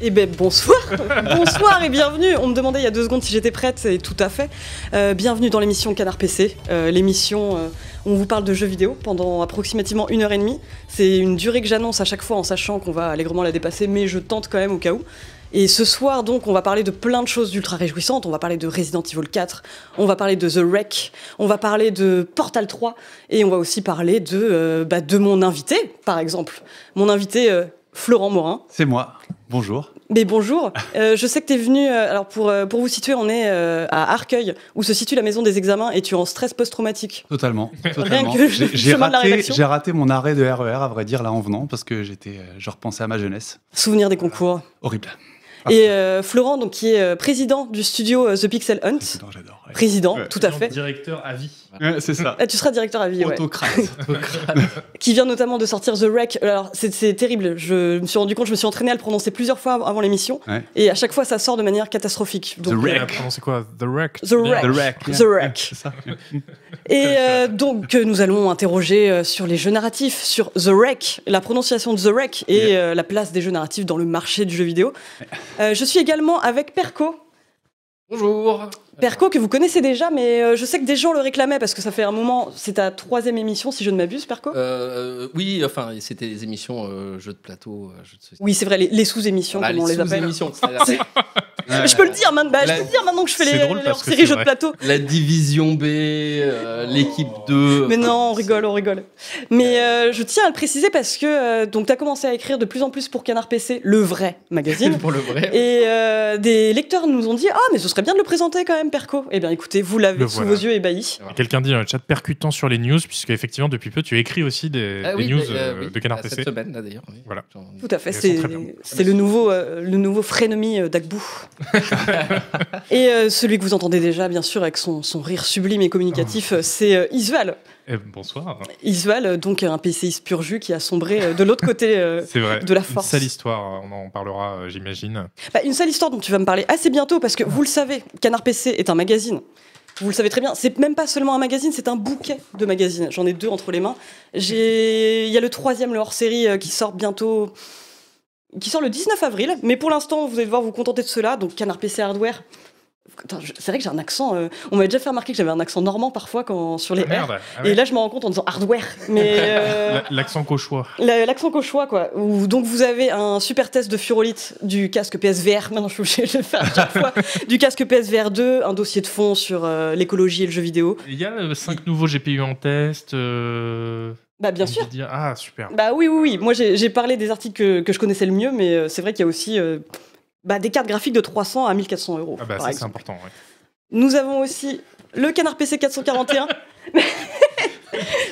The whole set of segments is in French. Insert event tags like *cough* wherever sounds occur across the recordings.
Eh ben bonsoir, *laughs* bonsoir et bienvenue. On me demandait il y a deux secondes si j'étais prête et tout à fait. Euh, bienvenue dans l'émission Canard PC, euh, l'émission euh, où on vous parle de jeux vidéo pendant approximativement une heure et demie. C'est une durée que j'annonce à chaque fois en sachant qu'on va allègrement la dépasser, mais je tente quand même au cas où. Et ce soir donc on va parler de plein de choses ultra réjouissantes. On va parler de Resident Evil 4, on va parler de The Wreck, on va parler de Portal 3 et on va aussi parler de, euh, bah, de mon invité par exemple. Mon invité euh, Florent Morin. C'est moi. Bonjour. Mais bonjour, Euh, je sais que tu es venu, euh, alors pour, euh, pour vous situer, on est euh, à Arcueil, où se situe la maison des examens, et tu es en stress post-traumatique. Totalement. *laughs* J'ai raté, raté mon arrêt de RER, à vrai dire, là en venant, parce que j'étais, euh, je repensais à ma jeunesse. Souvenir des concours. Horrible. Et euh, Florent, donc, qui est euh, président du studio euh, The Pixel Hunt. J'adore. Président, Ouais. tout à fait. Directeur à vie. Ouais, c'est ça. Ah, tu seras directeur à vie, ouais. Autocrate. *laughs* Qui vient notamment de sortir The Wreck. Alors, c'est- terrible. Je me suis rendu compte, je me suis entraîné à le prononcer plusieurs fois avant l'émission. Ouais. Et à chaque fois, ça sort de manière catastrophique. Donc, The Wreck. Euh, C'est quoi? The Wreck The Wreck. The Wreck. The Wreck. C'est ça. Et euh, donc, euh, nous allons interroger euh, sur les jeux narratifs, sur The Wreck, la prononciation de The Wreck et Yeah. euh, la place des jeux narratifs dans le marché du jeu vidéo. Euh, je suis également avec Perco. Bonjour. Perco que vous connaissez déjà, mais euh, je sais que des gens le réclamaient parce que ça fait un moment. C'est ta troisième émission, si je ne m'abuse, Perco. Euh, oui, enfin, c'était des émissions euh, jeux de plateau, euh, jeux de société. Oui, c'est vrai, les, les sous-émissions, Voilà, comme on les appelle. sous-émissions. c'est-à-dire c'est *laughs* Je peux le dire, man, bah, je peux le dire maintenant que je fais C'est les, drôle les parce que hors-séries c'est jeux de plateau. La division B, euh, l'équipe 2. Mais non, on rigole, on rigole. Mais euh, je tiens à le préciser parce que euh, donc tu as commencé à écrire de plus en plus pour Canard PC, le vrai magazine. *laughs* Pour le vrai. Et euh, des lecteurs nous ont dit Ah, mais ce serait bien de le présenter quand même, Perco. Eh bien, écoutez, vous l'avez sous voilà. vos yeux ébahis. Quelqu'un dit dans le chat percutant sur les news, puisque effectivement depuis peu tu écris aussi des, Ah des oui, news mais, euh, euh, oui, de Canard à PC. Cette semaine, là, d'ailleurs. oui. Voilà. Tout à fait, c'est le nouveau, euh, le nouveau frénomy euh, d'Agbou. *laughs* et euh, celui que vous entendez déjà, bien sûr, avec son, son rire sublime et communicatif, euh, c'est euh, Isval. Eh, bonsoir. Isval, euh, donc un PCiste pur jus qui a sombré euh, de l'autre côté euh, *laughs* C'est vrai. de la Une force. sale histoire, on en parlera, euh, j'imagine. Bah, une sale histoire dont tu vas me parler assez bientôt parce que vous le savez, Canard PC est un magazine. Vous le savez très bien, c'est même pas seulement un magazine, c'est un bouquet de magazines. J'en ai deux entre les mains. Il y a le troisième, le hors-série, qui sort bientôt, qui sort le 19 avril. Mais pour l'instant, vous allez devoir vous contenter de cela. Donc Canard PC Hardware. C'est vrai que j'ai un accent. euh, on m'avait déjà fait remarquer que j'avais un accent normand parfois quand sur les Ah, merde. R. Ah ouais. Et là, je me rends compte en disant hardware. Mais *laughs* euh, La- L'accent cauchois. la- L'accent cauchois, quoi. Où, donc vous avez un super test de furolite du casque PSVR. Maintenant, je suis obligée de le faire à chaque fois. *laughs* Du casque PSVR 2, un dossier de fond sur euh, l'écologie et le jeu vidéo. Il y a 5 nouveaux GPU en test. Bah, bien sûr. Ah, super. Bah oui, oui, oui. Moi, j'ai parlé des articles que, que je connaissais le mieux, mais c'est vrai qu'il y a aussi bah, des cartes graphiques de 300 à 1400 euros. Ah bah ça c'est important. ouais. Nous avons aussi le canard PC 441. *laughs*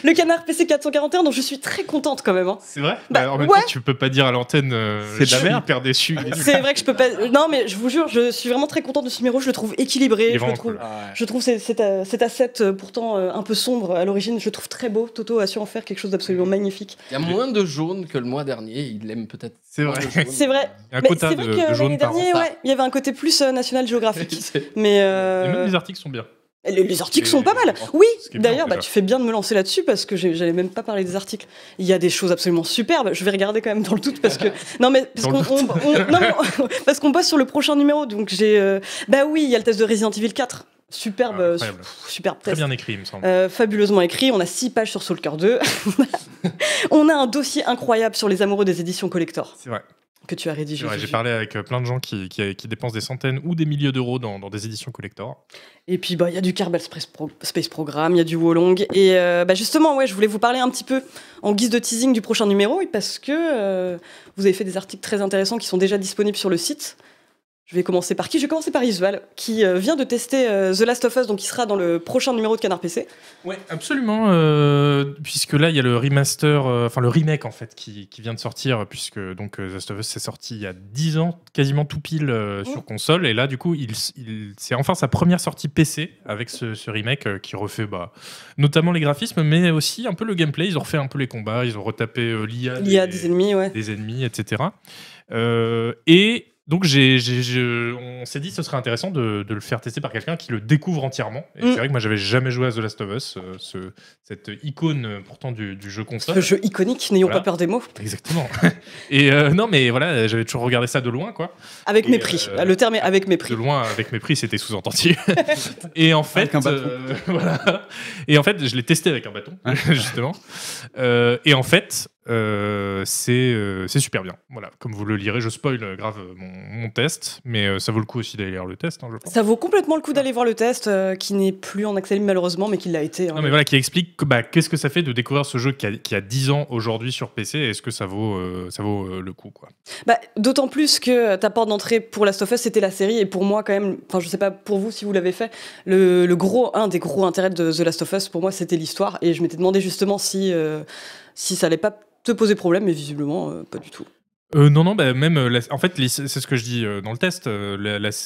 le canard PC 441, dont je suis très contente quand même. hein. C'est vrai? Bah, Bah, En même ouais. temps, tu peux pas dire à l'antenne. euh, C'est de la je suis merde. hyper déçu. *laughs* C'est vrai que je peux pas. Non, mais je vous jure, je suis vraiment très contente de ce numéro. Je le trouve Il équilibré. Je le trouve. cool. Ah ouais. Je trouve cet, cet, euh, asset euh, pourtant euh, un peu sombre à l'origine, je le trouve très beau. Toto a su en faire quelque chose d'absolument magnifique. Il y a moins de jaune que le mois dernier. Il aime peut-être. C'est vrai. C'est vrai. Il y a un Mais quota c'est de, vrai de que jaune an. ça. ouais, il y avait un côté plus euh, National *laughs* Geographic. C'est- Mais Et euh, même les articles sont bien. Les, les articles sont pas mal. Oui, d'ailleurs, bah, tu fais bien de me lancer là-dessus parce que j'allais même pas parler des articles. Il y a des choses absolument superbes. Je vais regarder quand même dans le doute parce que *laughs* non mais parce qu'on *laughs* parce qu'on bosse sur le prochain numéro. Donc j'ai euh, bah oui, il y a le test de Resident Evil 4. Superbe, Ah, superbe Très test. bien écrit, il me semble. Euh, fabuleusement écrit. On a 6 pages sur Soul Calibur 2. *laughs* on a un dossier incroyable sur les amoureux des éditions collector C'est vrai. Que tu as rédigé. J'ai parlé avec euh, plein de gens qui, qui, qui dépensent des centaines ou des milliers d'euros dans, dans des éditions collector. Et puis bah il y a du Kerbal Space, Pro- Space Program, il y a du Wolong et euh, bah, justement ouais, je voulais vous parler un petit peu en guise de teasing du prochain numéro parce que euh, vous avez fait des articles très intéressants qui sont déjà disponibles sur le site. Je vais commencer par qui? Je vais commencer par Isual, qui euh, vient de tester euh, The Last of Us, donc il sera dans le prochain numéro de Canard PC. Ouais, absolument. euh, puisque là, il y a le remaster, euh, enfin le remake en fait, qui, qui vient de sortir, puisque donc The Last of Us c'est sorti il y a 10 ans, quasiment tout pile euh, sur console. Et là, du coup, il, il- c'est enfin sa première sortie PC avec ce, ce remake qui refait bah, notamment les graphismes, mais aussi un peu le gameplay. Ils ont refait un peu les combats, ils ont retapé l'IA des ennemis, ouais. des ennemis, etc. Et donc j'ai, j'ai- je- on s'est dit que ce serait intéressant de, de le faire tester par quelqu'un qui le découvre entièrement. Et Mm. c'est vrai que moi j'avais jamais joué à The Last of Us, euh, ce- cette icône euh, pourtant du, du jeu console. Ce jeu iconique, n'ayons Voilà. pas peur des mots. Exactement. *laughs* et euh, non mais voilà, j'avais toujours regardé ça de loin quoi. Avec Et, mépris. euh, Le terme est avec De mépris. loin avec mépris, c'était sous-entendu. *laughs* et en fait, Avec un bâton. euh, *laughs* voilà. Et en fait, je l'ai testé avec un bâton justement. Euh, et en fait, euh, c'est euh, c'est super bien. Voilà, comme vous le lirez, je spoil euh, grave mon, mon test, mais euh, ça vaut le coup aussi d'aller lire le test, hein, je pense. Ça vaut complètement le coup d'aller voir le test, qui n'est plus en accès libre malheureusement, mais qui l'a été. hein. Non mais voilà, qui explique que, bah, qu'est-ce que ça fait de découvrir ce jeu qui a, qui a 10 ans aujourd'hui sur PC est-ce que ça vaut, ça vaut le coup quoi. Bah, D'autant plus que ta porte d'entrée pour Last of Us, c'était la série, et pour moi, quand même, enfin, je sais pas pour vous si vous l'avez fait, le, le gros, un des gros intérêts de The Last of Us, pour moi, c'était l'histoire, et je m'étais demandé justement si, si ça allait pas te poser problème, mais visiblement, euh, pas du tout. Euh, non, non, bah, même, euh, la- en fait, c'est ce que je dis euh, dans le test, euh,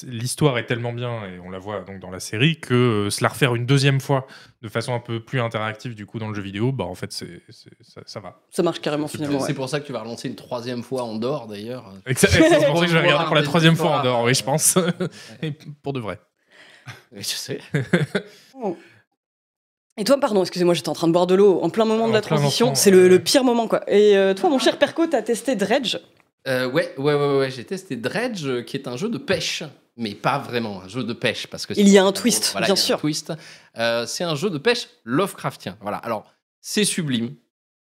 l'histoire est tellement bien, et on la voit donc dans la série, que euh, se la refaire une deuxième fois, de façon un peu plus interactive du coup dans le jeu vidéo, bah en fait, c'est, ça, ça va. Ça marche carrément finalement. C'est ouais. pour ça que tu vas relancer une troisième fois en dehors d'ailleurs. Exa- *laughs* C'est pour ça que je vais regarder pour la troisième fois en dehors, oui, je pense. *laughs* et pour de vrai. Oui, je sais. *laughs* Et toi, pardon, excusez-moi, j'étais en train de boire de l'eau en plein moment En de la transition. C'est le, pire moment, quoi. Et euh, toi, mon cher Perco, t'as testé Dredge? Euh, ouais, ouais, ouais, ouais, j'ai testé Dredge, euh, qui est un jeu de pêche, mais pas vraiment un jeu de pêche parce que Il y a c'est- un twist, voilà, bien il y a un sûr. twist. Euh, c'est un jeu de pêche Lovecraftien. Voilà. Alors, c'est sublime.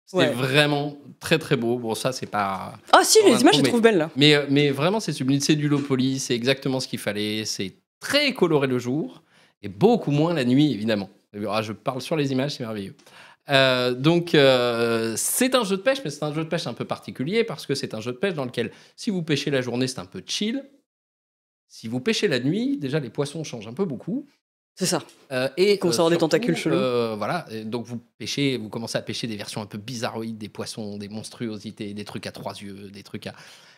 C'est Ouais. vraiment très très beau. Bon, ça c'est pas. Ah si, les images, je les trouve belles, là. Mais, mais vraiment, c'est sublime. C'est du low poly, c'est exactement ce qu'il fallait. C'est très coloré le jour et beaucoup moins la nuit, évidemment. Ah, je parle sur les images, c'est merveilleux. Euh, donc, euh, c'est un jeu de pêche, mais c'est un jeu de pêche un peu particulier parce que c'est un jeu de pêche dans lequel, si vous pêchez la journée, c'est un peu chill. Si vous pêchez la nuit, déjà les poissons changent un peu beaucoup. C'est ça. Euh, et Commence euh, avoir des tentacules chelous. euh, voilà, et donc vous pêchez, vous commencez à pêcher des versions un peu bizarroïdes des poissons, des monstruosités, des trucs à trois yeux, des trucs à.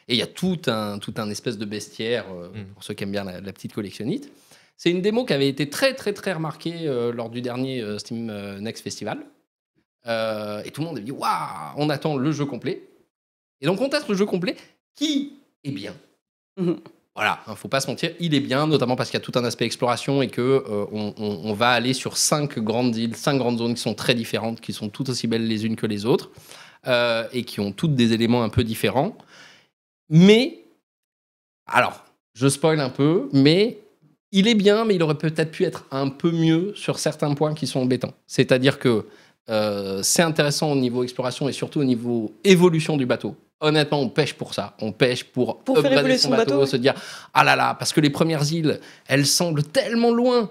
Et il y a tout un, tout un espèce de bestiaire euh, Mm. pour ceux qui aiment bien la, la petite collectionnite. C'est une démo qui avait été très très très remarquée euh, lors du dernier euh, Steam euh, Next Festival. Et tout le monde a dit waouh, on attend le jeu complet. Et donc on teste le jeu complet qui est bien. Mhm. Voilà, hein, faut pas se mentir, il est bien, notamment parce qu'il y a tout un aspect exploration et que on, on- on va aller sur cinq grandes îles, cinq grandes zones qui sont très différentes, qui sont toutes aussi belles les unes que les autres, et qui ont toutes des éléments un peu différents. Mais, alors, je spoil un peu, mais il est bien, mais il aurait peut-être pu être un peu mieux sur certains points qui sont embêtants. C'est-à-dire que euh, c'est intéressant au niveau exploration et surtout au niveau évolution du bateau. Honnêtement, on pêche pour ça. On pêche pour, Pour faire upgrader évoluer son bateau, ouais. se dire ah là là, parce que les premières îles, elles semblent tellement loin.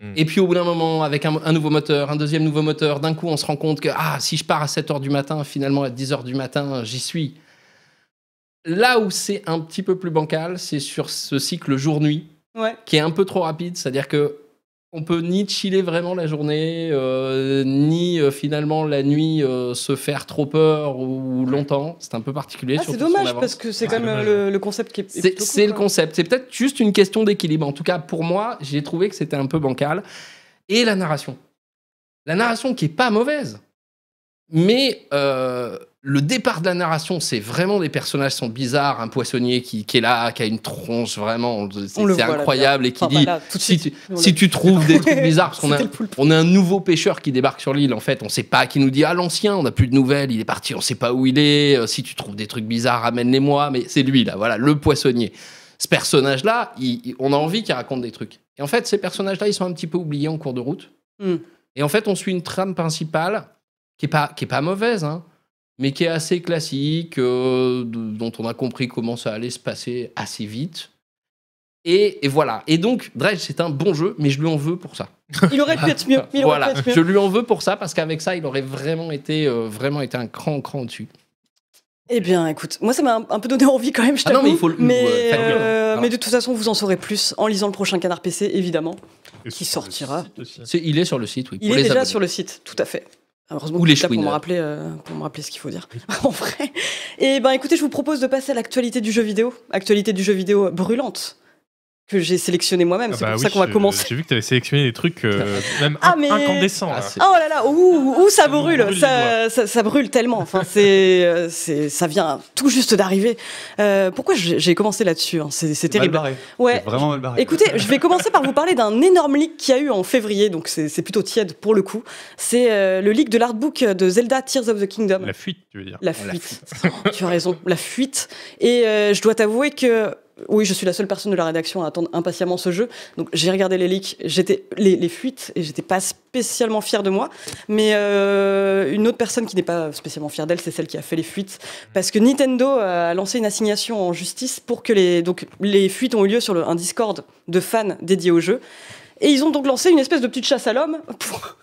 Mm. Et puis au bout d'un moment, avec un, un nouveau moteur, un deuxième nouveau moteur, d'un coup on se rend compte que ah, si je pars à 7h du matin, finalement à 10h du matin, j'y suis. Là où c'est un petit peu plus bancal, c'est sur ce cycle jour-nuit Ouais. qui est un peu trop rapide, c'est-à-dire que on peut ni chiller vraiment la journée, euh, ni euh, finalement la nuit euh, se faire trop peur ou longtemps. C'est un peu particulier. Ah, c'est dommage parce que c'est Ah, quand même le, le concept qui est. est C'est cool, le concept. C'est peut-être juste une question d'équilibre. En tout cas, pour moi, j'ai trouvé que c'était un peu bancal. Et la narration. La narration qui est pas mauvaise. Mais euh, le départ de la narration, c'est vraiment des personnages sont bizarres. Un poissonnier qui, qui est là, qui a une tronche vraiment. C'est là, incroyable et qui Enfin, dit si suite. tu, si trouves des trucs *laughs* bizarres, parce qu'on a, on a un nouveau pêcheur qui débarque sur l'île, en fait, on sait pas, qui nous dit Ah, l'ancien, on n'a plus de nouvelles, il est parti, on sait pas où il est. Euh, Si tu trouves des trucs bizarres, ramène-les-moi. Mais c'est lui, là, voilà, le poissonnier. Ce personnage-là, il- il- on a envie qu'il raconte des trucs. Et en fait, ces personnages-là, ils sont un petit peu oubliés en cours de route. Hmm. Et en fait, on suit une trame principale qui est pas, qui est pas mauvaise, hein, mais qui est assez classique, euh, dont on a compris comment ça allait se passer assez vite. Et, et voilà. Et donc, Dredge, c'est un bon jeu, mais je lui en veux pour ça. *laughs* Il aurait pu être mieux. Il aurait voilà, pu être mieux. je lui en veux pour ça parce qu'avec ça, il aurait vraiment été, euh, vraiment été un cran, cran au-dessus. Eh bien, écoute, moi ça m'a un, un peu donné envie quand même, je Ah non, mais il faut le- mais, euh, mais de toute façon, vous en saurez plus en lisant le prochain Canard PC, évidemment. Et Qui sortira. il est sur le site, oui. Il pour est les déjà abonnés. sur le site, tout à fait. Heureusement Ou les là pour me rappeler, euh, pour me rappeler ce qu'il faut dire. *laughs* en vrai. Et ben, écoutez, je vous propose de passer à l'actualité du jeu vidéo, actualité du jeu vidéo brûlante. Que j'ai sélectionné moi-même. Ah c'est bah pour oui, ça qu'on va commencer. J'ai vu que tu avais sélectionné des trucs euh, *laughs* même Ah, mais- incandescents. Ah, là. Oh là là, ouh, ouh, ça brûle, ça, ça, ça brûle tellement. Enfin, c'est, euh, c'est, ça vient tout juste d'arriver. Euh, pourquoi j'ai j'ai commencé là-dessus hein C'est c'est Mal terrible. barré. Ouais. C'est Vraiment mal barré. Écoutez, je vais commencer par vous parler d'un énorme leak qu'il y a eu en février, donc c'est c'est plutôt tiède pour le coup. C'est euh, le leak de l'artbook de Zelda Tears of the Kingdom. La fuite, tu veux dire. La La fuite. *laughs* Tu as raison, la fuite. Et euh, je dois t'avouer que oui, je suis la seule personne de la rédaction à attendre impatiemment ce jeu. Donc j'ai regardé les leaks, j'étais les, les fuites et j'étais pas spécialement fière de moi. Mais euh, une autre personne qui n'est pas spécialement fière d'elle, c'est celle qui a fait les fuites, parce que Nintendo a lancé une assignation en justice pour que les donc les fuites ont eu lieu sur le, un Discord de fans dédié au jeu. Et ils ont donc lancé une espèce de petite chasse à l'homme pour,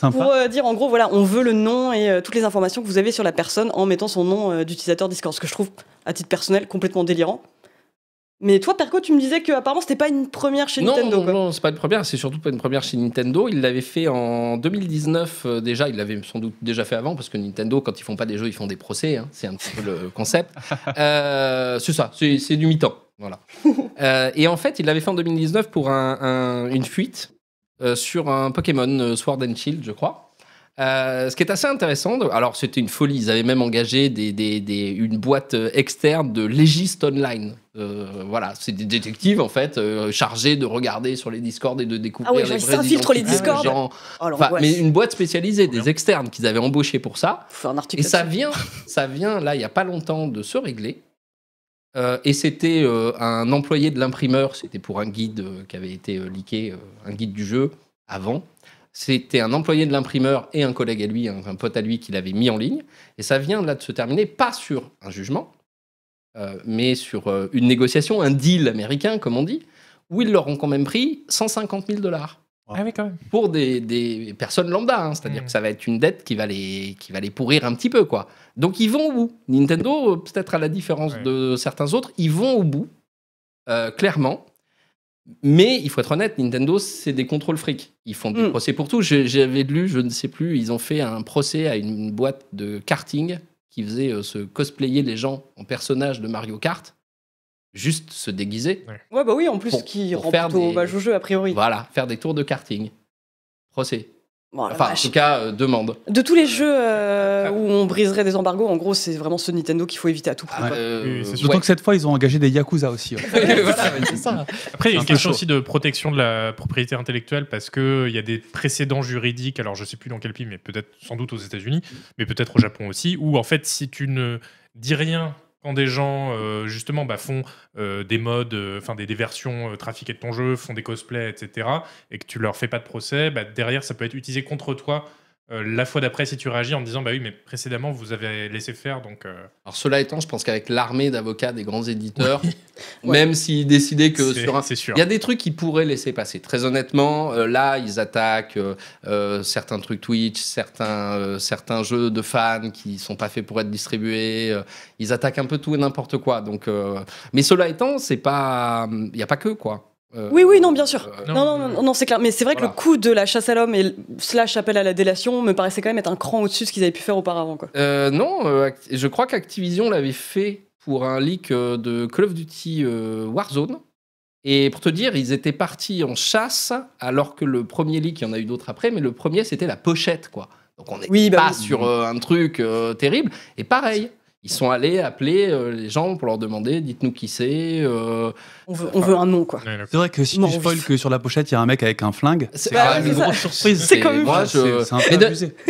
pour euh, dire en gros voilà on veut le nom et euh, toutes les informations que vous avez sur la personne en mettant son nom euh, d'utilisateur Discord ce que je trouve à titre personnel complètement délirant mais toi Perco tu me disais que apparemment c'était pas une première chez non, Nintendo non, quoi. non, c'est pas une première, c'est surtout pas une première chez Nintendo. Il l'avait fait en 2019 euh, déjà, il l'avait sans doute déjà fait avant, parce que Nintendo, quand ils font pas des jeux, ils font des procès, hein. c'est un petit peu le concept. *laughs* Euh, c'est ça, c'est c'est du mi-temps. Voilà. *laughs* Euh, et en fait, il l'avait fait en 2019 pour un- un- une fuite euh, sur un Pokémon euh, Sword and Shield, je crois. Euh, ce qui est assez intéressant, alors c'était une folie, ils avaient même engagé des, des- des- une boîte euh, externe de Légiste Online. Euh, voilà, c'est des détectives en fait, euh, chargés de regarder sur les Discords et de découvrir Ah ouais, les s'infiltrent les Discords. gens. Oh, Enfin, mais une boîte spécialisée, des externes qu'ils avaient embauchés pour ça. Faut faire un article Et ça vient, ça vient là, il n'y a pas longtemps, de se régler. Euh, et c'était euh, un employé de l'imprimeur, c'était pour un guide euh, qui avait été euh, leaké, euh, un guide du jeu avant. C'était un employé de l'imprimeur et un collègue à lui, un, un pote à lui qui l'avait mis en ligne. Et ça vient là de se terminer, pas sur un jugement, euh, mais sur euh, une négociation, un deal américain, comme on dit, où ils leur ont quand même pris 150 000 dollars Ah oui, quand même. pour des, des personnes lambda, hein. c'est-à-dire Mm. que ça va être une dette qui va les, qui va les pourrir un petit peu, quoi. Donc ils vont au bout. Nintendo, euh, peut-être à la différence Ouais. de certains autres, ils vont au bout, euh, clairement. Mais il faut être honnête, Nintendo, c'est des contrôles fric. Ils font des Mm. procès pour tout. J'avais lu, je ne sais plus, ils ont fait un procès à une boîte de karting qui faisait euh, se cosplayer les gens en personnages de Mario Kart, juste se déguiser. ouais bah oui en plus Pour- qui rend plutôt des- hommage au jeu a priori Voilà, faire des tours de karting. Procès. Bon, Enfin, en tout cas, euh, demande. de tous les jeux euh, où on briserait des embargos en gros c'est vraiment ce Nintendo qu'il faut éviter à tout prix quoi. Euh, Surtout ouais. que cette fois, ils ont engagé des Yakuza aussi. ouais. *laughs* Voilà, ouais, c'est ça. Après, il y a un une question chaud. aussi de protection de la propriété intellectuelle parce qu'il y a des précédents juridiques, alors je sais plus dans quel pays, mais peut-être sans doute aux États-Unis, mais peut-être au Japon aussi, où en fait, si tu ne dis rien quand des gens euh, justement bah, font euh, des modes, euh, enfin des, versions trafiquées de ton jeu, font des cosplays, etc., et que tu leur fais pas de procès, bah, derrière ça peut être utilisé contre toi. Euh, la fois d'après, si tu réagis en disant bah oui, mais précédemment vous avez laissé faire, donc euh, Alors, cela étant, je pense qu'avec l'armée d'avocats des grands éditeurs, *laughs* même s'ils décidaient que sur un. c'est sûr. Il y a des trucs qu'ils pourraient laisser passer. Très honnêtement, euh, là, ils attaquent euh, euh, certains trucs Twitch, certains, euh, certains jeux de fans qui sont pas faits pour être distribués. euh, ils attaquent un peu tout et n'importe quoi. Donc, euh, mais cela étant, c'est pas, il n'y a pas que quoi. Euh, Oui, oui, non, bien sûr. euh, Non, Non, non, c'est clair. Mais c'est vrai que le coup de la chasse à l'homme et slash appel à la délation me paraissait quand même être un cran au-dessus de ce qu'ils avaient pu faire auparavant. Quoi. Euh, non, je crois qu'Activision l'avait fait pour un leak de Call of Duty Warzone. Et pour te dire, ils étaient partis en chasse, alors que le premier leak, il y en a eu d'autres après, mais le premier, c'était la pochette, quoi. Donc on n'est Oui, bah pas oui. sur un truc terrible. Et pareil, ils sont allés appeler euh, les gens pour leur demander, dites-nous qui c'est. euh, On veut, on veut un nom, quoi. C'est vrai que si Non, tu spoil que sur la pochette, il y a un mec avec un flingue, C'est Bah, quand même c'est une grosse surprise. C'est quand même- moi, je,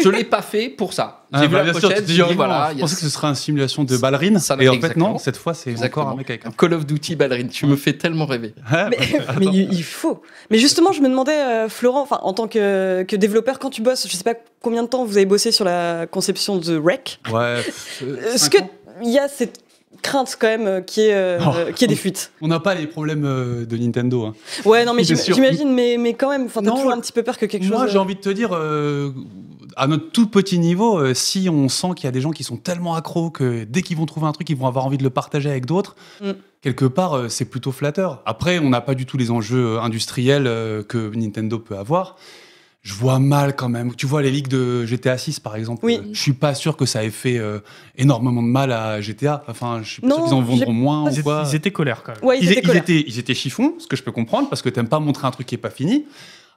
je l'ai pas fait pour ça. J'ai Ah, vu bah, la bien sûr, pochette, dis, oh, voilà, je pensais que ce serait une simulation de ballerine. Ça- et en fait, non, cette fois, c'est encore un mec avec un Call of Duty ballerine. Tu me fais tellement rêver. Ouais, *laughs* Mais, mais il, faut. Mais justement, je me demandais, euh, Florent, enfin, en tant que, que développeur, quand tu bosses, je sais pas combien de temps vous avez bossé sur la conception de Rec. Ouais. pff, euh, Est-ce cinq que ans. il y a cette crainte quand même euh, qui est, euh, Oh. qui est des fuites On n'a pas les problèmes euh, de Nintendo. hein. Ouais, non, mais j'imagine, mais, mais quand même, enfin, t'as toujours un petit peu peur que quelque Moi, chose. j'ai envie de te dire, euh, à notre tout petit niveau, euh, si on sent qu'il y a des gens qui sont tellement accros que dès qu'ils vont trouver un truc, ils vont avoir envie de le partager avec d'autres, Mm. quelque part, euh, c'est plutôt flatteur. Après, on n'a pas du tout les enjeux euh, industriels euh, que Nintendo peut avoir. Je vois mal quand même. Tu vois les ligues de GTA 6 par exemple. Oui. euh, je suis pas sûr que ça ait fait euh, énormément de mal à GTA. Enfin, je suis pas Non, sûr qu'ils en vendront moins ou Ils, quoi. ils étaient colères quand même. Ouais, ils, Ils, étaient ils colères. étaient, ils étaient chiffons, ce que je peux comprendre, parce que t'aimes pas montrer un truc qui est pas fini.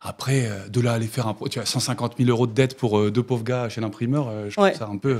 Après, euh, de là à aller faire un, pro- tu as 150 000 euros de dette pour euh, deux pauvres gars chez l'imprimeur, euh, je Ouais. trouve ça un peu.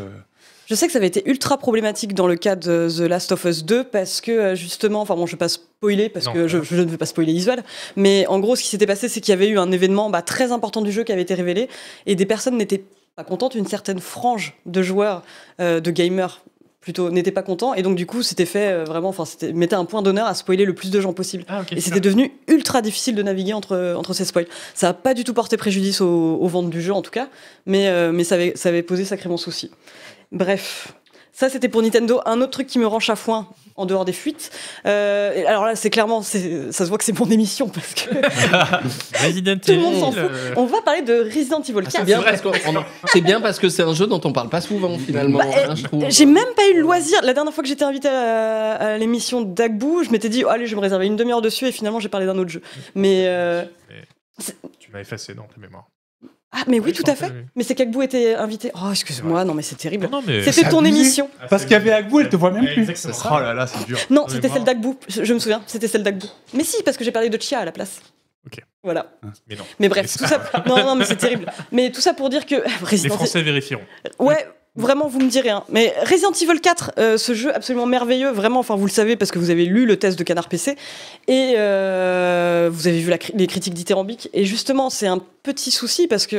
Je sais que ça avait été ultra problématique dans le cas de The Last of Us 2 parce que euh, justement, enfin bon, je vais pas spoiler parce Non, que je, ne veux pas spoiler Isuel, mais en gros, ce qui s'était passé, c'est qu'il y avait eu un événement bah, très important du jeu qui avait été révélé et des personnes n'étaient pas contentes, une certaine frange de joueurs, euh, de gamers plutôt, n'étaient pas contents et donc du coup, c'était fait euh, vraiment, enfin, c'était mettait un point d'honneur à spoiler le plus de gens possible. Ah, Et c'était devenu ultra difficile de naviguer entre, entre ces spoils. Ça n'a pas du tout porté préjudice aux, aux ventes du jeu, en tout cas, mais, euh, mais ça, avait, ça avait posé sacrément souci. Bref, ça c'était pour Nintendo. Un autre truc qui me rend chafouin, en dehors des fuites. euh, et alors là, c'est clairement, ça se voit que c'est mon émission, parce que *laughs* Resident *laughs* tout le monde s'en Evil, fout. euh, On va parler de Resident Evil 4. C'est bien, parce qu'on- on en- c'est bien parce que c'est un jeu dont on parle pas souvent finalement. Bah, hein, je trouve. J'ai même pas eu le loisir. La dernière fois que j'étais invitée à, à l'émission d'Agbou, je m'étais dit, oh, allez, je vais me réserver une demi-heure dessus, et finalement, j'ai parlé d'un autre jeu. *laughs* Mais. euh, Tu m'as effacé dans ta mémoire. Ah, mais oui, Oui, tout à fait. Mais c'est qu'Agbou était invité. Oh, excuse-moi, non, mais c'est terrible. Non, mais C'était ton abusé. émission. Ah, Parce qu'il y avait Agbou, elle te voit même plus. exactement. Oh là là, c'est dur. Non, c'était celle d'Agbou. Je, me souviens, c'était celle d'Agbou. Mais si, parce que j'ai parlé de Chia à la place. Ok. Voilà. Mais non. Mais bref, Mais tout ça. Non, non, mais c'est terrible. Mais tout ça pour dire que *laughs* Les Resident Français vérifieront. Ouais, vraiment, vous me direz. Hein. Mais Resident Evil 4, euh, ce jeu absolument merveilleux, vraiment, enfin, vous le savez parce que vous avez lu le test de Canard PC et euh, vous avez vu la cri- les critiques dithyrambiques. Et justement, c'est un petit souci parce que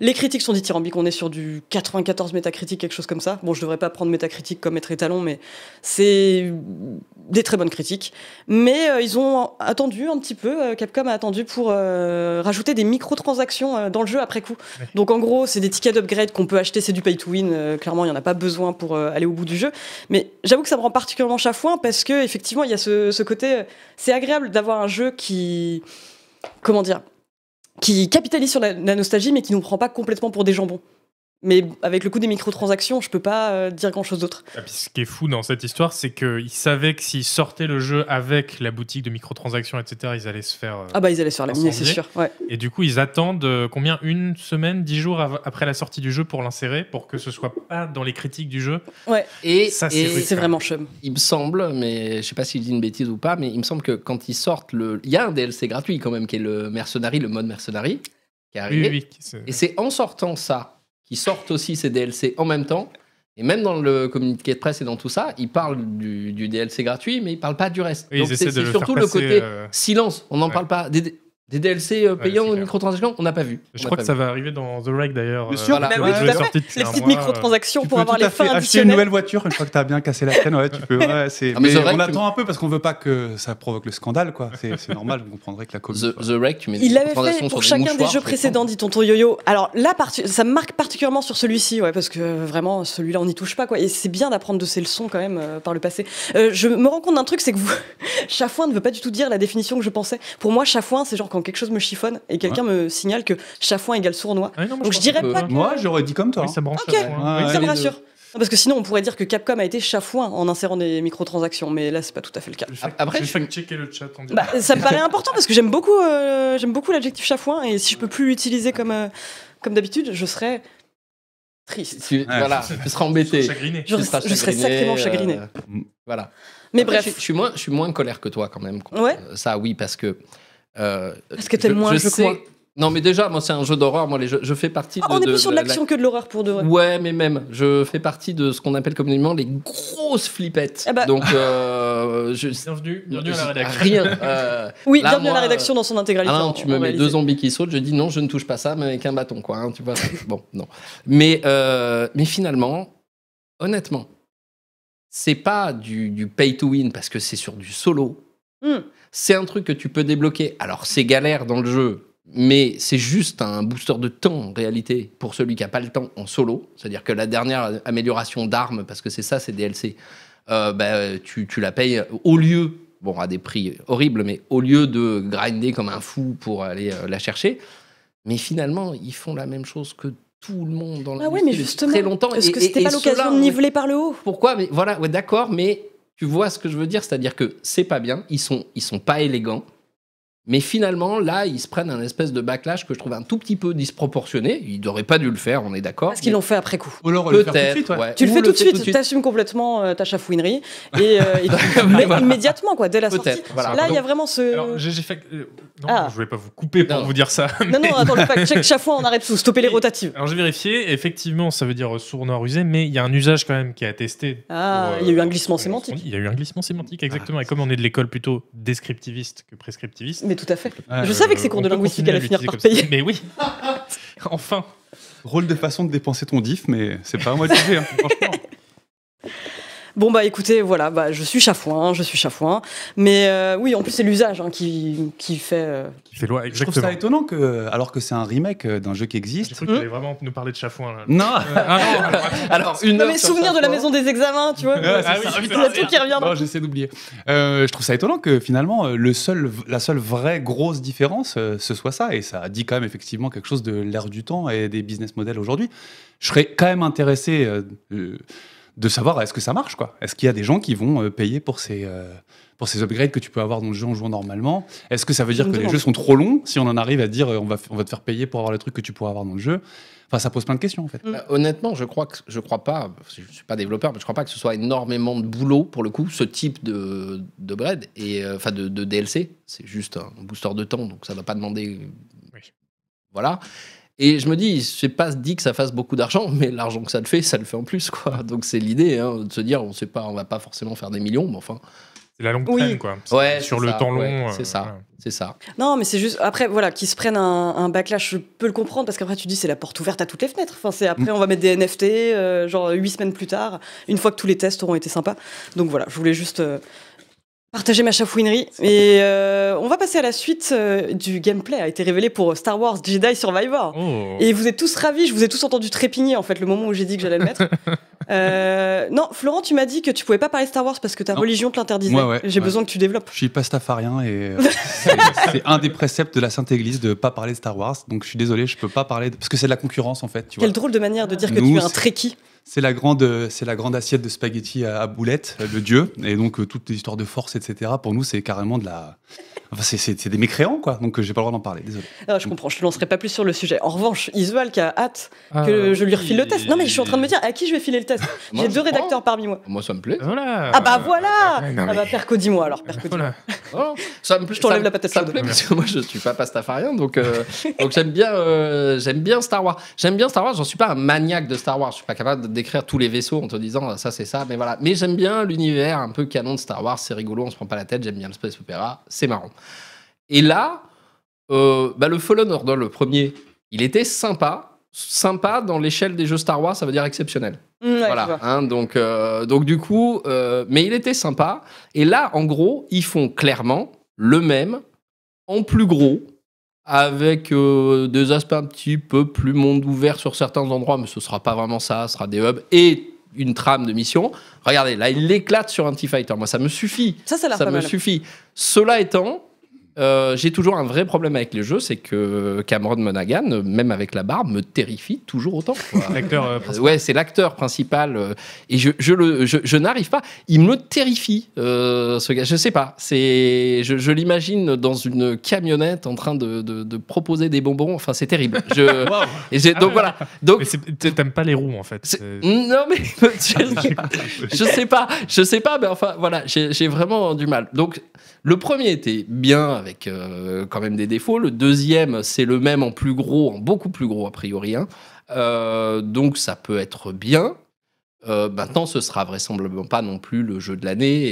les critiques sont dithyrambiques. On est sur du 94 métacritique, quelque chose comme ça. Bon, je devrais pas prendre métacritique comme être étalon, mais c'est des très bonnes critiques. Mais euh, ils ont attendu un petit peu, euh, Capcom a attendu pour euh, rajouter des microtransactions dans le jeu après coup. Donc en gros, c'est des tickets d'upgrade qu'on peut acheter, c'est du pay to win. clairement, il n'y en a pas besoin pour aller au bout du jeu. Mais j'avoue que ça me rend particulièrement chafouin parce que effectivement, il y a ce, ce côté. C'est agréable d'avoir un jeu qui. Comment dire Qui capitalise sur la, nostalgie, mais qui nous prend pas complètement pour des jambons. Mais avec le coup des microtransactions, je peux pas euh, dire grand chose d'autre. Ah, ce qui est fou dans cette histoire, c'est qu'ils savaient que s'ils sortaient le jeu avec la boutique de microtransactions, etc., ils allaient se faire. euh, Ah bah ils allaient se faire laminer, c'est sûr. Ouais. Et du coup, ils attendent euh, combien? Une semaine, dix jours av- après la sortie du jeu pour l'insérer, pour que ce soit pas dans les critiques du jeu? Et, Ça, c'est et rude. C'est vraiment chum. il me semble, mais je sais pas si je dis une bêtise ou pas, mais il me semble que quand ils sortent le, il y a un DLC gratuit quand même qui est le mercenary, le mode mercenary, qui est Oui, arrivé. oui, oui, c'est- Et c'est en sortant ça qu'ils sortent aussi ces DLC en même temps. Et même dans le communiqué de presse et dans tout ça, ils parlent du, du DLC gratuit, mais ils parlent pas du reste. Oui, Donc c'est surtout le côté euh, silence. On n'en ouais. parle pas. Des, des DLC euh, Ouais, payants c'est ou microtransactions, on n'a pas vu. Je crois que ça va arriver dans The Reg d'ailleurs. Bien sûr, euh, bah le oui, jeu tout est à fait. sorti depuis Les petites microtransactions pour avoir les fins acheter une nouvelle voiture une fois que tu as bien cassé la tienne. Ouais, tu peux. Ouais, Ah, mais mais on attend un peu parce qu'on veut pas que ça provoque le scandale, quoi. C'est normal, vous comprendrez que la com. The, The Wreck, tu mets Il l'avait fait pour chacun des jeux je précédents, dit tonton Yo-Yo. Alors là, ça me marque particulièrement sur celui-ci, ouais, parce que euh, vraiment, celui-là, on n'y touche pas, quoi. Et c'est bien d'apprendre de ses leçons quand même par le passé. Je me rends compte d'un truc, c'est que vous... *laughs* chafouin ne veut pas du tout dire la définition que je pensais. Pour moi, chafouin, c'est genre quand quelque chose me chiffonne et quelqu'un me signale que chafouin égale sournois. Non, Donc je dirais que- pas que... Moi, j'aurais dit comme toi. Oui, ça me branche. Ok. à fond. Ouais, Oui, ça me les rassure. Non, Parce que sinon, on pourrait dire que Capcom a été chafouin en insérant des microtransactions, mais là, c'est pas tout à fait le cas. Je vais Après, je vais checker le chat. Bah, ça me paraît important parce que j'aime beaucoup, euh, j'aime beaucoup l'adjectif chafouin et si je peux plus l'utiliser comme, euh, comme d'habitude, je serais triste. Tu, voilà, *laughs* tu seras embêté. Chagriné. Je, Tu seras je serais chagriné, sacrément euh, chagriné. Voilà. Mais Après, bref, je, je suis moins, je suis moins en colère que toi quand même. contre, Ouais. euh, Ça, oui, parce que. Euh, Parce que t'aimes moins le jeu que sais-. Non, mais déjà, moi, c'est un jeu d'horreur. Moi, les jeux, je fais partie de. Ah, on est de- plus sur de la- l'action que de l'horreur pour de vrai. Ouais, mais même, je fais partie de ce qu'on appelle communément les grosses flippettes. Ah bah. Donc, euh, je. Bienvenue, bienvenue à la rédaction. Rien. euh, Oui, Là, bienvenue à moi, la rédaction dans son intégralité. Ah non, tu me mets deux zombies qui sautent, je dis non, je ne touche pas ça, mais avec un bâton, quoi. hein, tu vois. bon, non. Mais, euh, mais finalement, honnêtement, c'est pas du, du pay to win parce que c'est sur du solo. Hmm. C'est un truc que tu peux débloquer. Alors, c'est galère dans le jeu, mais c'est juste un booster de temps en réalité pour celui qui n'a pas le temps en solo. C'est-à-dire que la dernière amélioration d'armes, parce que c'est ça, c'est DLC, euh, bah, tu, tu la payes au lieu, bon, à des prix horribles, mais au lieu de grinder comme un fou pour aller euh, la chercher. Mais finalement, ils font la même chose que tout le monde dans Ah l'industrie ouais, mais justement, très longtemps. est-ce que c'était pas l'occasion de niveler par le haut pourquoi? Mais voilà, ouais, d'accord, mais tu vois ce que je veux dire, c'est-à-dire que c'est pas bien, ils sont, ils sont pas élégants. Mais finalement, là, ils se prennent un espèce de backlash que je trouve un tout petit peu disproportionné. Ils n'auraient pas dû le faire, on est d'accord. Parce qu'ils l'ont fait après coup. Ou alors le faire tout de Peut-être. suite, ouais. ouais. Tu le Ou fais tout de suite, t'assumes complètement euh, ta chafouinerie *laughs* et, euh, et tu- mais Voilà. immédiatement quoi, dès la sortie. Peut-être. Voilà. Là, il y a vraiment ce. Alors, j'ai fait. euh, non, Ah. je voulais pas vous couper pour Non. vous dire ça. Non, non, attends, le fact-check, chaque fois on arrête tout, stopper les rotatives. Alors j'ai vérifié, effectivement, ça veut dire sourd noir usé, mais il y a un usage quand même qui est attesté. Ah, pour, il y a eu un euh, glissement sémantique. Il y a eu un glissement sémantique, exactement. Et comme on est de l'école plutôt descriptiviste que prescriptiviste. Mais tout à fait. Je savais que ces cours de linguistique allaient finir par comme ça. payer. Mais oui, *laughs* enfin. Drôle de façon de dépenser ton diff, mais c'est pas à moi de juger, hein, franchement. *laughs* Bon bah écoutez, voilà, bah, je suis chafouin, je suis chafouin. Mais euh, oui, en plus c'est l'usage hein, qui, qui fait. euh, Qui fait loi, Je trouve ça étonnant que, alors que c'est un remake euh, d'un jeu qui J'ai existe. cru que tu allais vraiment nous parler de chafouin. Là. Non Euh, *laughs* ah non, alors, Alors, une mais souvenir de la maison des examens, tu vois. *laughs* Ouais, Ouais, c'est ah oui, c'est truc qui revient. Non, j'essaie d'oublier. Euh, je trouve ça étonnant que finalement, le seul, la seule vraie grosse différence, euh, ce soit ça. Et ça dit quand même effectivement quelque chose de l'ère du temps et des business models aujourd'hui. Je serais quand même intéressé euh, euh, de savoir est-ce que ça marche, quoi. Est-ce qu'il y a des gens qui vont euh, payer pour ces, euh, pour ces upgrades que tu peux avoir dans le jeu en jouant normalement? Est-ce que ça veut dire que les jeux sont trop longs si on en arrive à dire euh, on va, on va te faire payer pour avoir le truc que tu pourrais avoir dans le jeu? Enfin, ça pose plein de questions en fait. Euh, honnêtement, je crois que je crois pas. Je suis pas développeur, mais je crois pas que ce soit énormément de boulot pour le coup, ce type de de bread et euh, enfin de, de DLC. C'est juste un booster de temps, donc ça va pas demander. Oui. Voilà. Et je me dis, c'est pas dit que ça fasse beaucoup d'argent, mais l'argent que ça le fait, ça le fait en plus, quoi. Donc c'est l'idée hein, de se dire, on sait pas, on va pas forcément faire des millions, mais enfin, C'est la longue Oui. traîne, quoi. Ouais, Sur c'est le ça, temps long. ouais, euh, c'est ça. c'est ça. Non, mais c'est juste après voilà qu'ils se prennent un, un backlash, je peux le comprendre parce qu'après tu dis c'est la porte ouverte à toutes les fenêtres. Enfin c'est après on va mettre des NFT euh, genre huit semaines plus tard, une fois que tous les tests auront été sympas. Donc voilà, je voulais juste euh, partager ma chafouinerie et euh, on va passer à la suite euh, du gameplay a été révélé pour Star Wars Jedi Survivor. Oh. Et vous êtes tous ravis, je vous ai tous entendu trépigner en fait le moment où j'ai dit que j'allais le mettre. *laughs* Euh, non, Florent, tu m'as dit que tu pouvais pas parler Star Wars parce que ta Non. religion te l'interdisait. Ouais, ouais, j'ai ouais. besoin que tu développes. Je suis pastafarien et euh, *laughs* c'est un des préceptes de la Sainte Église de pas parler de Star Wars. Donc je suis désolé, je peux pas parler de- parce que c'est de la concurrence en fait. Tu vois. Quelle drôle de manière de dire que tu es un trekkie. C'est la grande, c'est la grande assiette de spaghettis à, à boulettes de Dieu et donc euh, toutes les histoires de force, etc. Pour nous, c'est carrément de la, enfin, c'est- c'est c'est des mécréants quoi. Donc j'ai pas le droit d'en parler. Désolé. Ah, je comprends, je te lancerai pas plus sur le sujet. En revanche, Isual qui a hâte Ah, que je lui oui. refile le test. Non, mais je suis en train de me dire à qui je vais filer le test. *laughs* J'ai deux rédacteurs parmi moi. Moi, ça me plaît. Voilà. Ah bah voilà Ouais, non, Ah mais- bah Perco, dis-moi alors, Perco. Voilà. *laughs* Oh, ça me plaît. Je t'enlève la patate Ça me plaît parce que moi je suis pas pastafarien, donc euh, donc j'aime bien euh, j'aime bien Star Wars. J'aime bien Star Wars. J'en suis pas un maniaque de Star Wars. Je suis pas capable de décrire tous les vaisseaux en te disant ah, ça c'est ça, mais voilà. Mais j'aime bien l'univers un peu canon de Star Wars. C'est rigolo, on se prend pas la tête. J'aime bien le space opéra, c'est marrant. Et là, euh, bah, le Fallen Order, le premier, il était sympa. Sympa dans l'échelle des jeux Star Wars, ça veut dire exceptionnel. Mm, ouais, je Voilà, hein, donc, euh, donc du coup, euh, mais il était sympa. Et là, en gros, ils font clairement le même, en plus gros, avec euh, des aspects un petit peu plus monde ouvert sur certains endroits, mais ce sera pas vraiment ça, ce sera des hubs et une trame de mission. Regardez, là, il éclate sur un T-Fighter. Moi, ça me suffit. Ça, ça Ça me mal. suffit. Cela étant, euh, j'ai toujours un vrai problème avec les jeux, c'est que Cameron Monaghan, même avec la barbe, me terrifie toujours autant. *laughs* L'acteur euh, principal. Ouais, c'est l'acteur principal. euh, et je, je, le, je, je n'arrive pas. Il me terrifie, ce gars. Je sais pas. C'est, je, je l'imagine dans une camionnette en train de, de, de proposer des bonbons. Enfin, c'est terrible. *laughs* Je, et j'ai- Ah donc ouais. voilà. Donc, t'aimes pas les roues en fait. c'est- non, mais *laughs* je, je sais pas. Je sais pas. Mais enfin, voilà. J'ai j'ai vraiment du mal. Donc, le premier était bien avec euh, quand même des défauts. Le deuxième, c'est le même en plus gros, en beaucoup plus gros a priori. hein. Euh, donc ça peut être bien. Euh, maintenant, ce sera vraisemblablement pas non plus le jeu de l'année.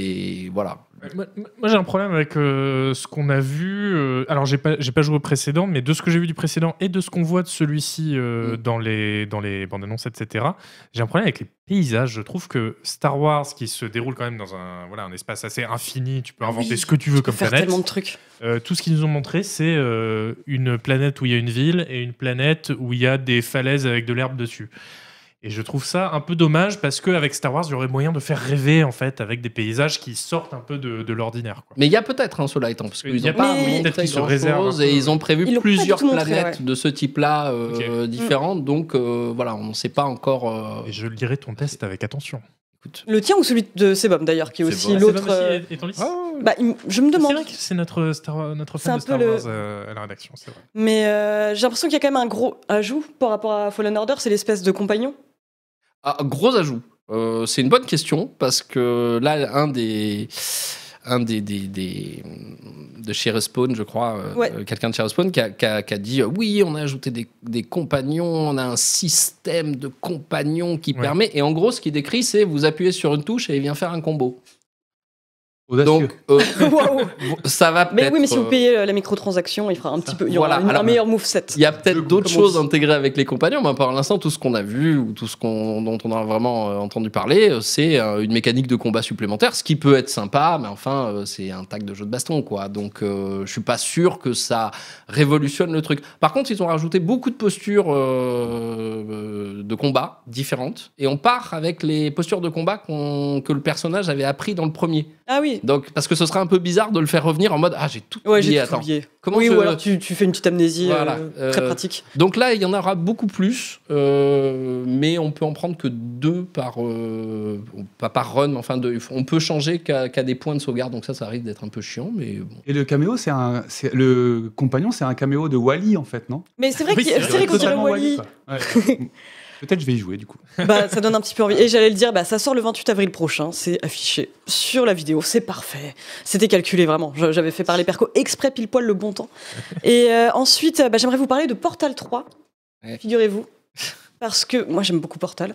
Et voilà. Moi, moi, j'ai un problème avec euh, ce qu'on a vu. euh, alors, j'ai pas, j'ai pas joué au précédent, mais de ce que j'ai vu du précédent et de ce qu'on voit de celui-ci euh, Mm. dans les dans les bandes annonces, etc. J'ai un problème avec les paysages. Je trouve que Star Wars, qui se déroule quand même dans un voilà un espace assez infini, tu peux inventer Oui, ce que tu veux Tu peux comme faire planète. tellement de trucs. Euh, tout ce qu'ils nous ont montré, c'est euh, une planète où il y a une ville et une planète où il y a des falaises avec de l'herbe dessus. Et je trouve ça un peu dommage parce qu'avec Star Wars, il y aurait moyen de faire rêver en fait avec des paysages qui sortent un peu de, de l'ordinaire. Mais il y a peut-être un cela étant parce Il qu'ils y a n'ont pas peut-être qu'ils se réservent et ils ont prévu Ils plusieurs montré, planètes ouais. de ce type-là euh, différentes. Donc euh, voilà, on ne sait pas encore. euh, Et je lirai ton test avec attention. Écoute. Le tien ou celui de Sebum d'ailleurs, qui est C'est aussi. Ah, l'autre. Euh, est- est en lice Bah, je me C'est demande. vrai que c'est notre, Star, notre C'est fan un de Star peu le- Wars euh, à la rédaction, c'est vrai. Mais euh, j'ai l'impression qu'il y a quand même un gros ajout par rapport à Fallen Order, c'est l'espèce de compagnon. Ah, gros ajout. Euh, c'est une bonne question parce que là, un des. Un des, des, des- de chez Respawn, je crois, euh, Ouais. euh, quelqu'un de chez Respawn qui a, qui a- qui a dit euh, oui, on a ajouté des, des compagnons, on a un système de compagnons qui Ouais. permet. Et en gros, ce qu'il décrit, c'est vous appuyez sur une touche et il vient faire un combo. Audacieux. Donc, euh, *laughs* ça va Mais peut-être. oui, mais si vous payez euh, la microtransaction, il fera un petit peu. Il y aura Voilà, une- alors- un meilleur moveset. Il y a peut-être d'autres choses intégrées avec les compagnons, mais pour l'instant, tout ce qu'on a vu ou tout ce qu'on, dont on a vraiment euh, entendu parler, c'est une mécanique de combat supplémentaire, ce qui peut être sympa, mais enfin, c'est un tag de jeu de baston, quoi. Donc, euh, je suis pas sûr que ça révolutionne le truc. Par contre, ils ont rajouté beaucoup de postures euh, de combat différentes, et on part avec les postures de combat que le personnage avait appris dans le premier. Ah oui. Donc, parce que ce serait un peu bizarre de le faire revenir en mode ah j'ai tout Ouais, oublié, tout attends. oublié. Comment oui, je- ou alors tu, tu fais une petite amnésie Voilà, euh, très euh, pratique. Donc là, il y en aura beaucoup plus, euh, mais on peut en prendre que deux par, euh, pas par run, mais enfin deux. On peut changer qu'à des points de sauvegarde, donc ça, ça risque d'être un peu chiant, mais bon. Et le caméo, c'est un, le compagnon, c'est un caméo de Wally en fait, non? Mais c'est vrai Oui, qu'il- c'est c'est vrai, qu'on dirait Wally. Ouais. *laughs* Peut-être je vais y jouer du coup. *laughs* Bah, ça donne un petit peu envie. Et j'allais le dire, bah, ça sort le 28 avril prochain. C'est affiché sur la vidéo. C'est parfait. C'était calculé vraiment. J'avais fait parler Perco exprès pile poil le bon temps. *laughs* Et euh, ensuite, bah, j'aimerais vous parler de Portal 3. Ouais. Figurez-vous. Parce que moi, j'aime beaucoup Portal.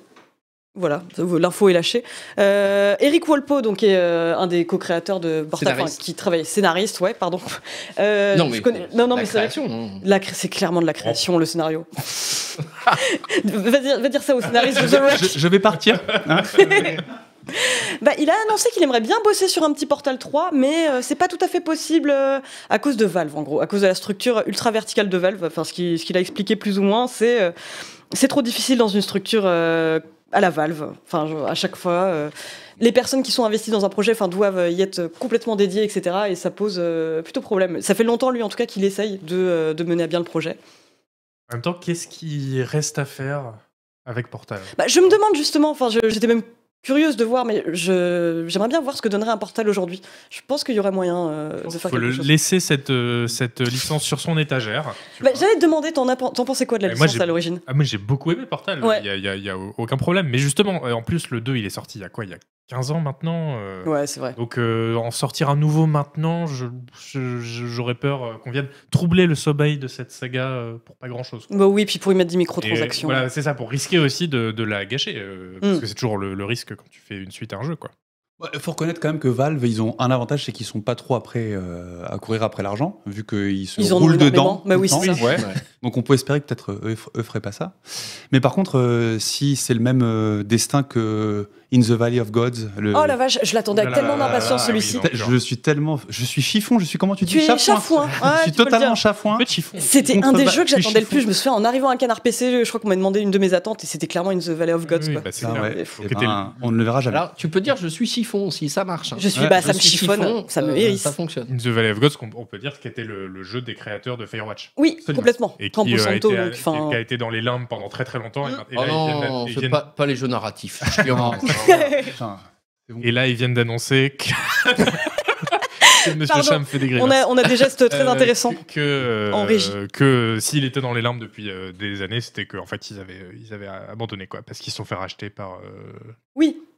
Voilà, l'info est lâchée. Euh, Eric Walpo, donc, est euh, un des co-créateurs de Portal, enfin, qui travaille scénariste, ouais, pardon. *laughs* Euh, non, mais, connais- non, non, la mais création, non. La cré- c'est clairement de la création, le scénario. *laughs* va, dire, va dire ça au scénariste de The Wreck. Je, je vais partir. hein. *laughs* Bah, il a annoncé qu'il aimerait bien bosser sur un petit Portal 3, mais euh, c'est pas tout à fait possible euh, à cause de Valve, en gros, à cause de la structure ultra verticale de Valve. Enfin, ce qu'il ce qu'il a expliqué plus ou moins, c'est euh, c'est trop difficile dans une structure euh, à la Valve. Enfin, je- à chaque fois, euh, les personnes qui sont investies dans un projet, enfin, doivent y être complètement dédiées, etc. Et ça pose euh, plutôt problème. Ça fait longtemps, lui, en tout cas, qu'il essaye de, euh, de mener à bien le projet. En même temps, qu'est-ce qui reste à faire avec Portal? Bah, je me demande justement, enfin, j'étais même curieuse de voir, mais j'aimerais bien voir ce que donnerait un portal aujourd'hui. Je pense qu'il y aurait moyen euh, de faire faut le quelque chose. laisser cette, euh, cette licence sur son étagère. Bah. J'allais te demander, t'en pensais quoi de la Et licence à l'origine Ah, moi j'ai beaucoup aimé Portal, il Ouais. n'y a, aucun problème. Mais justement, euh, en plus, le 2 il est sorti il y a quoi? Il y a 15 ans maintenant euh, Ouais, c'est vrai. Donc euh, en sortir un nouveau maintenant, j'aurais peur euh, qu'on vienne troubler le sommeil de cette saga pour pas grand chose. Bah oui, puis pour y mettre des Et microtransactions. Voilà, c'est ça, pour risquer aussi de, de la gâcher. Parce Mm. que c'est toujours le, le risque quand tu fais une suite à un jeu. Quoi. Il faut reconnaître quand même que Valve, ils ont un avantage, c'est qu'ils sont pas trop après euh, à courir après l'argent, vu qu'ils se Ils roulent dedans. Bah tout oui. Ouais. *laughs* Donc on peut espérer que peut-être eux, eux feraient pas ça. Mais par contre, euh, si c'est le même euh, destin que In the Valley of Gods, le... Oh la vache, je l'attendais avec Oh tellement d'impatience celui-ci. oui, je suis tellement, je suis chiffon, je suis comment tu dis Tu es chafouin. *laughs* Je Ouais, suis peux le totalement chafouin. C'était un des jeux que j'attendais le plus. Je me souviens, en arrivant à Canard PC, je crois qu'on m'a demandé une de mes attentes et c'était clairement In the Valley of Gods. Oui, quoi. bah, Ah ouais. Eh ben, on ne le verra jamais. Alors, tu peux dire je suis chiffon aussi, ça marche. hein. Je suis, Ouais, bah, Je ça me suis chiffonne, chiffon, ça me euh, hérisse. Ça fonctionne. In the Valley of Gods, on peut dire qu'était le, le jeu des créateurs de Firewatch. Oui, complètement. Et qui, euh, a Santo, été, donc, enfin, qui a été dans les limbes pendant très très longtemps. Et, et Oh là, non, pas les jeux narratifs. *laughs* *laughs* *laughs* Putain, bon. et là, ils viennent d'annoncer que. *laughs* Monsieur. Cham fait des grimaces. on, a, on a des gestes très Euh, intéressants. Que, que, euh, En régie. que s'il était dans les limbes depuis euh, des années, c'était qu'en fait, ils avaient, ils avaient abandonné, quoi. Parce qu'ils se sont fait racheter par. euh,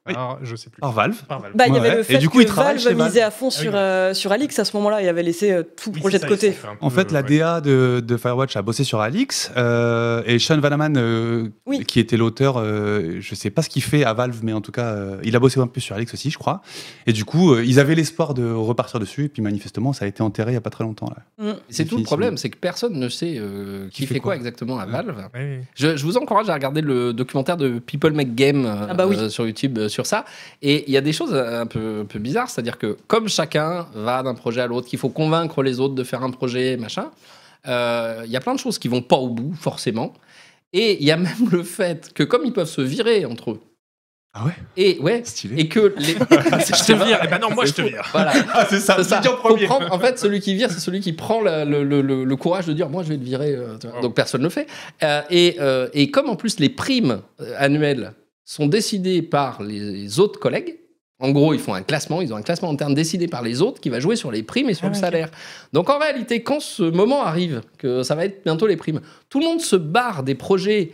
Oui, par- je sais plus. Par Valve. Par Valve. bah, il y avait Ouais. le Et fait du coup, que il Valve misait à fond Ah oui, sur, euh, sur Alix à ce moment-là et avait laissé euh, tout Oui, projet de côté. En fait, la ouais. DA de, de Firewatch a bossé sur Alix euh, et Sean Vanaman, euh, Oui. qui était l'auteur, euh, je sais pas ce qu'il fait à Valve, mais en tout cas, euh, il a bossé un peu sur Alix aussi, je crois. Et du coup, euh, ils avaient l'espoir de repartir dessus, et puis manifestement, ça a été enterré il y a pas très longtemps. Là. Mm. C'est tout le problème, c'est que personne ne sait euh, qui, Qui fait, fait quoi, quoi exactement à Valve. Ouais. Je, je vous encourage à regarder le documentaire de People Make Game Ah bah sur YouTube sur ça. Et il y a des choses un peu, un peu bizarres, c'est-à-dire que comme chacun va d'un projet à l'autre, qu'il faut convaincre les autres de faire un projet, machin, euh, il y a plein de choses qui vont pas au bout, forcément. Et il y a même le fait que comme ils peuvent se virer entre eux, Ah ouais? Et ouais, Stylé. et que les... *laughs* *laughs* Je te vire. Eh ben non, moi je te vire. Voilà. *laughs* Ah, c'est ça, C'est ça. prendre- en fait, celui qui vire, c'est celui qui prend le, le- le- le courage de dire moi je vais te virer. euh, tu vois. Oh. Donc personne ne le fait. Euh, et, euh, et comme en plus les primes euh, annuelles sont décidés par les autres collègues. En gros, ils font un classement, ils ont un classement interne décidé par les autres qui va jouer sur les primes et sur Ah le salaire. Donc en réalité, quand ce moment arrive, que ça va être bientôt les primes, tout le monde se barre des projets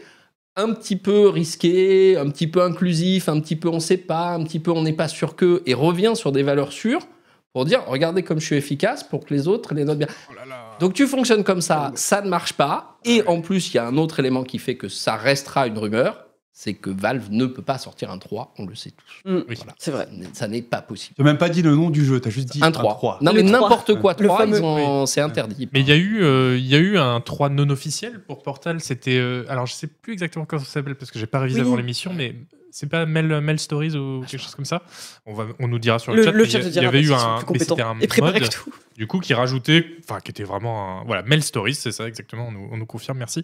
un petit peu risqués, un petit peu inclusifs, un petit peu on sait pas, un petit peu on n'est pas sûr que, et revient sur des valeurs sûres pour dire regardez comme je suis efficace pour que les autres les notent bien. Oh là là. Donc tu fonctionnes comme ça, ça ne marche pas. Et en plus, il y a un autre élément qui fait que ça restera une rumeur, c'est que Valve ne peut pas sortir un 3, on le sait tous. Mm, Oui. C'est vrai. Ça n'est- pas possible. Tu n'as même pas dit le nom du jeu, tu as juste dit Un 3. Non Le mais 3. n'importe quoi, Le 3, fameux. ils ont- c'est interdit. Mais il y a eu, euh, il y a eu un 3 non officiel pour Portal. C'était, euh, alors je sais plus exactement comment ça s'appelle parce que j'ai pas révisé Oui. avant l'émission, mais c'est pas Mel, Mel Stories ou quelque chose comme ça? On va, on nous dira sur le, Le, chat. le mais chat il y y dira avait eu un, plus mais un et mode, que tout. Du coup qui rajoutait, enfin qui était vraiment, un- voilà, Mel Stories, c'est ça exactement. On nous, on nous confirme, merci,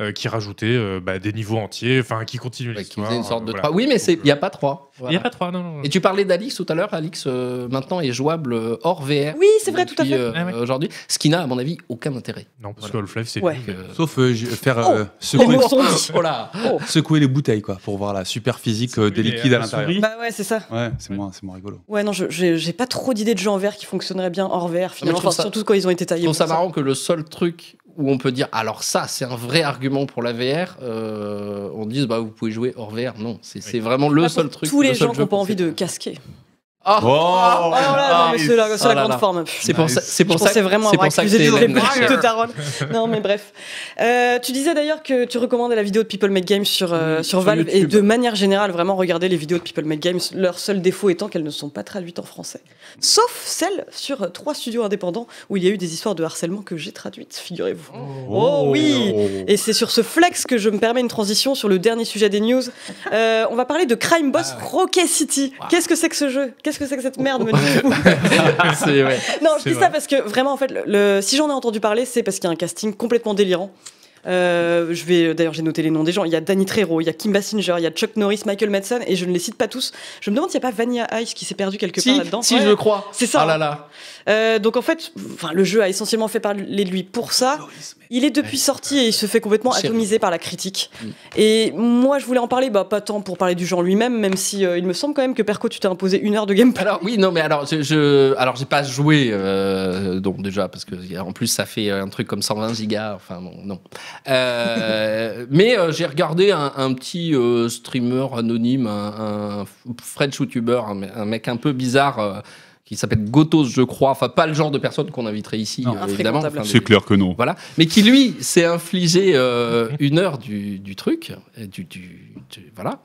euh, qui rajoutait euh, bah, des niveaux entiers, enfin qui continue Ouais, qui l'histoire. une sorte de euh, voilà. 3. Oui, mais il n'y a pas 3. Il n'y a pas 3, non. non. Et tu parlais d'Alix tout à l'heure. Alix, euh, maintenant, est jouable euh, hors VR. Oui, c'est vrai, tout à fait. euh, Ah ouais. Aujourd'hui. Ce qui n'a, à mon avis, aucun intérêt. Non, parce Voilà. que Half-Life, c'est Ouais. euh, Sauf euh, faire Oh, euh, secouer. Oh *laughs* les bouteilles, quoi, pour voir la super physique euh, des liquides à la l'intérieur. Bah ouais, c'est ça. Ouais, c'est moins, c'est moins rigolo. Ouais, non, j'ai pas trop d'idées de jeux en VR qui fonctionneraient bien hors VR finalement. trouve Enfin, ça- surtout quand ils ont été Je taillés. trouve ça marrant que le seul truc où on peut dire alors ça c'est un vrai argument pour la VR, euh, on dise bah vous pouvez jouer hors VR. Non, c'est vraiment le Pas seul pour truc. Tous le les gens qui n'ont pas envie de casquer. Ah, Oh, Oh là là, non, mais c'est la, c'est oh la là grande là. forme. c'est pour ça. C'est Je pour ça. vraiment c'est avoir pour ça que c'est de Taron. Non, mais bref. Euh, tu disais d'ailleurs que tu recommandais la vidéo de People Make Games sur, euh, sur sur Valve et de manière générale, vraiment regarder les vidéos de People Make Games. Leur seul défaut étant qu'elles ne sont pas traduites en français. Sauf celle sur euh, trois studios indépendants où il y a eu des histoires de harcèlement que j'ai traduites, figurez-vous. Oh oui Et c'est sur ce flex que je me permets une transition sur le dernier sujet des news. Euh, on va parler de Crime Boss Ah. Rocket City. Wow. Qu'est-ce que c'est que ce jeu? Qu'est-ce que c'est que cette merde me ouais. *laughs* *laughs* Non, je dis vrai. ça parce que vraiment, en fait, le, le- si j'en ai entendu parler, c'est parce qu'il y a un casting complètement délirant. Euh, je vais d'ailleurs j'ai noté les noms des gens. Il y a Danny Trejo, il y a Kim Basinger, il y a Chuck Norris, Michael Madsen et je ne les cite pas tous. Je me demande s'il n'y a pas Vanilla Ice qui s'est perdu quelque part Si, là-dedans. si Ouais. je crois. C'est ça. Ah là là. Euh, donc en fait, enfin, le jeu a essentiellement fait parler de lui pour ça. Il est depuis sorti et il se fait complètement atomiser par la critique. Mm. Et moi, je voulais en parler, bah, pas tant pour parler du en lui-même, même si euh, il me semble quand même que Perco, tu t'es imposé une heure de gameplay. Alors oui, non, mais alors je, je- alors j'ai pas joué, euh, donc déjà parce que en plus ça fait un truc comme 120 gigas, enfin bon, non. Euh, *laughs* mais j'ai regardé un, un petit streamer anonyme, un, un French YouTuber, un mec un peu bizarre. Qui s'appelle Gotos, je crois. Enfin, pas le genre de personne qu'on inviterait ici, Non. euh, évidemment. Enfin, C'est clair que non. voilà. Mais qui, lui, s'est infligé euh, une heure du, du truc. euh, Du, du- du- voilà.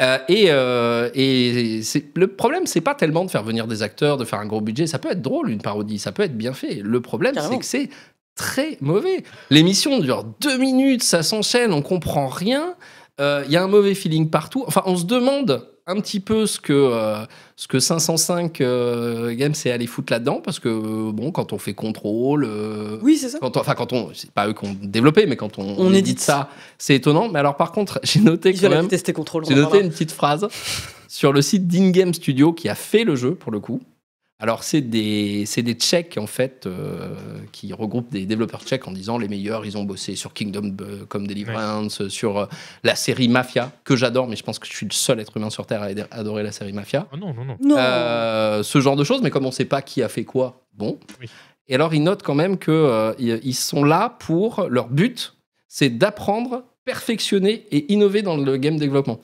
Euh, et euh, et le problème, c'est pas tellement de faire venir des acteurs, de faire un gros budget. Ça peut être drôle, une parodie. Ça peut être bien fait. Le problème, c'est que c'est très mauvais. L'émission dure deux minutes, ça s'enchaîne, on comprend rien. Euh, Il y a un mauvais feeling partout. Enfin, on se demande un petit peu ce que, euh, ce que 505 euh, Games est allé foutre là-dedans, parce que, euh, bon, quand on fait contrôle, euh, Oui, c'est ça. quand on- enfin, quand on, c'est pas eux qui ont développé, mais quand on, On édite édite. ça, c'est étonnant. Mais alors, par contre, *laughs* j'ai noté quand même, j'ai noté une petite phrase sur le site d'InGame Studio qui a fait le jeu pour le coup. Alors, c'est des, c'est des tchèques en fait euh, qui regroupent des développeurs tchèques en disant les meilleurs, ils ont bossé sur Kingdom euh, Come Deliverance, sur euh, la série Mafia, que j'adore, mais je pense que je suis le seul être humain sur Terre à adorer la série Mafia. Oh non, non, non. Non. Euh, ce genre de choses, mais comme on ne sait pas qui a fait quoi, bon. Oui. Et alors, ils notent quand même que euh, ils sont là pour leur but, c'est d'apprendre, perfectionner et innover dans le game développement.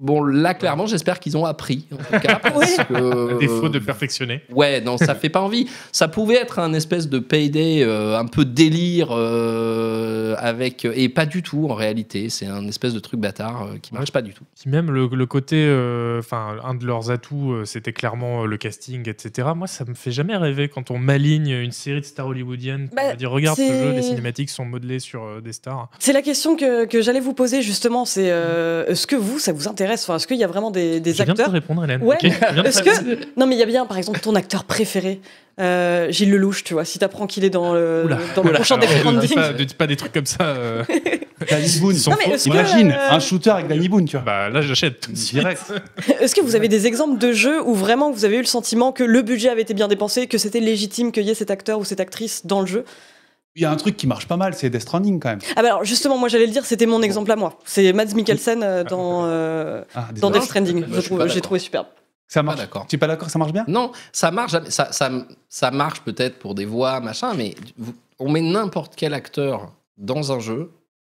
Bon, là, clairement, j'espère qu'ils ont appris. En tout cas, *laughs* parce que, À défaut de perfectionner. Ouais, non, ça fait pas envie. Ça pouvait être un espèce de payday euh, un peu délire euh, avec et pas du tout en réalité. C'est un espèce de truc bâtard euh, qui marche pas du tout. Puis même le, le côté, euh, enfin, un de leurs atouts, euh, c'était clairement euh, le casting, etc. Moi, ça me fait jamais rêver quand on m'aligne une série de stars hollywoodiennes. Bah, on va dire, regarde ce jeu, les cinématiques sont modelées sur euh, des stars. C'est la question que, que j'allais vous poser justement. C'est euh, est-ce que vous, ça vous intéresse Enfin, est-ce qu'il y a vraiment des, des Je viens de te acteurs répondre, Hélène. Ouais. Est-ce que non mais il y a bien par exemple ton acteur préféré, euh, Gilles Lelouch, tu vois. Si t'apprends qu'il est dans le Oula. dans le prochain Alors, Death ne dis Stranding. pas, ne dis pas des trucs comme ça. euh, *laughs* Danny Boone. Non, mais que- Imagine, euh, un shooter avec Danny Boone, tu vois. Bah là, j'achète tout. Direct. *laughs* Est-ce que vous avez des exemples de jeux où vraiment vous avez eu le sentiment que le budget avait été bien dépensé, que c'était légitime qu'il y ait cet acteur ou cette actrice dans le jeu? Il y a un truc qui marche pas mal, c'est Death Stranding quand même. Ah bah alors justement, moi j'allais le dire, c'était mon exemple à moi. C'est Mads Mikkelsen euh, dans, euh, Ah, dans. Death Stranding. Bah, Je trouve- J'ai trouvé superbe. Ça marche. Pas d'accord. Tu es pas d'accord Ça marche bien? Non, ça marche, ça, ça, ça marche peut-être pour des voix, machin, mais on met n'importe quel acteur dans un jeu,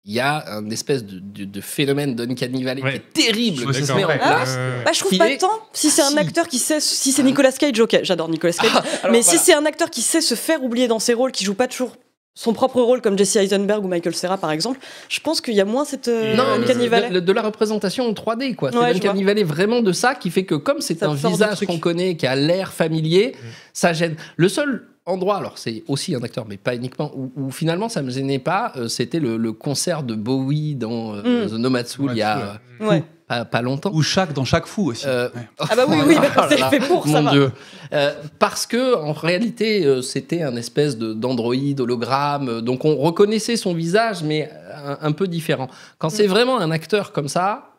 il y a un espèce de, de- de phénomène d'Uncanny Valley Ouais. qui est terrible, Ouais, qui c'est se ça. met en Ouais. place. Bah, je trouve pas est- tant. Si c'est Ah, un si. acteur qui sait, si c'est Nicolas Cage, ok, j'adore Nicolas Cage. *laughs* Mais voilà. si c'est un acteur qui sait se faire oublier dans ses rôles, qui joue pas toujours son propre rôle comme Jesse Eisenberg ou Michael Cera par exemple, je pense qu'il y a moins cette euh, Non, Uncanny de, la représentation en 3D, quoi. Ouais, c'est Valley vraiment de ça qui fait que comme c'est un visage qu'on connaît, qui a l'air familier, Mm. ça gêne. Le seul endroit, alors c'est aussi un acteur, mais pas uniquement, où, où finalement ça me gênait pas, euh, c'était le, le concert de Bowie dans euh, Mm. The Nomad's Soul il y a euh, Ouais. Pas, pas longtemps. Ou chaque dans chaque fou aussi. Euh, Ouais. *laughs* Ah bah oui, oui, bah, c'est fait pour, ça Mon va. Dieu. Euh, parce que en réalité, euh, c'était un espèce de- d'androïde hologramme, donc on reconnaissait son visage, mais un, un peu différent. Quand c'est Mm. vraiment un acteur comme ça,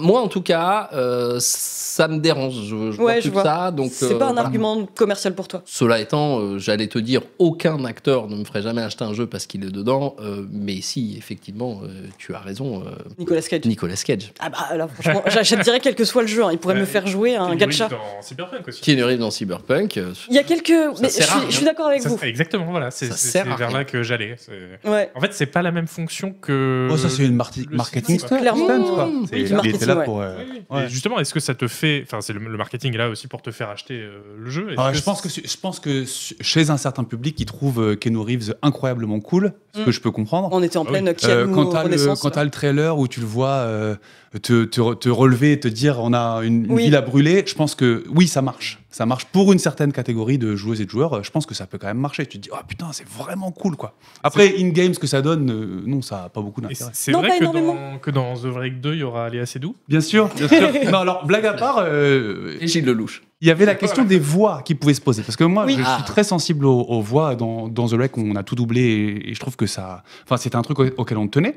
moi en tout cas, euh, ça me dérange. Je, je vois plus que ça, donc C'est euh, pas un voilà. argument commercial pour toi. Cela étant, euh, j'allais te dire, aucun acteur ne me ferait jamais acheter un jeu parce qu'il est dedans. euh, mais si, effectivement, euh, tu as raison, euh, Nicolas Cage. Nicolas Cage. Ah bah là, franchement, *laughs* j'achète direct quel que soit le jeu. hein. Il pourrait Ouais. me faire jouer un gacha. Dans Cyberpunk aussi. Dans Cyberpunk. euh, Il y a quelques. Mais je suis, rien. je suis d'accord avec Ça, vous. exactement, voilà. C'est vers rien. là que j'allais. Ouais. En fait, c'est pas la même fonction que. Oh, ça, c'est une marketing Clairement. Marketing, là ouais. pour. euh, Oui, oui. ouais. Et justement, est-ce que ça te fait. Enfin, c'est le, le marketing est là aussi pour te faire acheter euh, le jeu. Ah, que je, pense que, su- je pense que su- chez un certain public, ils trouvent euh, Keanu Reeves incroyablement cool, ce Mm. que je peux comprendre. On était en Ah pleine oui. Keanu Euh, quand t'as le, le trailer où tu le vois euh, te, te, te relever et te dire on a une, une Oui. ville à brûler, je pense que oui, ça marche. Ça marche pour une certaine catégorie de joueuses et de joueurs. Je pense que ça peut quand même marcher. Tu te dis, oh putain, c'est vraiment cool quoi. Après, in-game, ce que ça donne, euh, non, ça n'a pas beaucoup d'intérêt. c'est- vrai que dans, que dans The Break 2, il y aura Léa Seydoux Bien sûr, bien sûr. *laughs* non, alors, blague à part, euh, Et Gilles Lelouch. Il y avait la *laughs* question des voix qui pouvaient se poser. Parce que moi, Oui. je Ah. suis très sensible aux, aux voix. Dans, dans The Wreck, on a tout doublé et, et je trouve que ça. Enfin, c'était un truc au- auquel on tenait.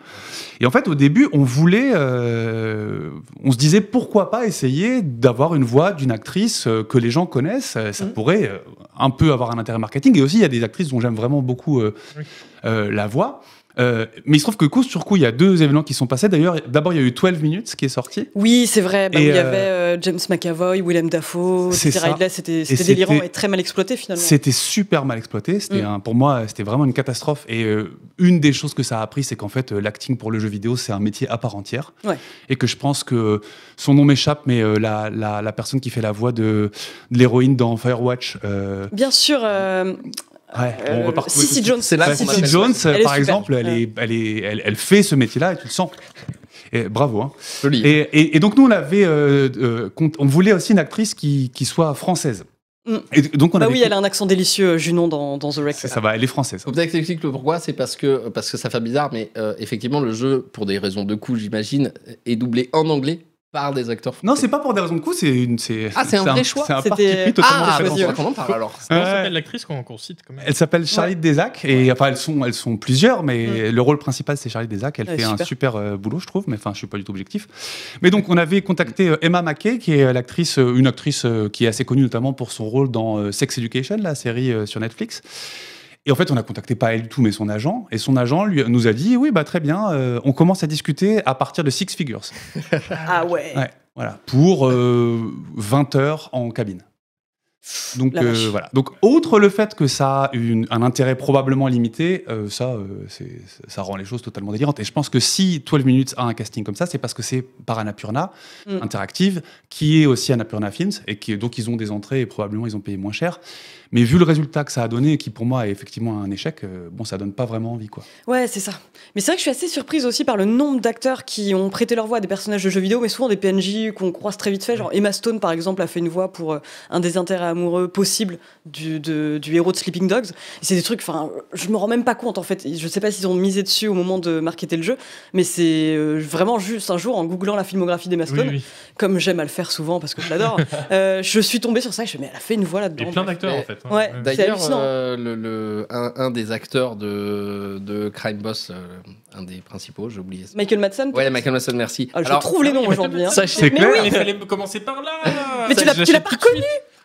Et en fait, au début, on voulait. euh, on se disait pourquoi pas essayer d'avoir une voix d'une actrice euh, que les gens connaissent. Euh, Ça Mhm. pourrait euh, un peu avoir un intérêt marketing. Et aussi, il y a des actrices dont j'aime vraiment beaucoup euh, Oui. euh, la voix. Euh, mais il se trouve que coup sur coup, il y a deux événements qui sont passés. D'ailleurs, d'abord, il y a eu 12 minutes qui est sorti. Oui, c'est vrai. Bah, Et, où il y euh, avait euh, James McAvoy, Willem Dafoe. Ridley. C'était Et délirant et très mal exploité finalement. C'était super mal exploité. C'était Mm. un- pour moi, c'était vraiment une catastrophe. Et une des choses que ça a appris, c'est qu'en fait, l'acting pour le jeu vidéo, c'est un métier à part entière. Ouais. Et que je pense que son nom m'échappe, mais la, la- la personne qui fait la voix de, de l'héroïne dans Firewatch. Bien sûr. Euh, ouais, euh, on Cici Jones. C'est là appelle Jones, Elle par exemple, elle, Ouais. est, elle, est, elle, elle fait ce métier-là et tu le sens. Et bravo. hein. Joli. Et, et- et donc, nous, on avait. euh, euh, on voulait aussi une actrice qui, qui soit française. Mm. Et donc, on Bah avait. oui, elle a un accent délicieux, Junon, dans, dans The Wreck. ça, ça va, elle est française. Peut-être expliquer le pourquoi, c'est parce que, parce que ça fait bizarre, mais euh, effectivement, le jeu, pour des raisons de coût, j'imagine, est doublé en anglais par des acteurs français. Non, c'est pas pour des raisons de coût, c'est une. c'est- Ah, c'est un vrai choix C'est un parti pris totalement Ah, ouais. faudra qu'on en parle alors. Comment Ouais. s'appelle l'actrice qu'on qu'on cite quand même Elle s'appelle Charlie Desac et enfin elles sont elles sont plusieurs mais le rôle principal c'est Charlie Desac. Elle Ouais, fait un super. super euh, boulot je trouve mais enfin je suis pas du tout objectif. Mais donc on avait contacté euh, Emma Mackey qui est l'actrice euh, une actrice euh, qui est assez connue notamment pour son rôle dans euh, Sex Education la série euh, sur Netflix. Et en fait, on a contacté pas elle du tout, mais son agent. Et son agent lui nous a dit, oui, bah très bien, euh, on commence à discuter à partir de Six Figures. *laughs* Ah ouais. Ouais, voilà, pour euh, 20 heures en cabine. Donc euh, voilà. Donc outre le fait que ça a une- un intérêt probablement limité, euh, ça, euh, c'est- ça rend les choses totalement délirantes. Et je pense que si 12 minutes a un casting comme ça, c'est parce que c'est par Annapurna Mm. Interactive, qui est aussi Annapurna Films, et qui donc ils ont des entrées et probablement ils ont payé moins cher. Mais vu le résultat que ça a donné, qui pour moi est effectivement un échec, euh, bon, ça donne pas vraiment envie, quoi. Ouais, c'est ça. Mais c'est vrai que je suis assez surprise aussi par le nombre d'acteurs qui ont prêté leur voix à des personnages de jeux vidéo, mais souvent des PNJ qu'on croise très vite fait. Genre Emma Stone, par exemple, a fait une voix pour euh, un des intérêts amoureux possibles du, de- du héros de Sleeping Dogs. Et c'est des trucs, enfin, je me rends même pas compte en fait. Je sais pas s'ils ont misé dessus au moment de marketer le jeu, mais c'est euh, vraiment juste un jour en googlant la filmographie d'Emma Stone, oui. comme j'aime à le faire souvent parce que je l'adore, *laughs* euh, je suis tombée sur ça et je me suis dit, mais elle a fait une voix Il y là-dedans. a plein d'acteurs en fait. Hein. Ouais. D'ailleurs, euh, le, le- un, un des acteurs de, de Crime Boss, euh, un des principaux, j'ai oublié. Michael Madsen Ouais, Michael Madsen, merci. Ah, Je Alors, trouve les noms aujourd'hui. hein. sachez- C'est Mais clair. oui. Il fallait commencer par là Mais tu Ça, l'as- tu pas.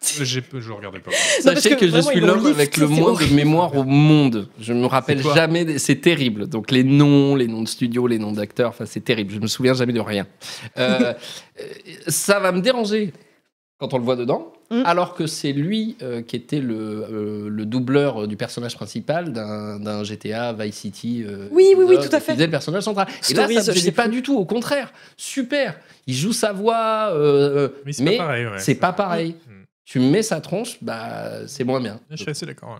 J'ai- Je regardais pas. Sachez que que, je suis l'homme avec le moins horrible. de mémoire au monde. Je me rappelle jamais. des- C'est terrible. Donc les noms, les noms de studios, les noms d'acteurs, enfin c'est terrible. Je me souviens jamais de rien. Euh, *laughs* ça va me déranger quand on le voit dedans, Mm. alors que c'est lui euh, qui était le, euh, le doubleur du personnage principal d'un GTA Vice City. euh, Oui, oui, oui, tout à qui fait. faisait le personnage central. Et Stories, là, ça gênait pas du tout. Au contraire, super. Il joue sa voix. euh, Mais c'est pas pareil. ouais. c'est pas pareil. Mm. Tu mets sa tronche, bah c'est moins bien. Je suis assez d'accord. ouais.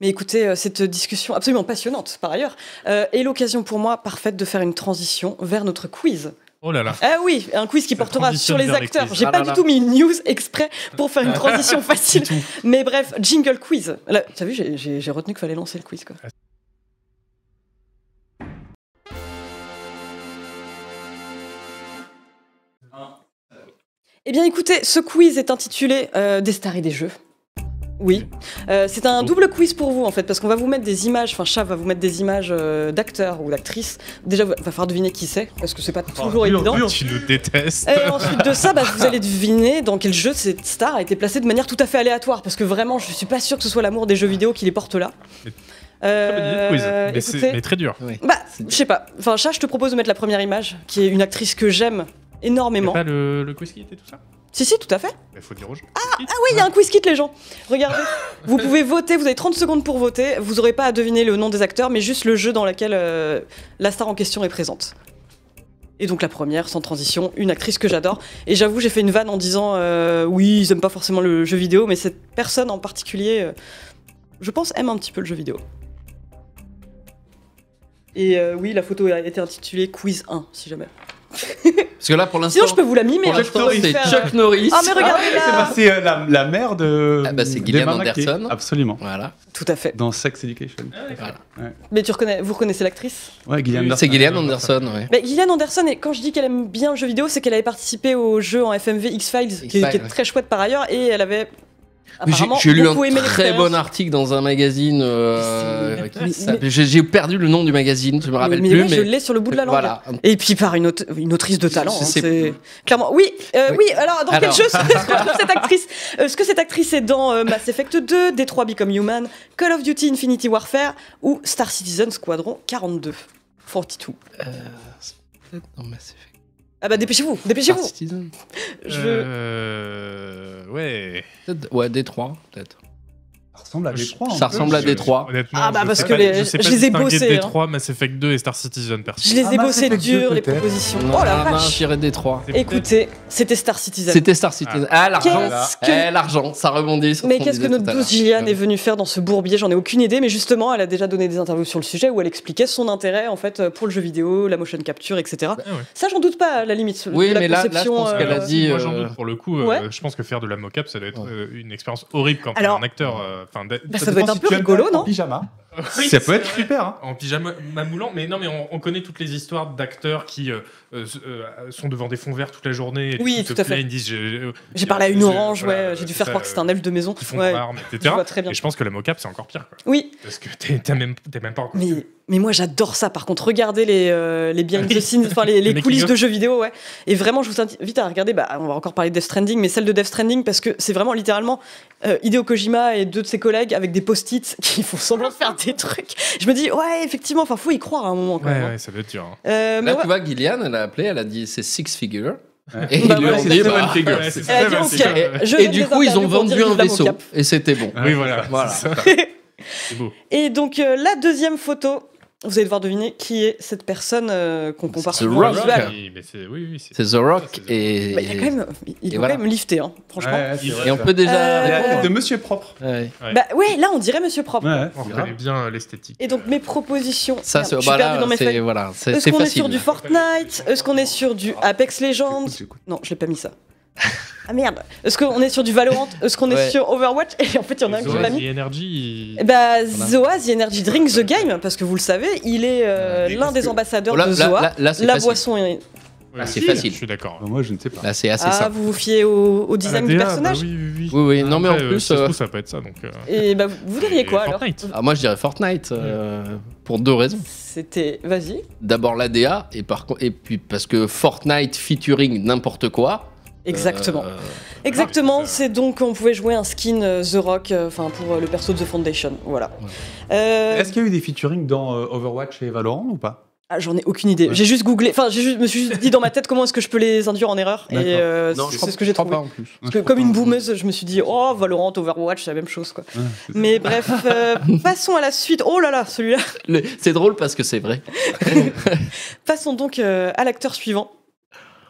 Mais écoutez, cette discussion absolument passionnante par ailleurs euh, est l'occasion pour moi parfaite de faire une transition vers notre quiz. Oh là là. Ah oui, un quiz qui Ça portera sur les acteurs. J'ai Ah pas là du là. tout mis une news exprès pour faire une *laughs* transition facile. Mais bref, jingle quiz. Là, T'as vu, j'ai- retenu qu'il fallait lancer le quiz. Quoi. Eh bien écoutez, ce quiz est intitulé euh, Des stars et des jeux. Oui, Euh, c'est un double quiz pour vous en fait, parce qu'on va vous mettre des images, enfin Chat va vous mettre des images euh, d'acteurs ou d'actrices. Déjà, il va falloir deviner qui c'est, parce que c'est pas toujours évident. Tu nous détestes. Et ensuite de ça, bah, vous allez deviner dans quel jeu cette star a été placée de manière tout à fait aléatoire, parce que vraiment, je suis pas sûr que ce soit l'amour des jeux vidéo qui les porte là. Mais Très bonne idée de quiz. Euh, Mais, mais très dur. bah, je sais pas. Enfin, Chat, je te propose de mettre la première image, qui est une actrice que j'aime C'est énormément. pas le, le quiz qui était tout ça? Si, si, tout à fait. Il faut dire aux gens. Ah oui, il y a un quiz kit, les gens. Regardez, vous pouvez voter, vous avez 30 secondes pour voter. Vous n'aurez pas à deviner le nom des acteurs, mais juste le jeu dans lequel euh, la star en question est présente. Et donc la première, sans transition, une actrice que j'adore. Et j'avoue, j'ai fait une vanne en disant euh, oui, ils aiment pas forcément le jeu vidéo, mais cette personne en particulier, euh, je pense, aime un petit peu le jeu vidéo. Et euh, oui, la photo a été intitulée Quiz 1, si jamais. Parce que là, pour l'instant, Sinon, je peux vous la mimer. hein, l'instant, peux vous c'est euh, Chuck Norris. Ah, mais regardez C'est là c'est, euh, la, la mère de. Ah bah, c'est Gillian. Anderson. Absolument. Voilà. Tout à fait. Dans Sex Education. voilà. Mais tu reconnais, vous reconnaissez l'actrice? Ouais, Gillian Anderson. C'est Gillian Anderson, ouais. Mais Gillian Anderson, et quand je dis qu'elle aime bien le jeu vidéo, c'est qu'elle avait participé au jeu en FMV X-Files, qui, est- qui est très chouette par ailleurs, et elle avait J'ai lu un très bon article dans un magazine. euh, J'ai perdu le nom du magazine, je me rappelle mais, plus. mais je l'ai sur le bout de la langue. Voilà. Et puis par une, autrice de talent, hein, C'est- clairement. Oui, euh, oui. Oui. alors dans Alors. quel jeu *laughs* cette actrice Est-ce que cette actrice est dans euh, Mass Effect 2, Détroit Become Human, Call of Duty Infinity Warfare ou Star Citizen Squadron 42 42 Non, mais c'est fait. Ah bah dépêchez-vous, dépêchez-vous. Je... Euh, ouais. Peut-être- Ouais, Détroit, peut-être. Ça ressemble à Détroit. Ça peu. ressemble à Détroit. Honnêtement, Ah bah je parce sais que pas- les- je, sais je les ai distinguer bossés, hein. Détroit, Mass Effect 2 et Star Citizen perso. Je les Ah, ai Mass bossés Effect dur, 2, les peut-être. propositions. Non, oh la non, vache j'irais Détroit. C'est peut-être- Écoutez, c'était Star Citizen. C'était Star Citizen. Ah, l'argent. Qu'est-ce que- Eh, l'argent, ça rebondit sur Mais qu'on qu'est-ce que disait notre tout à douce l'heure. Gillian est venue faire dans ce bourbier J'en ai aucune idée, mais justement, elle a déjà donné des interviews sur le sujet où elle expliquait son intérêt en fait pour le jeu vidéo, la motion capture, etc. Ah ouais. Ça, j'en doute pas, à la limite. Oui, de la mais là- là, je conception, pense qu'elle a euh, dit- Moi, j'en euh, doute pour le coup. euh, Ouais. je pense que faire de la mocap, ça doit être Ouais. euh, une expérience horrible quand Alors- t'es un acteur. euh, Enfin, Bah, ça doit être un si peu rigolo, non? En pyjama. *laughs* Oui, Ça peut être vrai. super. hein. En pyjama moulant, mais non, mais on, on connaît toutes les histoires d'acteurs qui euh, euh, euh, sont devant des fonds verts toute la journée. et Oui, tout à fait. j'ai- parlé à une je- orange, voilà, ouais, j'ai dû faire ça, croire que c'était un elfe de maison. Qui font Ouais. Je etc. vois très bien. Et je pense que la mocap, c'est encore pire. Quoi. Oui, Parce que t'es même, t'es même pas encore. mais, mais moi j'adore ça. Par contre, regardez les, euh, les behind *laughs* the scenes, enfin les, les Les coulisses de jeux vidéo, ouais. Et vraiment, je vous invite à regarder. Bah, on va encore parler de Death Stranding, mais celle de Death Stranding parce que c'est vraiment littéralement euh, Hideo Kojima et deux de ses collègues avec des post-it qui font semblant de faire *laughs* des trucs. Je me dis, ouais, effectivement, enfin, faut y croire à un moment quand Ouais, même. hein. ouais, ça doit être dur. hein. Euh, mais Là, ouais. tu vois, Gillian, elle a appelé, elle a dit c'est six figures. Et Bah ils lui ont dit, bah. Ouais, c'est Elle a dit. Je du coup, ils ont vendu un vaisseau. Et c'était bon. Oui, voilà. *laughs* Voilà. C'est beau. Et donc, euh, la deuxième photo, vous allez devoir deviner qui est cette personne euh, qu'on compare souvent au Rock. visuel. Oui, mais c'est- oui, oui, c'est- C'est The Rock. C'est The Rock. Et, Bah, il a quand même, il Et est voilà. quand même lifté, hein, franchement. Ouais, c'est Et vrai, et on ça. peut déjà. Euh, La répondre. tête de Monsieur Propre. Ouais. Ouais. Bah ouais, là on dirait Monsieur Propre. Ouais, On reconnaît bien euh, l'esthétique. Et donc mes propositions. Ça, Merde, c'est je suis bah perdue là, dans mes c'est feuilles. voilà, c'est Est-ce c'est qu'on est sur du Fortnite? Est-ce qu'on est sur du Apex Legends? J'écoute. Non, je l'ai pas mis ça. *laughs* Ah merde. Est-ce qu'on est sur du Valorant? Est-ce qu'on est sur Overwatch? Et en fait, il y en a un que j'ai Zoaz pas et mis. Energy. Eh Bah, Zoa, The Energy Drink The Game, parce que vous le savez, il est euh, l'un des ambassadeurs Là, de Zoa. là, la facile. boisson est. Ah, c'est facile. Je suis d'accord. Bah, Moi, je ne sais pas. Là, c'est assez Ah, simple. vous vous fiez au, au design du DA, personnage bah oui, oui, oui. Oui, oui. Non, mais en Après, euh, plus, ça euh, trouve, ça peut être ça. Donc, euh, Et bah, vous diriez et quoi alors? Ah, moi, je dirais Fortnite euh, pour deux raisons. C'était. Vas-y. D'abord l'ADA et par et puis parce que Fortnite featuring n'importe quoi, Exactement. Euh, Exactement, Ah, c'est donc on pouvait jouer un skin euh, The Rock, euh, enfin pour euh, le perso de The Foundation, voilà. Euh, Est-ce qu'il y a eu des featuring dans euh, Overwatch et Valorant ou pas? Ah, J'en ai aucune idée. Ouais. J'ai juste googlé, enfin j'ai juste, me suis juste dit dans ma tête comment est-ce que je peux les induire en erreur et D'accord. euh, non, je c'est ce que j'ai je crois trouvé. pas en plus. Parce que comme une boumeuse, je me suis dit oh Valorant, Overwatch, c'est la même chose quoi. Mais bref, euh, *laughs* passons à la suite. Oh là là, celui-là. Le- C'est drôle parce que c'est vrai. *laughs* Passons donc euh, à l'acteur suivant.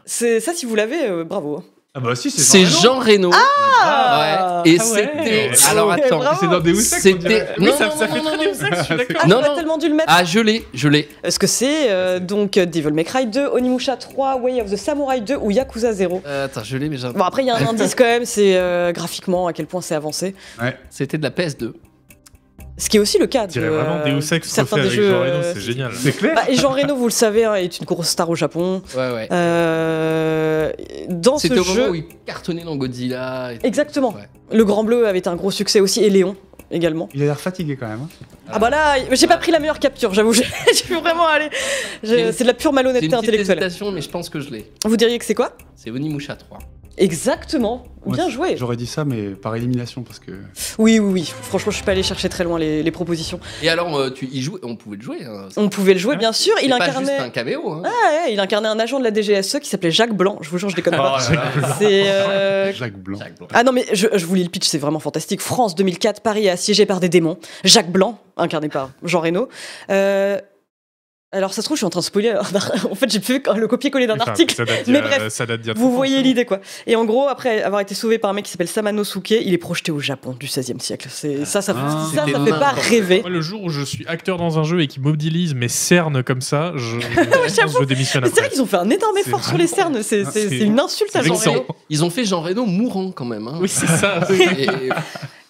C'est ça si vous l'avez, euh, bravo. Ah bah si, C'est Jean Reno. Ah ouais. Et Ah ouais. c'était. Alors attends. C'est dans Ex, on C'était. Oui, Non, ça, non, ça non, fait non, très non, Deus Ex, je suis *laughs* d'accord. Ah, Non, non. tellement dû le mettre. Ah, je l'ai, je l'ai. Est-ce que c'est euh, donc euh, Devil May Cry 2, Onimusha 3, Way of the Samurai 2 ou Yakuza 0 Euh, attends, je l'ai, mais j'ai- Bon après il y a un *laughs* indice quand même, c'est euh, graphiquement à quel point c'est avancé. c'était de la PS2. Ce qui est aussi le cas de vraiment euh, Deus Ex certains refait des avec jeux. Jean Reno, euh, c'est génial. C'est clair bah, et Jean Reno, vous le savez, hein, est une grosse star au Japon. Ouais, ouais. Euh, dans ce C'était au moment jeu, où il cartonnait dans Godzilla. et tout. exactement. Ouais. Le Grand Bleu avait été un gros succès aussi et Léon également. Il a l'air fatigué quand même. hein. Ah bah là, j'ai pas pris la meilleure capture, j'avoue. *laughs* J'ai j'ai vraiment aller. J'ai- C'est de la pure C'est malhonnêteté une petite intellectuelle. hésitation, mais je pense que je l'ai. Vous diriez que c'est quoi? C'est Onimusha 3. Exactement. Bien joué. J'aurais dit ça, mais par élimination parce que. Oui, oui, oui. Franchement, je suis pas allé chercher très loin les, les propositions. Et alors, euh, tu y on pouvait le jouer. Hein. On pouvait le jouer, bien sûr. Il pas incarnait. juste un caméo. Hein. Ah ouais, il incarnait un agent de la DGSE qui s'appelait Jacques Blanc. Je vous jure, je déconne pas. Oh là. C'est. euh, *laughs* Jacques Blanc. Jacques Blanc. Ah non, mais je, je vous lis le pitch, c'est vraiment fantastique. France 2004, Paris est assiégé par des démons. Jacques Blanc, incarné par Jean Reno. Euh, alors, ça se trouve, je suis en train de spoiler. *laughs* en fait, j'ai fait le copier-coller d'un Enfin, article. *laughs* Mais a- bref, ça date Vous voyez l'idée, quoi. Et en gros, après avoir été sauvé par un mec qui s'appelle Samanosuke, il est projeté au Japon du XVIe siècle. C'est ça, ça, Ah, ça, ça fait pas rêver. Moi, le jour où je suis acteur dans un jeu et qui mobilise mes cernes comme ça, je, je, *laughs* je démissionne c'est vrai qu'ils ont fait un énorme effort sur les cernes. C'est Ah, une insulte à Jean. Reno. Ils ont fait Jean Reno mourant quand même. Hein. Oui, c'est ça. Et-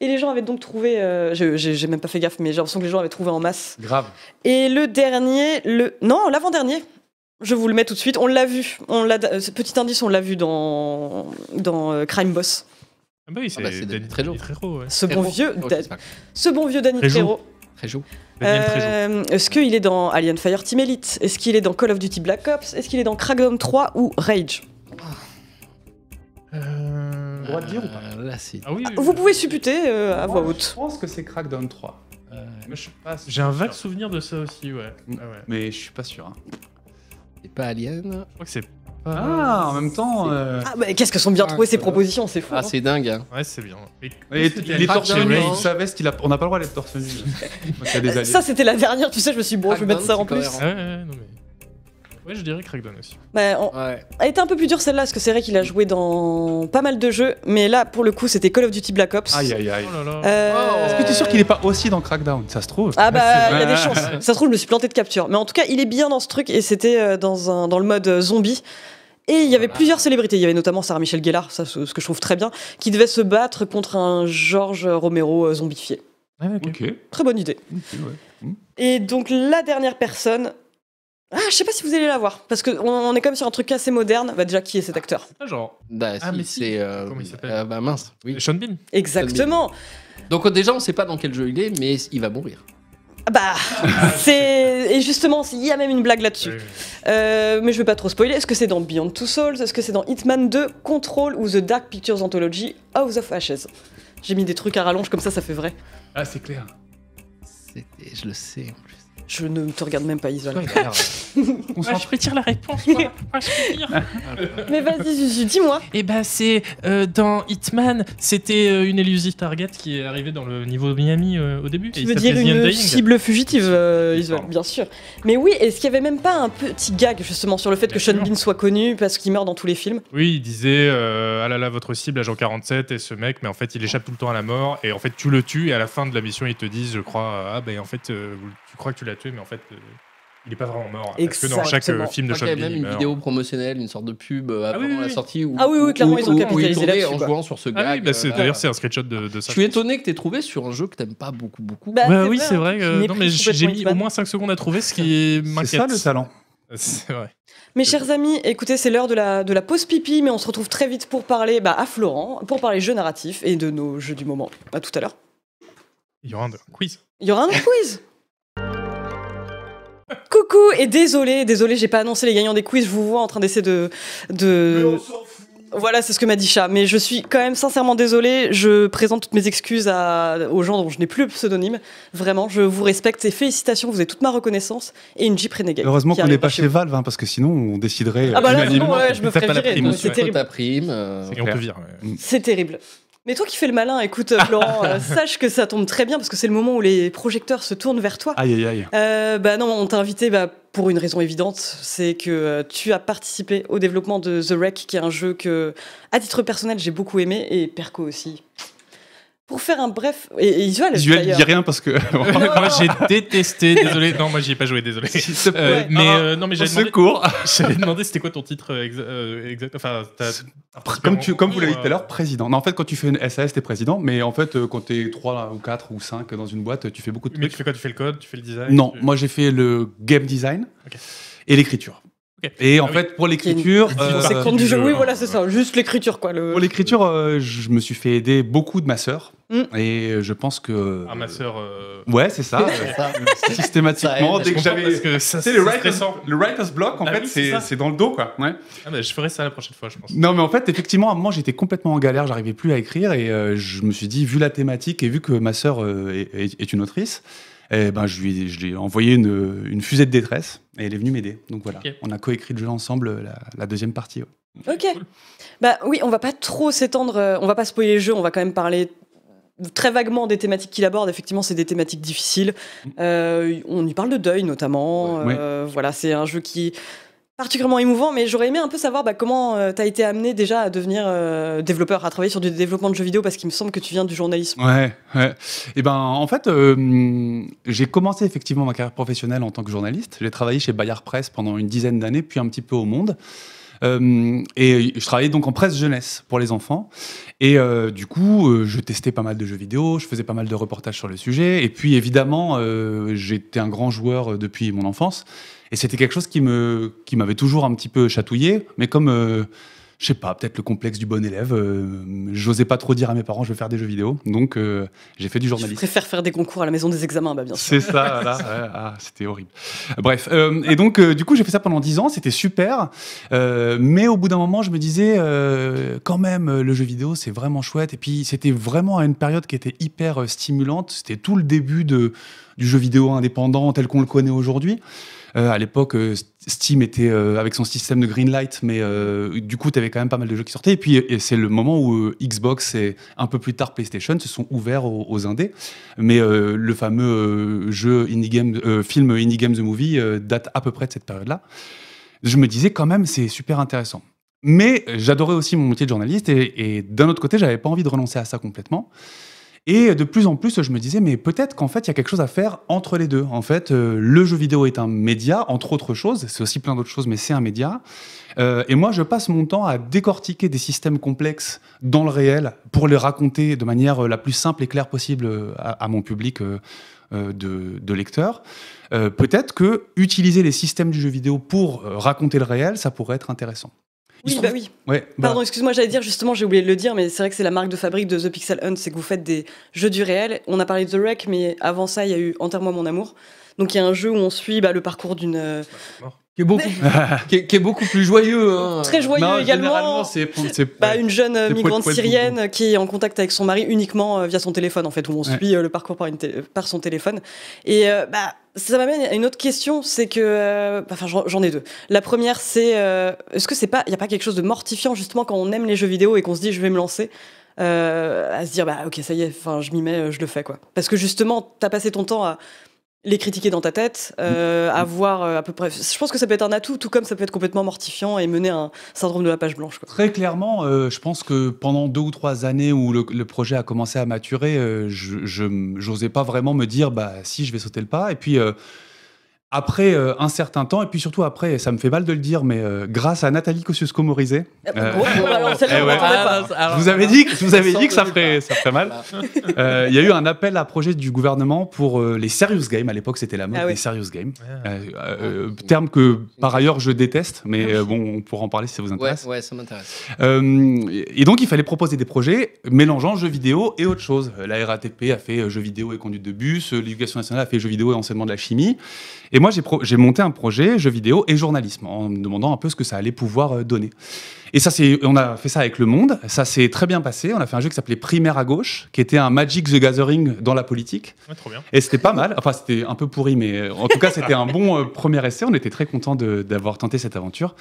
Et les gens avaient donc trouvé. euh, je- J'ai même pas fait gaffe, mais j'ai l'impression que les gens avaient trouvé en masse. Grave. Et le dernier, le non, l'avant-dernier. Je vous le mets tout de suite. On l'a vu. On l'a. euh, ce petit indice, on l'a vu dans dans euh, Crime Boss. Ah bah oui, c'est Ah bah, Danny Trejo. Ouais. Ce bon vieux, Oh, ce bon vieux Danny Trejo. Trejo. Trejo. Daniel Trejo. Euh, Est-ce qu'il est dans Alien Fireteam Elite? Est-ce qu'il est dans Call of Duty Black Ops? Est-ce qu'il est dans Crackdown 3 ou Rage? Euh, Droit de dire ou pas Là, c'est. Ah oui, oui, Vous pouvez supputer euh, à voix Je haute. pense que c'est Crackdown 3. Euh, Mais je suis pas sûr. J'ai un vague souvenir de ça aussi, ouais. Mm. Ah, ouais. Mais je suis pas sûr. hein. C'est pas Alien. Je crois que c'est pas. Ah, en même temps. euh, Ah bah qu'est-ce que sont bien trouvées ces propositions, c'est fou. Ah, hein. c'est dingue. Hein. Ouais, c'est bien. Et- Et il est torse nu, il a... on n'a pas le droit d'être torse *laughs* nu. Ça c'était la dernière, tu sais, je me suis dit, bon, je vais mettre ça en plus. c'est Ouais, ouais, ouais, non mais. Ouais, je dirais Crackdown aussi. Bah, on- Ouais. Elle était un peu plus dure celle-là, parce que c'est vrai qu'il a joué dans pas mal de jeux, mais là pour le coup c'était Call of Duty Black Ops. Aïe aïe aïe. Oh là là. Euh, Oh. Est-ce que tu es sûr qu'il est pas aussi dans Crackdown? Ça se trouve. Ah bah il y a des chances. Ça se trouve je me suis planté de capture. Mais en tout cas il est bien dans ce truc et c'était euh, dans, un, dans le mode euh, zombie. Et il y avait Voilà. plusieurs célébrités. Il y avait notamment Sarah Michel Gellar, ça ce que je trouve très bien, qui devait se battre contre un George Romero zombifié. Ah. Très bonne idée. ouais. Et donc la dernière personne. Ah, je sais pas si vous allez la voir, parce qu'on on est quand même sur un truc assez moderne. Bah déjà, qui est cet acteur pas genre. Bah, Ah, si, mais si. c'est. euh, Comment il s'appelle euh, Bah mince. Oui. Sean Bean. Exactement. Donc euh, déjà, on sait pas dans quel jeu il est, mais il va mourir. Ah Bah, *laughs* c'est et justement, il y a même une blague là-dessus. Euh, mais je vais pas trop spoiler. Est-ce que c'est dans Beyond Two Souls? Est-ce que c'est dans Hitman 2, Control ou The Dark Pictures Anthology, House of Ashes? J'ai mis des trucs à rallonge comme ça, ça fait vrai. Ah, c'est clair. C'était, je le sais en plus. Je ne te regarde même pas, Isol. Ouais, Ouais, je peux dire la réponse, moi. *laughs* Ouais, je peux dire. *laughs* Mais vas-y, Zuzu, dis-moi. Eh ben, c'est euh, dans Hitman, c'était euh, une elusive target qui est arrivée dans le niveau de Miami euh, au début. Tu et veux dire une cible fugitive, euh, Isol, bien sûr. Mais oui, est-ce qu'il y avait même pas un petit gag justement sur le fait que Sean. Bean soit connu parce qu'il meurt dans tous les films? Oui, il disait euh, ah là là, votre cible, agent 47, et ce mec, mais en fait, il échappe tout le temps à la mort, et en fait, tu le tues, et à la fin de la mission, ils te disent, je crois, ah ben en fait, euh, tu crois que tu l'as tué, mais en fait, euh, il est pas vraiment mort. Parce que dans chaque euh, Exactement. film de crois Sean qu'il y a même il une meurt. vidéo promotionnelle, une sorte de pub euh, Ah oui, avant oui, la oui. sortie. Où, Ah oui, oui, clairement, où- ils ont où- où capitalisé il tournait là-dessus, en quoi. jouant sur ce Ah gag. oui, bah, c'est- euh, d'ailleurs, c'est un screenshot de, de ça. Je suis étonné que tu aies trouvé sur un jeu que t'aimes pas beaucoup, beaucoup. Bah, Bah oui, c'est hein, vrai. euh, non, mais j'ai complètement mis au moins 5 secondes à trouver, ce qui C'est m'inquiète. ça le talent. *laughs* C'est vrai. Mes chers amis, écoutez, c'est l'heure de la, de la pause pipi, mais on se retrouve très vite pour parler bah, à Florent, pour parler jeux narratifs et de nos jeux du moment. À tout à l'heure. Il y aura un quiz. Il y aura un quiz Coucou et désolé, désolé, j'ai pas annoncé les gagnants des quiz. Je vous vois en train d'essayer de, de. Voilà, c'est ce que m'a dit Chat. Mais je suis quand même sincèrement désolée. Je présente toutes mes excuses à, aux gens dont je n'ai plus le pseudonyme. Vraiment, je vous respecte et félicitations. Vous avez toute ma reconnaissance et une Jeep Renegade. Heureusement qu'on n'est pas chez. Valve, hein, parce que sinon on déciderait Ah bah là, unanimement. sinon, ouais, je me ferais pas la virer. C'est terrible. ta prime. euh, Et on peut virer. ouais. C'est terrible. Mais toi qui fais le malin, écoute, Florent, *laughs* euh, sache que ça tombe très bien parce que c'est le moment où les projecteurs se tournent vers toi. Aïe aïe aïe. Euh, bah non, on t'a invité bah, pour une raison évidente, c'est que euh, tu as participé au développement de The Wreck, qui est un jeu que, à titre personnel, j'ai beaucoup aimé, et Perco aussi. Pour faire un bref... Et, et Isuel, dis rien parce que. *laughs* moi j'ai détesté, *laughs* désolé, non moi j'y ai pas joué, désolé. *laughs* Euh, Ouais. mais Ah, euh, non mais Au j'avais demandé, secours. j'avais demandé c'était quoi ton titre euh, exa- euh, exact, enfin Comme, tu, comme vous l'avez dit tout à Euh, l'heure, président. Non, en fait, quand tu fais une SAS, t'es président, mais en fait, euh, quand t'es 3 ou 4 ou 5 dans une boîte, tu fais beaucoup de Mais trucs. tu fais quoi? Tu fais le code, tu fais le design? Non, tu- moi j'ai fait le game design et l'écriture. Et en Ah oui. fait, pour l'écriture, euh, C'est compte du jeu. Oui, hein. voilà, c'est ça. Juste l'écriture, quoi. Le... pour l'écriture, euh, je me suis fait aider beaucoup de ma sœur. Mm. Et je pense que. Ah ma sœur. euh, Ouais, c'est ça. *laughs* Systématiquement, Ça aide. dès que j'avais. parce que ça, Tu sais, c'est le writer's, le writer's block, en Ah fait, oui, c'est dans le dos, quoi. Ouais. Ah bah, je ferai ça la prochaine fois, je pense. Non, mais en fait, effectivement, à un moment, j'étais complètement en galère, j'arrivais plus à écrire et euh, je me suis dit, vu la thématique et vu que ma sœur euh, est une autrice, eh ben, je lui ai, je lui ai envoyé une, une fusée de détresse et elle est venue m'aider. Donc voilà, on a coécrit le jeu ensemble, la, la deuxième partie. ouais. Ok. Bah oui, on va pas trop s'étendre, euh, on va pas spoiler le jeu, on va quand même parler très vaguement des thématiques qu'il aborde. Effectivement, c'est des thématiques difficiles. Euh, on y parle de deuil notamment. Ouais. Euh, Voilà, c'est un jeu qui particulièrement émouvant, mais j'aurais aimé un peu savoir bah, comment tu as été amené déjà à devenir euh, développeur, à travailler sur du développement de jeux vidéo, parce qu'il me semble que tu viens du journalisme. Ouais, ouais. Et ben, en fait, euh, j'ai commencé effectivement ma carrière professionnelle en tant que journaliste. J'ai travaillé chez Bayard Presse pendant une dizaine d'années, puis un petit peu au Monde. Euh, et je travaillais donc en presse jeunesse pour les enfants. Et euh, du coup, euh, je testais pas mal de jeux vidéo, je faisais pas mal de reportages sur le sujet. Et puis évidemment, euh, j'étais un grand joueur euh, depuis mon enfance. Et c'était quelque chose qui me qui m'avait toujours un petit peu chatouillé. Mais comme euh, je sais pas, peut-être le complexe du bon élève. euh, J'osais pas trop dire à mes parents, je veux faire des jeux vidéo. Donc, euh, j'ai fait du Je journalisme. préfère faire des concours à la maison des examens, bah, bien sûr. C'est ça. *laughs* Ouais, ah, c'était horrible. Bref, euh, et donc, euh, du coup, j'ai fait ça pendant 10 ans, c'était super. Mais au bout d'un moment, je me disais, quand même, le jeu vidéo, c'est vraiment chouette. Et puis, c'était vraiment à une période qui était hyper stimulante. C'était tout le début de, du jeu vidéo indépendant tel qu'on le connaît aujourd'hui. Euh, à l'époque, euh, Steam était euh, avec son système de greenlight, mais du coup, tu avais quand même pas mal de jeux qui sortaient. Et puis, c'est le moment où Xbox et un peu plus tard PlayStation se sont ouverts aux, indés. Mais le fameux jeu indie game, film Indie Game The Movie date à peu près de cette période-là. Je me disais quand même, c'est super intéressant. Mais j'adorais aussi mon métier de journaliste et, et d'un autre côté, j'avais pas envie de renoncer à ça complètement. Et de plus en plus, je me disais, mais peut-être qu'en fait, il y a quelque chose à faire entre les deux. En fait, euh, le jeu vidéo est un média, entre autres choses. C'est aussi plein d'autres choses, mais c'est un média. Euh, et moi, je passe mon temps à décortiquer des systèmes complexes dans le réel pour les raconter de manière euh, la plus simple et claire possible à, mon public de, lecteurs. Peut-être que utiliser les systèmes du jeu vidéo pour raconter le réel, ça pourrait être intéressant. Oui, bah oui. Ouais, bah, Pardon, excuse-moi, j'allais dire justement, j'ai oublié de le dire, mais c'est vrai que c'est la marque de fabrique de The Pixel Hunt, c'est que vous faites des jeux du réel. On a parlé de The Wreck, mais avant ça, il y a eu Enterre-moi mon amour. Donc il y a un jeu où on suit bah, le parcours d'une euh, Qui est beaucoup, *laughs* qui est, qui est beaucoup plus joyeux. hein. très joyeux non, également. c'est c'est- Bah, une jeune euh, migrante poète, poète, syrienne qui est en contact avec son mari uniquement euh, via son téléphone, en fait, où on Ouais. suit le parcours par, une té- par son téléphone. Et euh, bah, ça m'amène à une autre question, c'est que, euh, enfin, j'en ai deux. La première, c'est, euh, est-ce que c'est pas, y a pas quelque chose de mortifiant justement quand on aime les jeux vidéo et qu'on se dit, je vais me lancer. euh, à se dire bah ok ça y est je m'y mets je le fais quoi parce que justement t'as passé ton temps à les critiquer dans ta tête, euh, à voir euh, à peu près. Je pense que ça peut être un atout, tout comme ça peut être complètement mortifiant et mener à un syndrome de la page blanche. Quoi. Très clairement, euh, je pense que pendant deux ou trois années où le, le projet a commencé à maturer, je j'osais pas vraiment me dire bah si je vais sauter le pas. Et puis après euh, un certain temps, et puis surtout après, ça me fait mal de le dire, mais euh, grâce à Nathalie Kosciusko-Morizet, Euh, Bon, bon, alors, celle-là, eh ouais. Ah, vous avais dit, vous Ça dit que ça ferait, ça ferait mal. Euh, Il y a eu un appel à projet du gouvernement pour euh, les serious games. À l'époque, c'était la mode Ah oui. des serious games. Ah. Euh, euh, terme que par ailleurs je déteste, mais euh, bon, on pourra en parler si ça vous intéresse. ouais, ça m'intéresse. Euh, et donc, il fallait proposer des projets mélangeant jeux vidéo et autre chose. La RATP a fait euh, jeux vidéo et conduite de bus, euh, l'éducation nationale a fait jeux vidéo et enseignement de la chimie. Et moi, j'ai monté un projet jeux vidéo et journalisme en me demandant un peu ce que ça allait pouvoir euh, donner. Et ça, c'est, on a fait ça avec Le Monde. Ça s'est très bien passé. On a fait un jeu qui s'appelait Primaire à gauche, qui était un Magic the Gathering dans la politique. Ouais, trop bien. Et c'était pas mal. Enfin, c'était un peu pourri, mais euh, en tout cas, c'était un bon euh, premier essai. On était très contents d'avoir tenté cette aventure.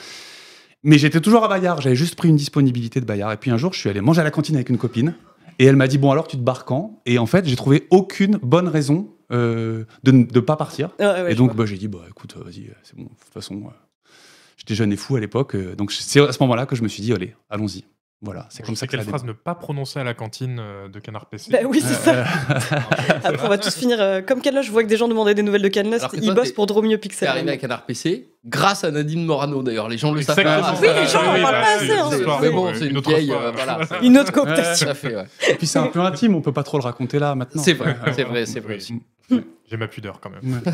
Mais j'étais toujours à Bayard. J'avais juste pris une disponibilité de Bayard. Et puis un jour, je suis allé manger à la cantine avec une copine. Et elle m'a dit Bon, alors tu te barres quand? Et en fait, j'ai trouvé aucune bonne raison euh, de ne pas partir. Ouais, et donc, bah, j'ai dit Bah écoute, euh, vas-y, euh, c'est bon. De toute façon, euh, j'étais jeune et fou à l'époque. euh, donc, c'est à ce moment-là que je me suis dit Allez, allons-y. Voilà, c'est comme ça que quelle phrase ne pas prononcer à la cantine de Canard PC. Bah oui, c'est ça. *laughs* Après, on va tous finir comme Canloche. Je vois que des gens demandaient des nouvelles de Canloche. Ils bossent t'es- pour Dromio Pixel. arrivé à Canard PC grâce à Nadine Morano d'ailleurs. Les gens le savent pas. Oui, les gens en Oui, parlent bah, pas assez, hein. Mais euh, bon, c'est une autre vieille. euh, *laughs* Une autre Tout cooptation. et puis, c'est un peu intime. On peut pas trop le raconter là maintenant. C'est vrai, c'est vrai, c'est *laughs* vrai. J'ai ma pudeur quand même. *laughs*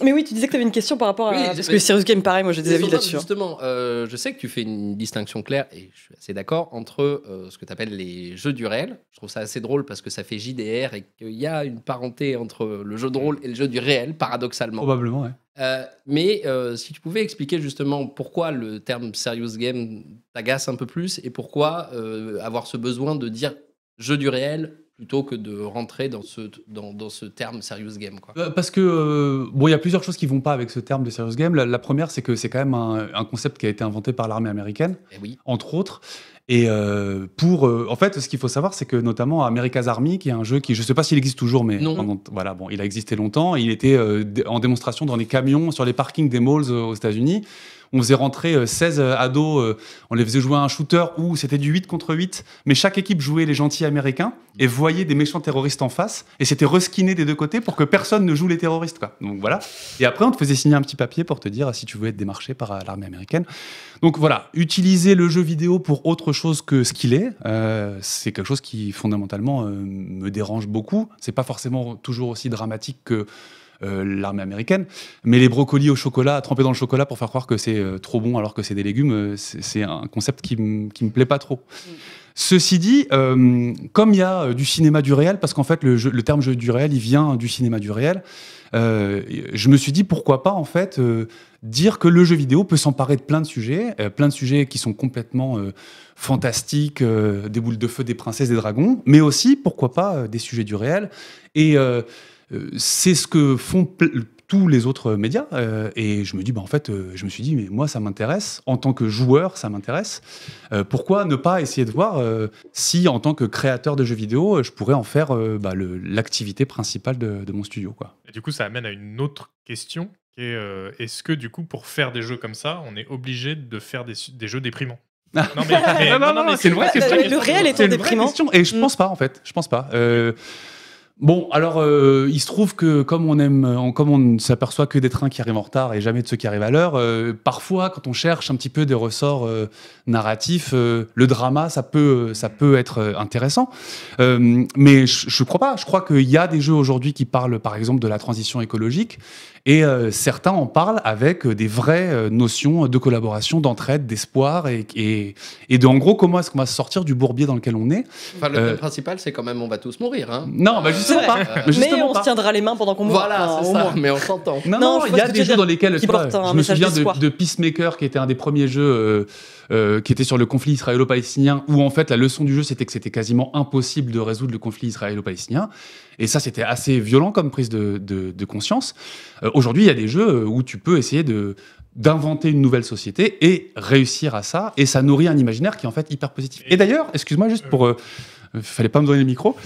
Mais oui, tu disais que tu avais une question par rapport à. Oui, Parce que Serious Game, pareil, moi j'ai des avis là-dessus. hein. Justement, euh, je sais que tu fais une distinction claire, et je suis assez d'accord, entre euh, ce que tu appelles les jeux du réel. Je trouve ça assez drôle parce que ça fait JDR et qu'il y a une parenté entre le jeu de rôle et le jeu du réel, paradoxalement. Probablement, ouais. Euh, mais euh, si tu pouvais expliquer justement pourquoi le terme serious game t'agace un peu plus et pourquoi euh, avoir ce besoin de dire jeu du réel plutôt que de rentrer dans ce, dans, dans ce terme serious game. Quoi? Parce que bon, il y a plusieurs choses qui vont pas avec ce terme de serious game. La, la première, c'est que c'est quand même un, un concept qui a été inventé par l'armée américaine, Eh oui. entre autres. Et euh, pour, euh, en fait, ce qu'il faut savoir, c'est que notamment America's Army, qui est un jeu qui, je sais pas s'il existe toujours, mais Non. pendant- voilà, bon, il a existé longtemps. Il était euh, en démonstration dans les camions, sur les parkings des malls euh, aux États-Unis. On faisait rentrer euh, 16 ados, euh, on les faisait jouer à un shooter où c'était du 8 contre 8, mais chaque équipe jouait les gentils américains et voyait des méchants terroristes en face, et c'était reskiné des deux côtés pour que personne ne joue les terroristes. Quoi. Donc voilà. Et après, on te faisait signer un petit papier pour te dire si tu veux être démarché par euh, l'armée américaine. Donc voilà, utiliser le jeu vidéo pour autre chose que ce qu'il est, euh, c'est quelque chose qui fondamentalement euh, me dérange beaucoup. C'est pas forcément toujours aussi dramatique que euh, l'armée américaine, mais les brocolis au chocolat, trempés dans le chocolat pour faire croire que c'est euh, trop bon alors que c'est des légumes, euh, c'est un concept qui, qui me plaît pas trop. Ceci dit, comme il y a du cinéma du réel, parce qu'en fait le, terme jeu du réel, il vient du cinéma du réel, je me suis dit pourquoi pas en fait dire que le jeu vidéo peut s'emparer de plein de sujets, euh, plein de sujets qui sont complètement euh, fantastiques, euh, des boules de feu, des princesses, des dragons, mais aussi pourquoi pas des sujets du réel. Et c'est ce que font tous les autres médias. euh, et je me dis, bah, en fait, euh, je me suis dit, mais moi, ça m'intéresse. En tant que joueur, ça m'intéresse. Euh, pourquoi ne pas essayer de voir euh, si, en tant que créateur de jeux vidéo, je pourrais en faire euh, bah, le- l'activité principale de, de mon studio, quoi. Et du coup, ça amène à une autre question qui est euh, est-ce que du coup, pour faire des jeux comme ça, on est obligé de faire des, jeux déprimants? *laughs* Non, mais, mais- Non, non, non, mais c'est une vraie question. le- le réel vraie déprimant. question. Et je Mm. pense pas, en fait. Je pense pas. Euh, Bon, alors, euh, il se trouve que comme on aime, on- comme on ne s'aperçoit que des trains qui arrivent en retard et jamais de ceux qui arrivent à l'heure, euh, parfois, quand on cherche un petit peu des ressorts euh, narratifs, euh, le drama, ça peut, ça peut être euh, intéressant. Euh, mais je, je crois pas. Je crois qu'il y a des jeux aujourd'hui qui parlent, par exemple, de la transition écologique, et euh, certains en parlent avec euh, des vraies euh, notions de collaboration, d'entraide, d'espoir, et, et, et de, en gros, comment est-ce qu'on va se sortir du bourbier dans lequel on est. Enfin, le Euh, thème principal, c'est quand même on va tous mourir. Hein. Non, bah justement pas. Mais Mais justement on pas. se tiendra les mains pendant qu'on mourra. Voilà, Enfin, c'est au ça, moins. mais on s'entend. Non, Non, non, je il y a des jeux dans lesquels, je me souviens de, de Peacemaker, qui était un des premiers jeux euh, qui était sur le conflit israélo-palestinien, où en fait la leçon du jeu c'était que c'était quasiment impossible de résoudre le conflit israélo-palestinien. Et ça, c'était assez violent comme prise de, de- de conscience. Euh, Aujourd'hui, il y a des jeux euh, où tu peux essayer de d'inventer une nouvelle société et réussir à ça, et ça nourrit un imaginaire qui est en fait hyper positif. Et d'ailleurs, excuse-moi juste pour... Euh, fallait pas me donner le micro.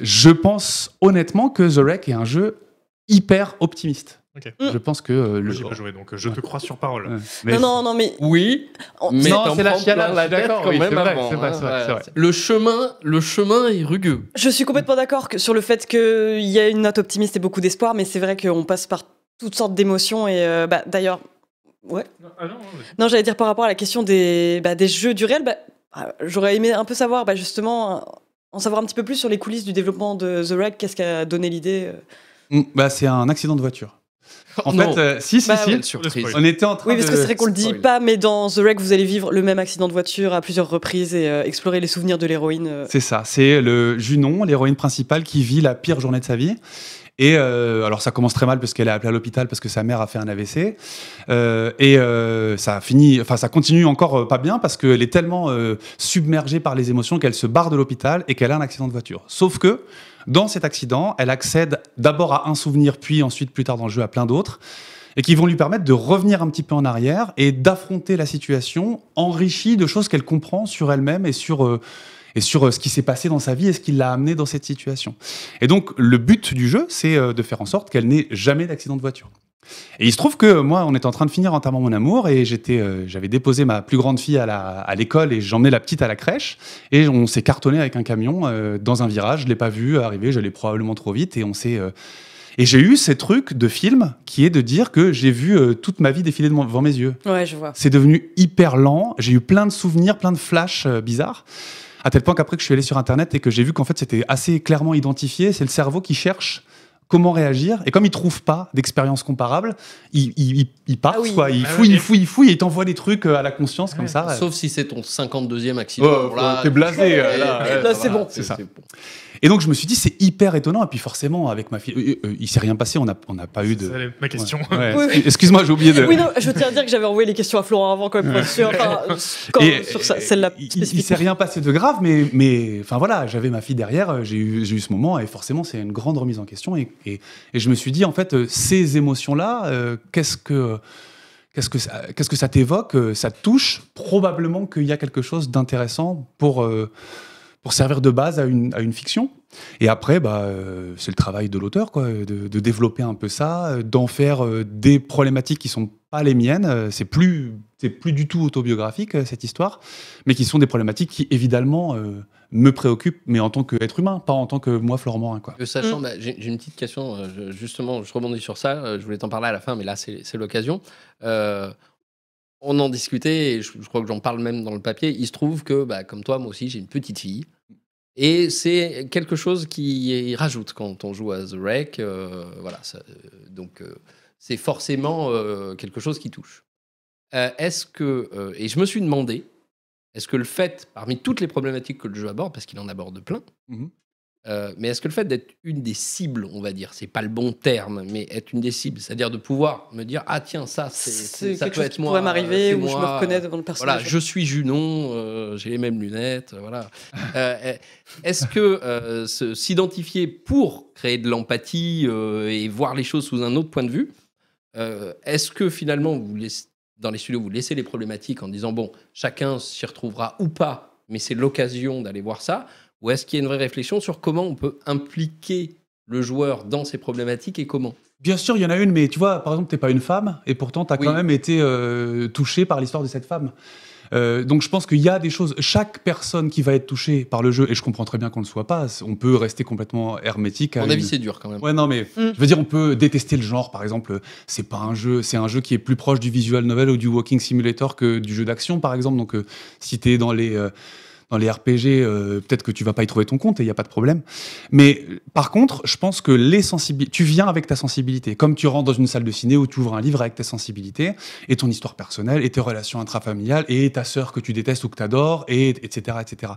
Je pense honnêtement que The Wreck est un jeu hyper optimiste. Ok. Je pense que euh, le. j'y ai pas joué, donc euh, je te crois sur parole. Ouais. Mais Non, non, non, mais. Oui, mais Non, c'est la chialade, la tête d'accord, quand oui, même c'est vrai, avant, c'est vrai, hein, c'est vrai, ouais. c'est vrai. Le chemin, le chemin est rugueux. Je suis complètement d'accord sur le fait qu'il y a une note optimiste et beaucoup d'espoir, mais c'est vrai qu'on passe par toutes sortes d'émotions. Et euh, bah, d'ailleurs, ouais. Ah non, Non, j'allais dire par rapport à la question des, bah, des jeux du réel, bah, ah, j'aurais aimé un peu savoir, bah, justement, en savoir un petit peu plus sur les coulisses du développement de The Reg, qu'est-ce qui a donné l'idée. Mm, bah, c'est un accident de voiture. En Non. fait, euh, si, si, Bah si. surprise. On était en train Oui, parce que c'est vrai qu'on le dit spoil. pas, mais dans The Wreck, vous allez vivre le même accident de voiture à plusieurs reprises et euh, explorer les souvenirs de l'héroïne. euh. C'est ça, c'est le Junon, l'héroïne principale, qui vit la pire journée de sa vie. Et euh, alors ça commence très mal parce qu'elle est appelée à l'hôpital parce que sa mère a fait un AVC. Euh, et euh, ça finit, enfin ça continue encore pas bien parce qu'elle est tellement euh, submergée par les émotions qu'elle se barre de l'hôpital et qu'elle a un accident de voiture. Sauf que dans cet accident, elle accède d'abord à un souvenir, puis ensuite plus tard dans le jeu à plein d'autres et qui vont lui permettre de revenir un petit peu en arrière et d'affronter la situation enrichie de choses qu'elle comprend sur elle-même et sur euh, et sur euh, ce qui s'est passé dans sa vie et ce qui l'a amené dans cette situation. Et donc, le but du jeu, c'est euh, de faire en sorte qu'elle n'ait jamais d'accident de voiture. Et il se trouve que moi, on était en train de finir entièrement mon amour et j'étais, euh, j'avais déposé ma plus grande fille à, la, à l'école et j'emmenais la petite à la crèche et on s'est cartonné avec un camion euh, dans un virage. Je l'ai pas vu arriver, j'allais probablement trop vite et on s'est euh, et j'ai eu ces trucs de film qui est de dire que j'ai vu toute ma vie défiler devant mes yeux. Ouais, je vois. C'est devenu hyper lent. J'ai eu plein de souvenirs, plein de flashs bizarres. À tel point qu'après que je suis allé sur Internet et que j'ai vu qu'en fait c'était assez clairement identifié, c'est le cerveau qui cherche comment réagir. Et comme il trouve pas d'expérience comparable, il, il, il- il part, Ah oui. quoi. Il Ah fouille, ouais. il fouille, il fouille et il t'envoie des trucs euh, à la conscience comme ça. Sauf si c'est ton 52e accident. Oh, là, t'es blasé, euh, là, *laughs* Là, c'est bon. C'est ça. Et donc je me suis dit c'est hyper étonnant. Et puis forcément avec ma fille, euh, euh, il s'est rien passé. On n'a on n'a pas eu de. C'est ma question. Ouais. *laughs* Oui, oui. Excuse-moi, j'ai oublié de. Oui, non, je tiens à dire que j'avais envoyé les questions à Florent avant quand même pour être sûr. Enfin, quand- Et- sur ça- celle-là il- s'est rien passé de grave, mais, mais enfin voilà, j'avais ma fille derrière, j'ai eu, j'ai eu ce moment, et forcément, c'est une grande remise en question. Et, et, je me suis dit, en fait, euh, ces émotions-là, euh, qu'est-ce que. Qu'est-ce que ça, qu'est-ce que ça t'évoque euh, Ça touche Probablement qu'il y a quelque chose d'intéressant pour, pour servir de base à une, à une fiction. Et après, bah, c'est le travail de l'auteur, quoi, de, développer un peu ça, d'en faire des problématiques qui sont pas les miennes. C'est plus, c'est plus du tout autobiographique cette histoire, mais qui sont des problématiques qui évidemment me préoccupent, mais en tant qu'être humain, pas en tant que moi, Florent Morin, quoi. Sachant, Mm. bah, j'ai j'ai une petite question, euh, je- justement, je rebondis sur ça, euh, je voulais t'en parler à la fin, mais là, c'est c'est l'occasion. Euh, on en discutait, et je, je crois que j'en parle même dans le papier. Il se trouve que, bah, comme toi, moi aussi, j'ai une petite fille. Et c'est quelque chose qui rajoute quand on joue à The Wreck. euh, voilà, ça, euh, donc euh, c'est forcément euh, quelque chose qui touche. Euh, est-ce que, euh, et je me suis demandé, est-ce que le fait, parmi toutes les problématiques que le jeu aborde, parce qu'il en aborde plein, Mhm. euh, mais est-ce que le fait d'être une des cibles, on va dire, c'est pas le bon terme, mais être une des cibles, c'est-à-dire de pouvoir me dire ah tiens ça c'est C'est ça quelque peut chose être qui moi, pourrait m'arriver ou je me reconnais devant le personnage. Voilà, je suis Junon, euh, j'ai les mêmes lunettes, euh, voilà. Euh, est-ce que euh, se- s'identifier pour créer de l'empathie euh, et voir les choses sous un autre point de vue, euh, est-ce que finalement vous laissez, dans les studios vous laissez les problématiques en disant bon chacun s'y retrouvera ou pas, mais c'est l'occasion d'aller voir ça, ou est-ce qu'il y a une vraie réflexion sur comment on peut impliquer le joueur dans ces problématiques et comment? Bien sûr, il y en a une, mais tu vois, par exemple, t'es pas une femme, et pourtant, tu as Oui. quand même été euh, touché par l'histoire de cette femme. Euh, donc je pense qu'il y a des choses, chaque personne qui va être touchée par le jeu, et je comprends très bien qu'on ne le soit pas, on peut rester complètement hermétique. À mon avis, c'est dur quand même. Ouais, non, mais Mm. je veux dire, on peut détester le genre, par exemple. C'est pas un jeu, c'est un jeu qui est plus proche du visual novel ou du walking simulator que du jeu d'action, par exemple. Donc, euh, si t'es dans les euh, dans les RPG, euh, peut-être que tu vas pas y trouver ton compte et il y a pas de problème. Mais par contre, je pense que les sensibilités, tu viens avec ta sensibilité, comme tu rentres dans une salle de ciné où tu ouvres un livre avec tes sensibilités et ton histoire personnelle et tes relations intrafamiliales et ta sœur que tu détestes ou que tu adores et etc etc.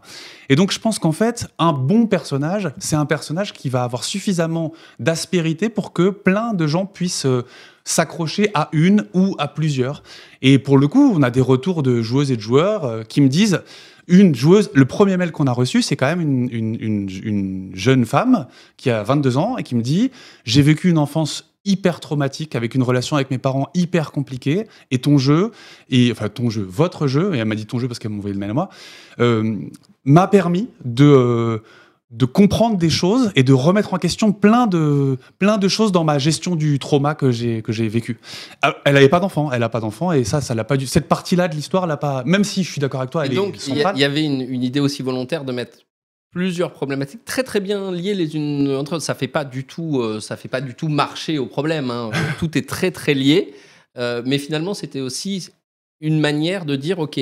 Et donc je pense qu'en fait, un bon personnage, c'est un personnage qui va avoir suffisamment d'aspérité pour que plein de gens puissent euh, s'accrocher à une ou à plusieurs. Et pour le coup, on a des retours de joueuses et de joueurs euh, qui me disent une joueuse, le premier mail qu'on a reçu, c'est quand même une, une- une- une jeune femme qui a 22 ans et qui me dit J'ai vécu une enfance hyper traumatique avec une relation avec mes parents hyper compliquée et ton jeu et enfin ton jeu votre jeu et elle m'a dit ton jeu parce qu'elle m'a envoyé le mail à moi euh, m'a permis de euh, de comprendre des choses et de remettre en question plein de plein de choses dans ma gestion du trauma que j'ai que j'ai vécu. Ah, Elle n'avait pas d'enfant, elle a pas d'enfant et ça ça l'a pas dû cette partie-là de l'histoire l'a pas même si je suis d'accord avec toi, Et elle donc, est il y, avait une, une idée aussi volontaire de mettre plusieurs problématiques très très bien liées les unes entre elles. Ça fait pas du tout, euh, ça fait pas du tout marcher au problème. hein. tout est très très lié. Euh, mais finalement, c'était aussi une manière de dire, ok,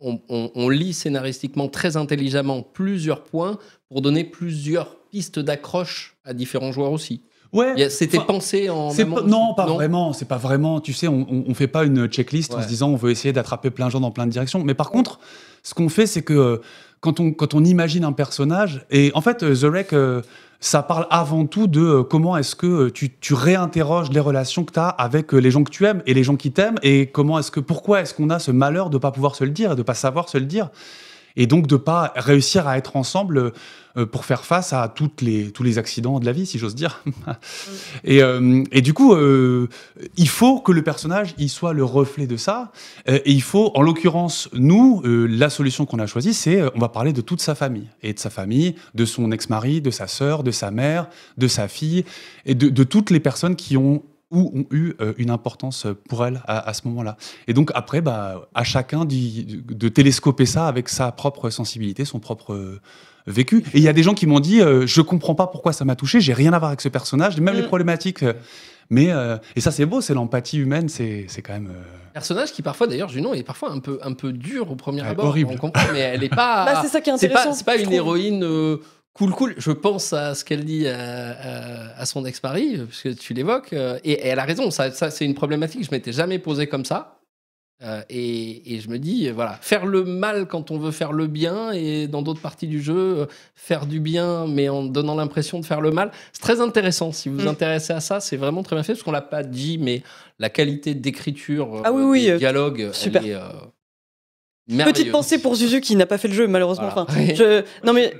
on, on- on lit scénaristiquement très intelligemment plusieurs points pour donner plusieurs pistes d'accroche à différents joueurs aussi. Ouais. C'était pensé en. Amont pas- non, pas vraiment. C'est pas vraiment. Tu sais, on, on, fait pas une checklist en Ouais. se disant on veut essayer d'attraper plein de gens dans plein de directions. Mais par contre, ce qu'on fait, c'est que euh, quand on, quand on imagine un personnage, et en fait, euh, The Wreck, euh, ça parle avant tout de euh, comment est-ce que euh, tu, réinterroges les relations que tu as avec euh, les gens que tu aimes et les gens qui t'aiment, et comment est-ce que, pourquoi est-ce qu'on a ce malheur de pas pouvoir se le dire et de pas savoir se le dire. Et donc de pas réussir à être ensemble pour faire face à toutes les, tous les accidents de la vie, si j'ose dire. *laughs* et, euh, et du coup, euh, il faut que le personnage il soit le reflet de ça. Euh, et il faut, en l'occurrence, nous, euh, la solution qu'on a choisie, c'est euh, on va parler de toute sa famille. Et de sa famille, de son ex-mari, de sa sœur, de sa mère, de sa fille, et de, de toutes les personnes qui ont ou ont eu euh, une importance pour elle à, à ce moment-là. Et donc après, bah, à chacun de télescoper ça avec sa propre sensibilité, son propre euh, vécu. Et il y a des gens qui m'ont dit, euh, je comprends pas pourquoi ça m'a touché, j'ai rien à voir avec ce personnage, même les Mm. problématiques. euh, mais euh, et ça c'est beau, c'est l'empathie humaine, c'est c'est quand même. euh, Personnage qui parfois, d'ailleurs, Junon est parfois un peu, un peu dur au premier abord. horrible. On comprend, mais elle est pas. *laughs* Bah, c'est ça qui est intéressant. c'est pas une trouve. héroïne euh, cool cool. Je pense à ce qu'elle dit à, à- à son ex-mari, puisque tu l'évoques, euh, et, et elle a raison. Ça, ça, c'est une problématique que je m'étais jamais posée comme ça. Euh, et, et je me dis, euh, voilà, faire le mal quand on veut faire le bien, et dans d'autres parties du jeu, euh, faire du bien, mais en donnant l'impression de faire le mal, c'est très intéressant. Si vous vous Mm. intéressez à ça, c'est vraiment très bien fait, parce qu'on l'a pas dit, mais la qualité d'écriture, euh, Ah oui, oui, des euh, dialogues, super. elle est, euh, Petite pensée pour Zuzu qui n'a pas fait le jeu malheureusement. Voilà. Enfin, je... Non mais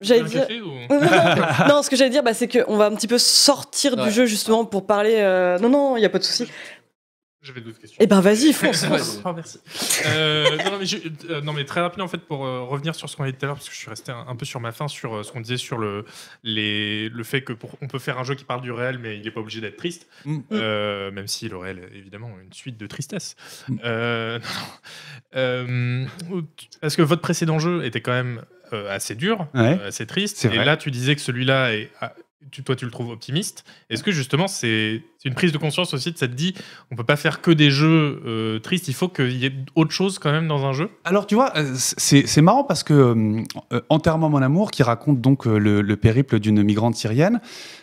j'allais dire. café ou- *laughs* *laughs* non, ce que j'allais dire, bah, c'est qu'on va un petit peu sortir Ouais. du jeu justement pour parler. euh, Non, non, il n'y a pas de souci. J'avais d'autres questions. Eh ben vas-y, *laughs* fonce. Merci. Euh, non, non, mais je- euh, non, mais très rapidement, en fait, pour euh, revenir sur ce qu'on a dit tout à l'heure, parce que je suis resté un, un peu sur ma fin, sur euh, ce qu'on disait sur le, les, le fait que pour, on peut faire un jeu qui parle du réel, mais il n'est pas obligé d'être triste, Mm. Euh, même si le réel est évidemment une suite de tristesse. Mm. Euh. Euh, parce que votre précédent jeu était quand même euh, assez dur, Ouais. euh, assez triste, et vrai. là, tu disais que celui-là est. tu, toi, tu le trouves optimiste. Est-ce que justement, c'est une prise de conscience aussi de cette dit, on peut pas faire que des jeux euh, tristes, il faut qu'il y ait autre chose quand même dans un jeu? Alors tu vois, euh, c'est marrant parce que euh, Enterrement mon amour, qui raconte donc le, le périple d'une migrante syrienne,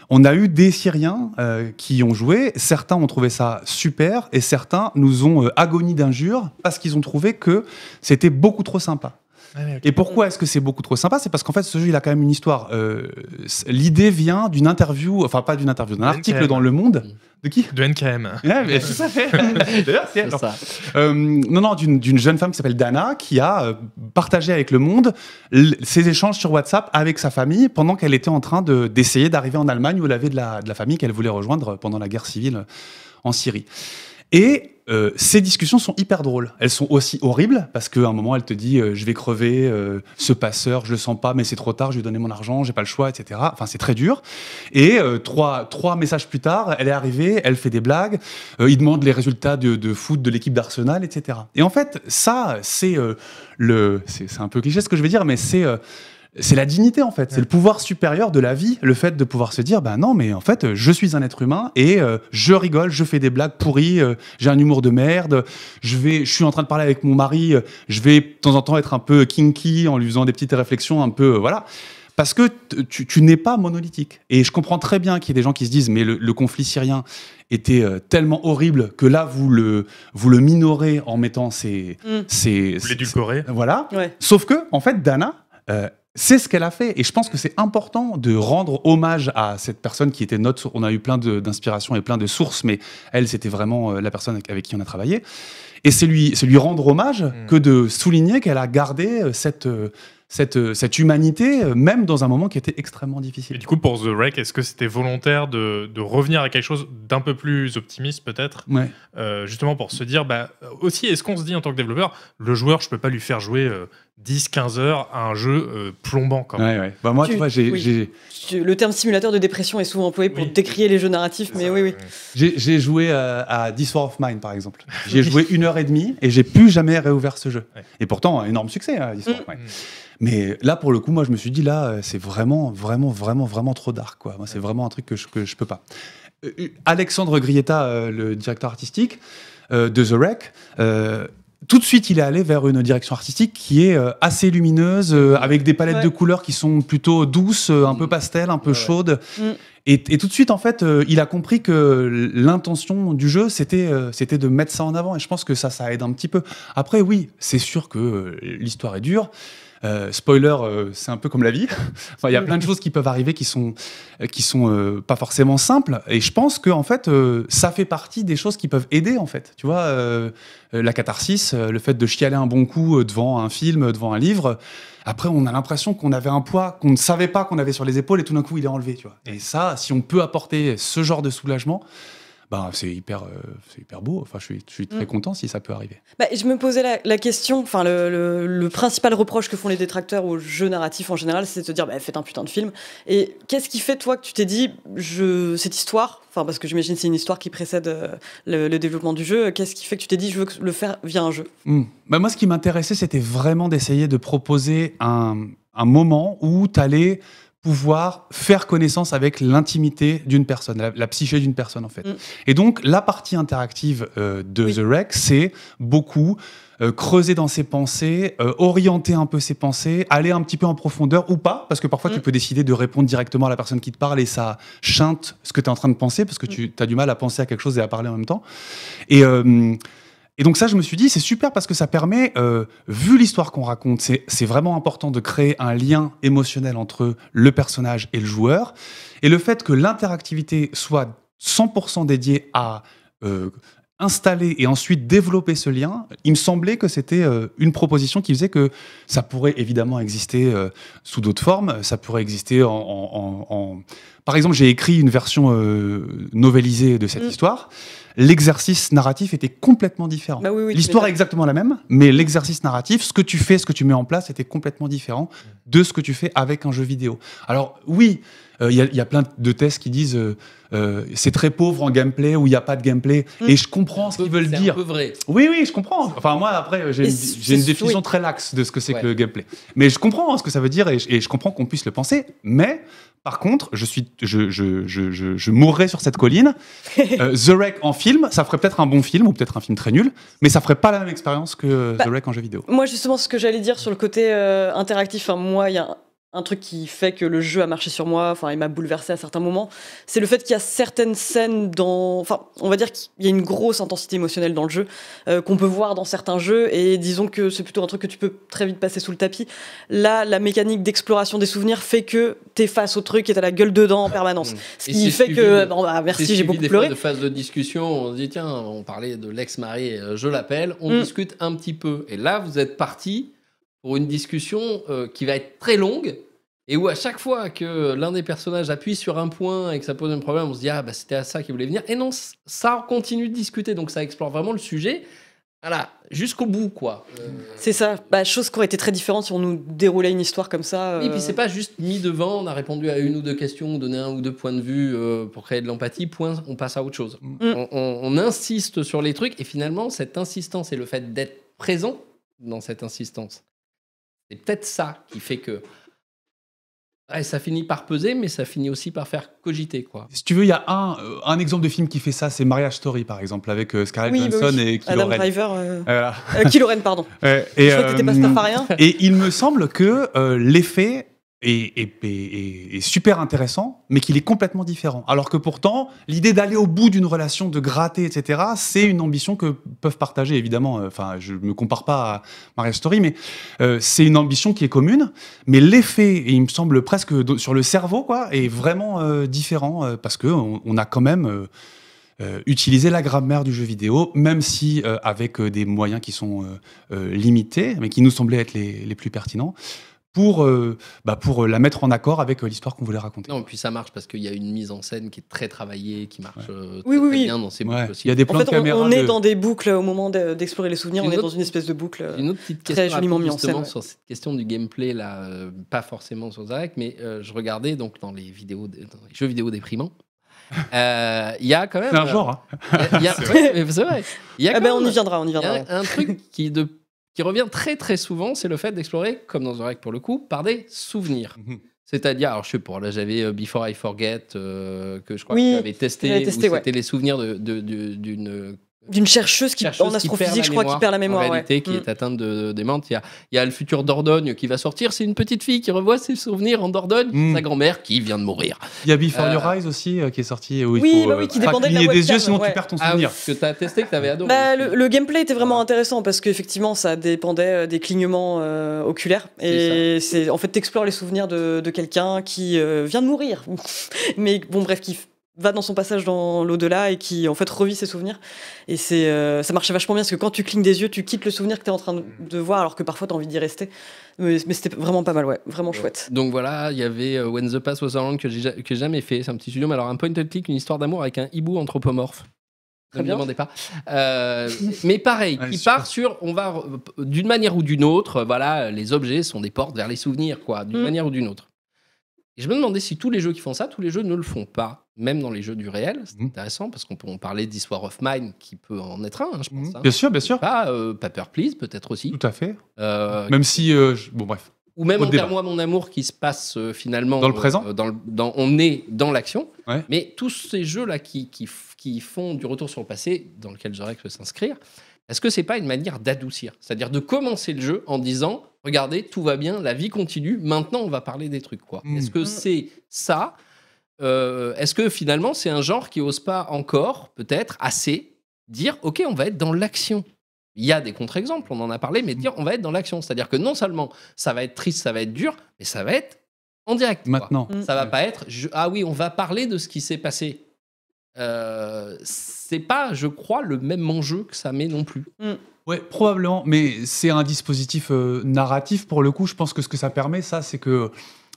on a eu des Syriens qui y ont joué. Certains ont trouvé ça super et certains nous ont agonie d'injures parce qu'ils ont trouvé que c'était beaucoup trop sympa. Et pourquoi est-ce que c'est beaucoup trop sympa? C'est parce qu'en fait, ce jeu, il a quand même une histoire. Euh, L'idée vient d'une interview, enfin pas d'une interview, d'un article dans Le Monde. De qui? De NKM. Ouais, mais tout à fait. D'ailleurs, c'est ça. Euh, non, non, d'une jeune femme qui s'appelle Dana, qui a euh, partagé avec le monde ses échanges sur WhatsApp avec sa famille pendant qu'elle était en train de- d'essayer d'arriver en Allemagne où elle avait de la, de la famille qu'elle voulait rejoindre pendant la guerre civile en Syrie. Et euh, ces discussions sont hyper drôles. Elles sont aussi horribles parce qu'à un moment, elle te dit euh, Je vais crever, euh, ce passeur, je le sens pas, mais c'est trop tard, je lui ai donné mon argent, j'ai pas le choix, etc. Enfin, c'est très dur. Et euh, trois, trois messages plus tard, elle est arrivée, elle fait des blagues, euh, il demande les résultats de, de foot de l'équipe d'Arsenal, etc. Et en fait, ça, c'est euh, le. C'est c'est un peu cliché ce que je vais dire, mais c'est. C'est la dignité en fait, c'est le pouvoir supérieur de la vie, le fait de pouvoir se dire ben non mais en fait je suis un être humain et euh, je rigole, je fais des blagues pourries, euh, j'ai un humour de merde, je vais, je suis en train de parler avec mon mari, euh, je vais de temps en temps être un peu kinky en lui faisant des petites réflexions un peu euh, voilà, parce que tu, tu n'es pas monolithique. Et je comprends très bien qu'il y ait des gens qui se disent mais le, le conflit syrien était euh, tellement horrible que là vous le vous le minorez en mettant ces Mm. ces Vous l'édulcorez. voilà. Ouais. Sauf que, en fait, Dana, euh, c'est ce qu'elle a fait. Et je pense que c'est important de rendre hommage à cette personne qui était notre. On a eu plein d'inspirations et plein de sources, mais elle, c'était vraiment euh, la personne avec, qui on a travaillé. Et c'est lui, lui rendre hommage Mm. que de souligner qu'elle a gardé euh, cette, euh, cette, cette humanité, même dans un moment qui était extrêmement Et difficile. du coup, pour The Wreck, est-ce que c'était volontaire de, de revenir à quelque chose d'un peu plus optimiste, peut-être? Ouais. Euh, Justement pour se dire, bah, aussi, est-ce qu'on se dit en tant que développeur, le joueur, je peux pas lui faire jouer euh, 10-15 heures à un jeu euh, plombant quand même Ouais, ouais. Bah, moi, tu, Tu- vois, j'ai oui. j'ai- Je- Le terme simulateur de dépression est souvent employé pour Oui. décrier les jeux narratifs, mais C'est oui, ça, oui. J'ai j'ai joué euh, à This War of Mine, par exemple. J'ai joué une heure et demie et j'ai plus jamais réouvert ce jeu. Ouais. Et pourtant, un énorme succès, hein, This War of Mm. Mine. Mais là, pour le coup, moi, je me suis dit, là, euh, c'est vraiment, vraiment, vraiment, vraiment trop dark. Quoi. Moi, c'est vraiment un truc que je, que je peux pas. Euh, Alexandre Grietta, euh, le directeur artistique euh, de The Wreck, euh, tout de suite, il est allé vers une direction artistique qui est euh, assez lumineuse, euh, avec des palettes Ouais. de couleurs qui sont plutôt douces, euh, un peu pastel, un peu Ouais, chaudes. Mm. Et, et tout de suite, en fait, il a compris que l'intention du jeu, c'était c'était de mettre ça en avant. Et je pense que ça, ça aide un petit peu. Après, oui, c'est sûr que l'histoire est dure. Euh, spoiler, euh, c'est un peu comme la vie. *laughs* il y a plein de choses qui peuvent arriver qui sont euh, qui sont pas forcément simples. Et je pense que en fait, ça fait partie des choses qui peuvent aider en fait. Tu vois, la catharsis, le fait de chialer un bon coup devant un film, devant un livre. Après, on a l'impression qu'on avait un poids qu'on ne savait pas qu'on avait sur les épaules et tout d'un coup, il est enlevé. Tu vois. Et ça, si on peut apporter ce genre de soulagement, ben, c'est hyper, euh, c'est hyper beau. Enfin, je suis, je suis très Mm. content si ça peut arriver. Bah, je me posais la, la question, enfin le, le- le principal reproche que font les détracteurs au jeu narratif en général, c'est de te dire bah, faites un putain de film. Et qu'est-ce qui fait toi que tu t'es dit je cette histoire, enfin parce que j'imagine c'est une histoire qui précède euh, le, le développement du jeu, qu'est-ce qui fait que tu t'es dit je veux le faire via un jeu? Bah, moi, ce qui m'intéressait, c'était vraiment d'essayer de proposer un, un moment où tu allais pouvoir faire connaissance avec l'intimité d'une personne, la, la psyché d'une personne en fait. Mm. Et donc la partie interactive euh, de Oui. The Wreck, c'est beaucoup euh, creuser dans ses pensées, euh, orienter un peu ses pensées, aller un petit peu en profondeur ou pas, parce que parfois Mm. tu peux décider de répondre directement à la personne qui te parle et ça chante ce que tu es en train de penser, parce que Mm. tu as du mal à penser à quelque chose et à parler en même temps. Et, euh, et donc ça, je me suis dit, c'est super parce que ça permet, euh, vu l'histoire qu'on raconte, c'est vraiment important de créer un lien émotionnel entre le personnage et le joueur. Et le fait que l'interactivité soit 100% dédiée à euh, installer et ensuite développer ce lien, il me semblait que c'était euh, une proposition qui faisait que ça pourrait évidemment exister euh, sous d'autres formes, ça pourrait exister en... en- en- Par exemple, j'ai écrit une version euh, novélisée de cette Mm. histoire. L'exercice narratif était complètement différent. Bah oui, oui, tu L'histoire est exactement la même, mais l'exercice narratif, ce que tu fais, ce que tu mets en place, était complètement différent de ce que tu fais avec un jeu vidéo. Alors oui, il y, a- il y a plein de tests qui disent euh, euh, c'est très pauvre en gameplay ou il n'y a pas de gameplay, Mm. et je comprends ce qu'ils veulent C'est un dire. peu vrai. Oui, oui, je comprends. Enfin, moi, après, j'ai une, définition très laxe de ce que c'est Ouais. que le gameplay. Mais je comprends ce que ça veut dire et je, et je comprends qu'on puisse le penser. Mais, par contre, je, suis, je, je, je, je, mourrais sur cette colline. *laughs* Euh, The Wreck en film, ça ferait peut-être un bon film ou peut-être un film très nul, mais ça ferait pas la même expérience que euh, Bah, The Wreck en jeu vidéo. Moi, justement, ce que j'allais dire sur le côté euh, interactif, moi, il y a un, truc qui fait que le jeu a marché sur moi, enfin, il m'a bouleversé à certains moments, c'est le fait qu'il y a certaines scènes dans. Enfin, on va dire qu'il y a une grosse intensité émotionnelle dans le jeu, euh, qu'on peut voir dans certains jeux, et disons que c'est plutôt un truc que tu peux très vite passer sous le tapis. Là, la mécanique d'exploration des souvenirs fait que t'es face au truc et t'as la gueule dedans en permanence. Mm. Ce Et qui fait suivi que. Bon, bah, C'est merci, j'ai beaucoup des pleuré. fois de phases de discussion. On se dit tiens, on parlait de l'ex-mari, euh, je l'appelle, on Mm. discute un petit peu. Et là, vous êtes parti pour une discussion euh, qui va être très longue et où à chaque fois que l'un des personnages appuie sur un point et que ça pose un problème, on se dit ah bah c'était à ça qu'il voulait venir. Et non, ça on continue de discuter, donc ça explore vraiment le sujet. Voilà, jusqu'au bout quoi. Euh, C'est ça. Bah, chose qui aurait été très différente si on nous déroulait une histoire comme ça. Oui, euh, puis c'est pas juste mis devant, on a répondu à une ou deux questions, donné un ou deux points de vue euh, pour créer de l'empathie, point, on passe à autre chose. Mm. On, on- on insiste sur les trucs et finalement, cette insistance et le fait d'être présent dans cette insistance, c'est peut-être ça qui fait que ouais, ça finit par peser, mais ça finit aussi par faire cogiter. quoi. Si tu veux, il y a un, euh, un exemple de film qui fait ça, c'est Marriage Story, par exemple, avec euh, Scarlett Oui, bah Johansson oui. et Kylo Adam Ren. Driver. euh, Voilà. euh, Kylo Ren, pardon. *laughs* Et, Je crois que t'étais pas Starfarien. Et il me semble que euh, l'effet est, est- est- est super intéressant, mais qu'il est complètement différent. Alors que pourtant, l'idée d'aller au bout d'une relation, de gratter, etc., c'est une ambition que peuvent partager, évidemment. euh, Enfin, je me compare pas à Maria Story, mais euh, c'est une ambition qui est commune. Mais l'effet, et il me semble presque sur le cerveau, quoi, est vraiment euh, différent euh, parce que on, a quand même. euh, euh, utilisé la grammaire du jeu vidéo, même si euh, avec euh, des moyens qui sont limités, mais qui nous semblaient être les, les plus pertinents, pour, euh, bah, pour euh, la mettre en accord avec euh, l'histoire qu'on voulait raconter. Non, puis ça marche parce qu'il y a une mise en scène qui est très travaillée, qui marche euh, Oui, très, oui, très oui. bien dans ses Ouais, boucles aussi. Il y a des En plans fait, de on, caméra. on est de- dans des boucles au moment de- d'explorer les souvenirs. Une On est dans une espèce de boucle. Une autre petite Très question joliment rapide, mis en scène, ouais. sur cette question du gameplay là, euh, pas forcément sur Zarek, mais euh, je regardais donc dans les vidéos, de- dans les jeux vidéo déprimants. *laughs* Euh, Il y a quand même. C'est un genre. hein. il y a- *laughs* ouais, mais c'est vrai. Il y a Ah ben, on y viendra, on y viendra. a un truc qui, de, qui revient très très souvent, c'est le fait d'explorer, comme dans Zarek pour le coup, par des souvenirs. Mhm. C'est-à-dire, alors je sais pas, là j'avais euh, Before I Forget, euh, que je crois Oui, que tu avais testé, j'avais testé, ouais. c'était les souvenirs de- de- de- d'une d'une chercheuse qui chercheuse en qui astrophysique, perd je la crois, qui perd la mémoire. En réalité, ouais. qui Mm. est atteinte de démente. Il y a, il y a le futur Dordogne qui va sortir. C'est une petite fille qui revoit ses souvenirs en Dordogne. Mm. Sa grand-mère qui vient de mourir. Il y a Before Euh, Your Eyes aussi euh, qui est sorti. Où il Oui, faut, bah oui, qui pas dépendait de la cligner des webcam, yeux, sinon ouais. tu perds ton Ah oui, souvenir. que tu as testé, que tu avais adoré. Bah, le, le gameplay était vraiment intéressant parce qu'effectivement ça dépendait euh, des clignements euh, oculaires et c'est en fait t'explores les souvenirs de, de quelqu'un qui euh, vient de mourir *laughs* mais bon bref qui va dans son passage dans l'au-delà et qui en fait revit ses souvenirs et c'est euh, ça marchait vachement bien parce que quand tu clignes des yeux tu quittes le souvenir que tu es en train de, de voir alors que parfois tu as envie d'y rester mais, mais c'était vraiment pas mal ouais vraiment chouette Donc voilà, il y avait euh, When the Past Was Around que j'ai ja- que j'ai jamais fait. C'est un petit studio, mais alors un point and click, une histoire d'amour avec un hibou anthropomorphe. Très Ne me demandez pas. Euh, mais pareil, *laughs* Ouais, qui super. part sur, on va d'une manière ou d'une autre, voilà, les objets sont des portes vers les souvenirs, quoi, d'une Mm. manière ou d'une autre. Et je me demandais si tous les jeux qui font ça, tous les jeux ne le font pas, même dans les jeux du réel. C'est Mm. intéressant parce qu'on peut on parlait d'Histoire of Mine qui peut en être un, hein, je pense. hein. Bien sûr, bien sûr. Pas euh, Paper Please, peut-être aussi. Tout à fait. Euh, Même si, euh, je- bon bref. ou même Au. Enterre-moi mon amour qui se passe euh, finalement Dans le présent euh, dans le- dans- on est dans l'action. Ouais. Mais tous ces jeux-là qui, qui, qui font du retour sur le passé, dans lequel j'aurais que s'inscrire, est-ce que c'est pas une manière d'adoucir? C'est-à-dire de commencer le jeu en disant regardez, tout va bien, la vie continue, maintenant on va parler des trucs. quoi. Mm. Est-ce que Mm. c'est ça Euh, Est-ce que finalement c'est un genre qui ose pas encore, peut-être, assez, dire ok, on va être dans l'action? Il y a des contre-exemples, on en a parlé, mais dire on va être dans l'action. C'est-à-dire que non seulement ça va être triste, ça va être dur, mais ça va être en direct. quoi. Maintenant. Mm. Ça va pas être je- ah oui, on va parler de ce qui s'est passé. Euh, c'est pas, je crois, le même enjeu que ça met non plus. Ouais, probablement, mais c'est un dispositif euh, narratif pour le coup. Je pense que ce que ça permet, ça, c'est que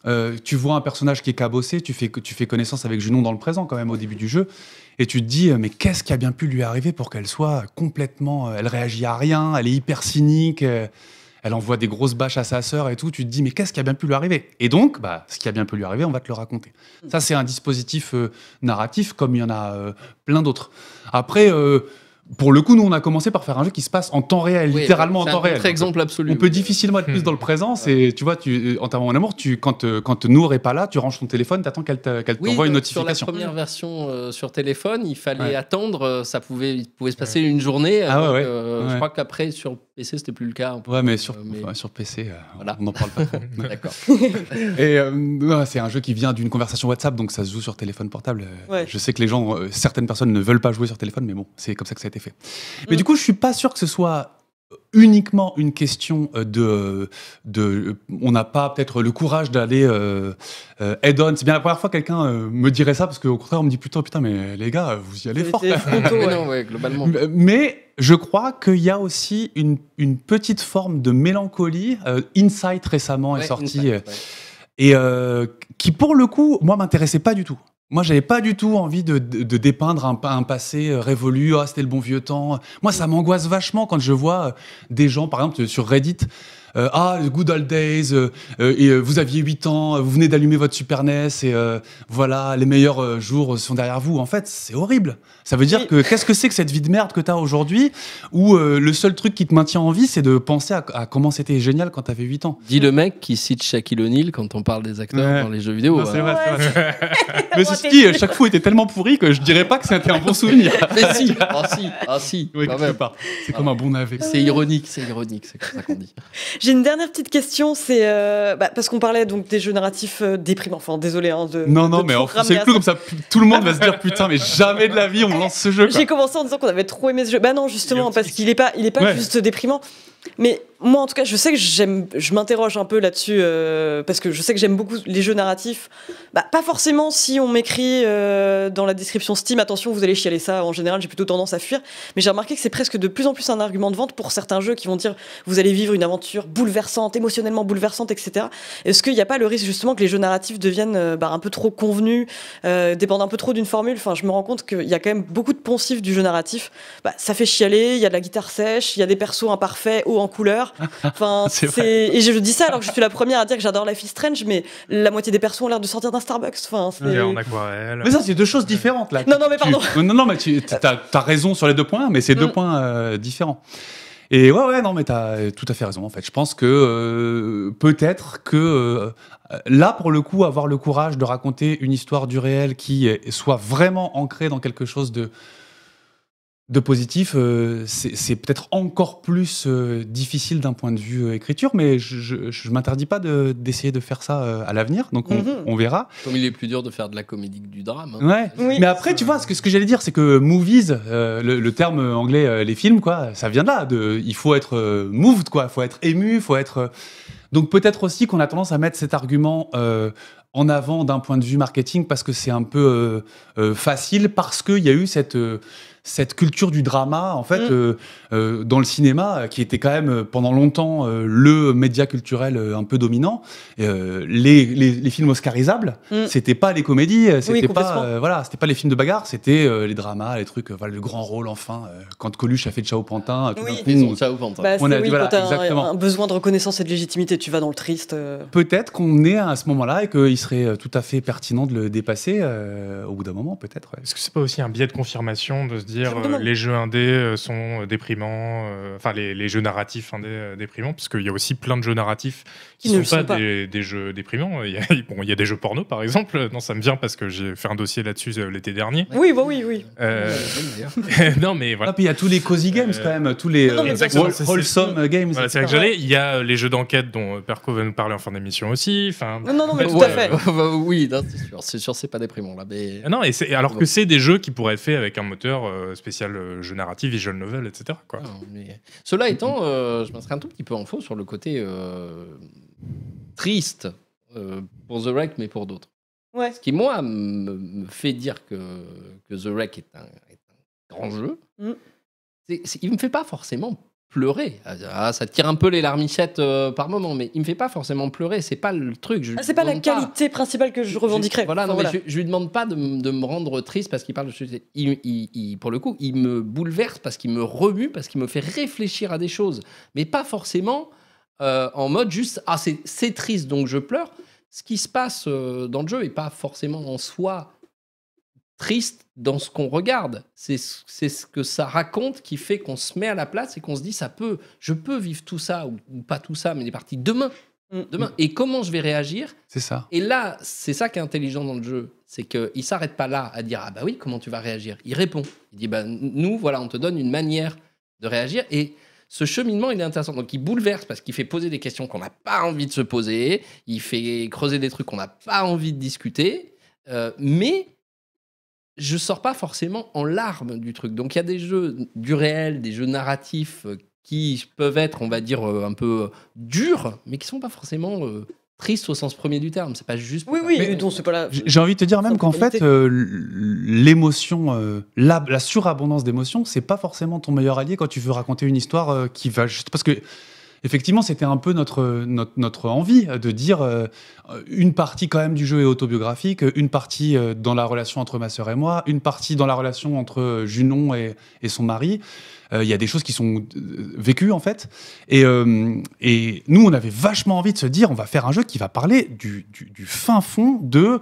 euh, tu vois un personnage qui est cabossé, tu fais, tu fais connaissance avec Junon dans le présent quand même au début du jeu, et tu te dis, euh, mais qu'est-ce qui a bien pu lui arriver pour qu'elle soit complètement... euh, elle réagit à rien, elle est hyper cynique, elle envoie des grosses bâches à sa sœur et tout, tu te dis, mais qu'est-ce qui a bien pu lui arriver? Et donc, bah, ce qui a bien pu lui arriver, on va te le raconter. Ça, c'est un dispositif narratif comme il y en a plein d'autres. Après... pour le coup, nous, on a commencé par faire un jeu qui se passe en temps réel, Oui, littéralement en c'est temps un réel. contre-exemple absolu. On peut difficilement être plus dans le présent. C'est, tu vois, tu, en termes d'amour, tu, quand, euh, quand Nour est pas là, tu ranges ton téléphone, t'attends qu'elle, Oui, t'envoie une donc, sur la notification. première version euh, sur téléphone, il fallait Ouais. attendre, euh, ça pouvait, il pouvait se passer une journée. Ah ouais, donc, ouais. euh, Je crois qu'après sur PC c'était plus le cas. Ouais, mais sur, Euh, mais- enfin, sur PC, euh, Voilà. on n'en parle pas trop. *laughs* D'accord. Et euh, c'est un jeu qui vient d'une conversation WhatsApp, donc ça se joue sur téléphone portable. Ouais. Je sais que les gens, euh, certaines personnes ne veulent pas jouer sur téléphone, mais bon, c'est comme ça que ça a été fait. Mais Mm. du coup, je suis pas sûr que ce soit uniquement une question de, de on n'a pas peut-être le courage d'aller euh, euh, head-on. C'est bien la première fois que quelqu'un euh, me dirait ça parce qu'au contraire on me dit putain putain mais les gars vous y allez fort. Mais ouais. non, ouais, globalement. Mais je crois qu'il y a aussi une, une petite forme de mélancolie. Euh, Insight récemment est sorti Insight, euh, ouais. et euh, qui pour le coup, moi, m'intéressait pas du tout. Moi, j'avais pas du tout envie de, de- de dépeindre un, pa- un passé révolu. Ah, c'était le bon vieux temps. Moi, ça m'angoisse vachement quand je vois des gens, par exemple, sur Reddit. Euh, ah, the good old days. euh, euh, et euh, vous aviez 8 ans, euh, vous venez d'allumer votre Super NES et euh, voilà, les meilleurs euh, jours sont derrière vous. En fait, c'est horrible. Ça veut dire Oui. que qu'est-ce que c'est que cette vie de merde que tu as aujourd'hui où euh, le seul truc qui te maintient en vie, c'est de penser à, à comment c'était génial quand tu avais 8 ans. Dis le mec qui cite Shaquille O'Neal quand on parle des acteurs Ouais. dans les jeux vidéo. Non, c'est hein. vrai, c'est vrai. *laughs* *laughs* Mais ceci t'es dit, sûr. chaque fois était tellement pourri que je dirais pas que c'était un bon souvenir. *laughs* Mais si, ah si, ah si, Oui, quand même. C'est comme un bon navet. C'est ironique, c'est ironique, c'est comme ça qu'on dit. J'ai une dernière petite question, c'est euh, bah, parce qu'on parlait donc des jeux narratifs euh, déprimants. Enfin, désolé hein, de. Non, de non, tout mais c'est plus ça. comme ça. Tout le monde va se dire putain, mais jamais de la vie on lance ce jeu. J'ai commencé en disant qu'on avait trop aimé ce jeu. Bah non, justement, parce qu'il est pas, il est pas Ouais. juste déprimant. Mais moi, en tout cas, je sais que j'aime, je m'interroge un peu là-dessus euh, parce que je sais que j'aime beaucoup les jeux narratifs. Bah, pas forcément si on m'écrit euh, dans la description Steam, attention, vous allez chialer ça. En général, j'ai plutôt tendance à fuir. Mais j'ai remarqué que c'est presque de plus en plus un argument de vente pour certains jeux qui vont dire vous allez vivre une aventure bouleversante, émotionnellement bouleversante, etc. Est-ce qu'il n'y a pas le risque justement que les jeux narratifs deviennent euh, bah, un peu trop convenus, dépendent un peu trop d'une formule? Enfin, je me rends compte qu'il y a quand même beaucoup de poncifs du jeu narratif. Bah, ça fait chialer, il y a de la guitare sèche, il y a des persos imparfaits, en couleur. *laughs* Enfin, C'est et je dis ça alors que je suis la première à dire que j'adore Life is Strange, mais la moitié des persos ont l'air de sortir d'un Starbucks. Enfin, en aquarelle. Mais ça, c'est deux choses différentes là. Non, non, mais Tu- pardon. Non, non, mais tu as, raison sur les deux points, mais c'est deux Mm. points euh, différents. Et ouais, ouais, non, mais tu as tout à fait raison en fait. Je pense que euh, peut-être que euh, là, pour le coup, avoir le courage de raconter une histoire du réel qui soit vraiment ancrée dans quelque chose de de positif, euh, c'est peut-être encore plus euh, difficile d'un point de vue euh, écriture, mais je ne m'interdis pas de- d'essayer de, faire ça euh, à l'avenir, donc on, Mhm. on verra. Comme il est plus dur de faire de la comédie que du drame. hein. Ouais. Oui. Mais après, tu vois, ce que, ce que j'allais dire, c'est que movies, euh, le, le terme anglais, euh, les films, quoi, ça vient de là. De, il faut être euh, moved, quoi. Il faut être ému, il faut être. euh, Donc peut-être aussi qu'on a tendance à mettre cet argument euh, en avant d'un point de vue marketing parce que c'est un peu euh, euh, facile, parce qu'il y a eu cette. Euh, cette culture du drama, en fait, Mm. Euh, dans le cinéma, qui était quand même euh, pendant longtemps euh, le média culturel euh, un peu dominant. Euh, les, les, les films oscarisables, Mm. c'était pas les comédies, c'était complètement. pas euh, voilà, c'était pas les films de bagarre, c'était euh, les dramas, les trucs, euh, voilà, le grand rôle enfin. euh, quand Coluche a fait Ciao Pantin, tout Oui. d'un coup, au ventre. Bah, On a dit, oui, voilà, quand t'as un- exactement. un, besoin de reconnaissance et de légitimité, tu vas dans le triste. euh. peut-être qu'on est à ce moment-là et qu'il serait tout à fait pertinent de le dépasser euh, au bout d'un moment, peut-être. ouais. Est-ce que c'est pas aussi un biais de confirmation de se dire euh, les jeux indés sont euh, déprimants, euh, enfin les, les jeux narratifs indés euh, déprimants, parce qu'il y a aussi plein de jeux narratifs qui ne sont, sont pas, pas. Des, des jeux déprimants. Il y, a, *laughs* bon, il y a des jeux porno par exemple, non ça me vient parce que j'ai fait un dossier là-dessus euh, l'été dernier. Oui, bah oui, oui. Euh, *laughs* non mais voilà. Ah, puis il y a tous les cozy games quand même, tous les non, euh, wholesome games. Voilà, c'est que j'allais. Il y a les jeux d'enquête dont Perco va nous parler en fin d'émission aussi. Enfin, Non, non, non, mais tout à fait. *laughs* bah, oui, non, c'est sûr, c'est sûr, c'est pas déprimant là, mais Ah non, et alors que c'est des jeux qui pourraient être faits avec un moteur spécial jeu narratif, visual novel, etc. Quoi. Mais- Cela étant, euh, je m'inscris un tout petit peu en faux sur le côté euh, triste euh, pour The Wreck, mais pour d'autres. Ouais. Ce qui, moi, me, fait dire que, que The Wreck est un, est un grand jeu, Mm. c'est, c'est- il me fait pas forcément pleurer. Ah, ça tire un peu les larmichettes euh, par moment, mais il me fait pas forcément pleurer. C'est pas le truc. Ah, c'est pas la qualité principale que je revendiquerais. voilà, non, mais je, je lui demande pas de, me rendre triste parce qu'il parle de sujet. Il, il- il- pour le coup, il me bouleverse parce qu'il me remue, parce qu'il me fait réfléchir à des choses, mais pas forcément euh, en mode juste ah c'est triste donc je pleure. Ce qui se passe euh, dans le jeu est pas forcément en soi triste dans ce qu'on regarde. C'est ce- que ça raconte qui fait qu'on se met à la place et qu'on se dit ça peut, je peux vivre tout ça ou, ou pas tout ça, mais des parties demain, Mm. demain. Et comment je vais réagir? C'est ça. et là, c'est ça qui est intelligent dans le jeu, c'est qu'il s'arrête pas là à dire ah bah oui comment tu vas réagir? Il répond. Il dit bah nous voilà on te donne une manière de réagir et ce cheminement il est intéressant. Donc il bouleverse parce qu'il fait poser des questions qu'on n'a pas envie de se poser, il fait creuser des trucs qu'on n'a pas envie de discuter, euh, mais je sors pas forcément en larmes du truc. Donc il y a des jeux du réel, des jeux narratifs euh, qui peuvent être, on va dire, euh, un peu euh, durs, mais qui sont pas forcément euh, tristes au sens premier du terme. C'est pas juste. Oui, oui, Mais- c'est pas là. J'ai envie de te dire même qu'en fait, euh, l'émotion, euh, la, la surabondance d'émotions, c'est pas forcément ton meilleur allié quand tu veux raconter une histoire euh, qui va juste parce que effectivement, c'était un peu notre, notre notre envie de dire euh, une partie quand même du jeu est autobiographique, une partie euh, dans la relation entre ma sœur et moi, une partie dans la relation entre euh, Junon et, et son mari. Euh, Il y a des choses qui sont vécues en fait. Et, et nous, on avait vachement envie de se dire, on va faire un jeu qui va parler du, du, du fin fond de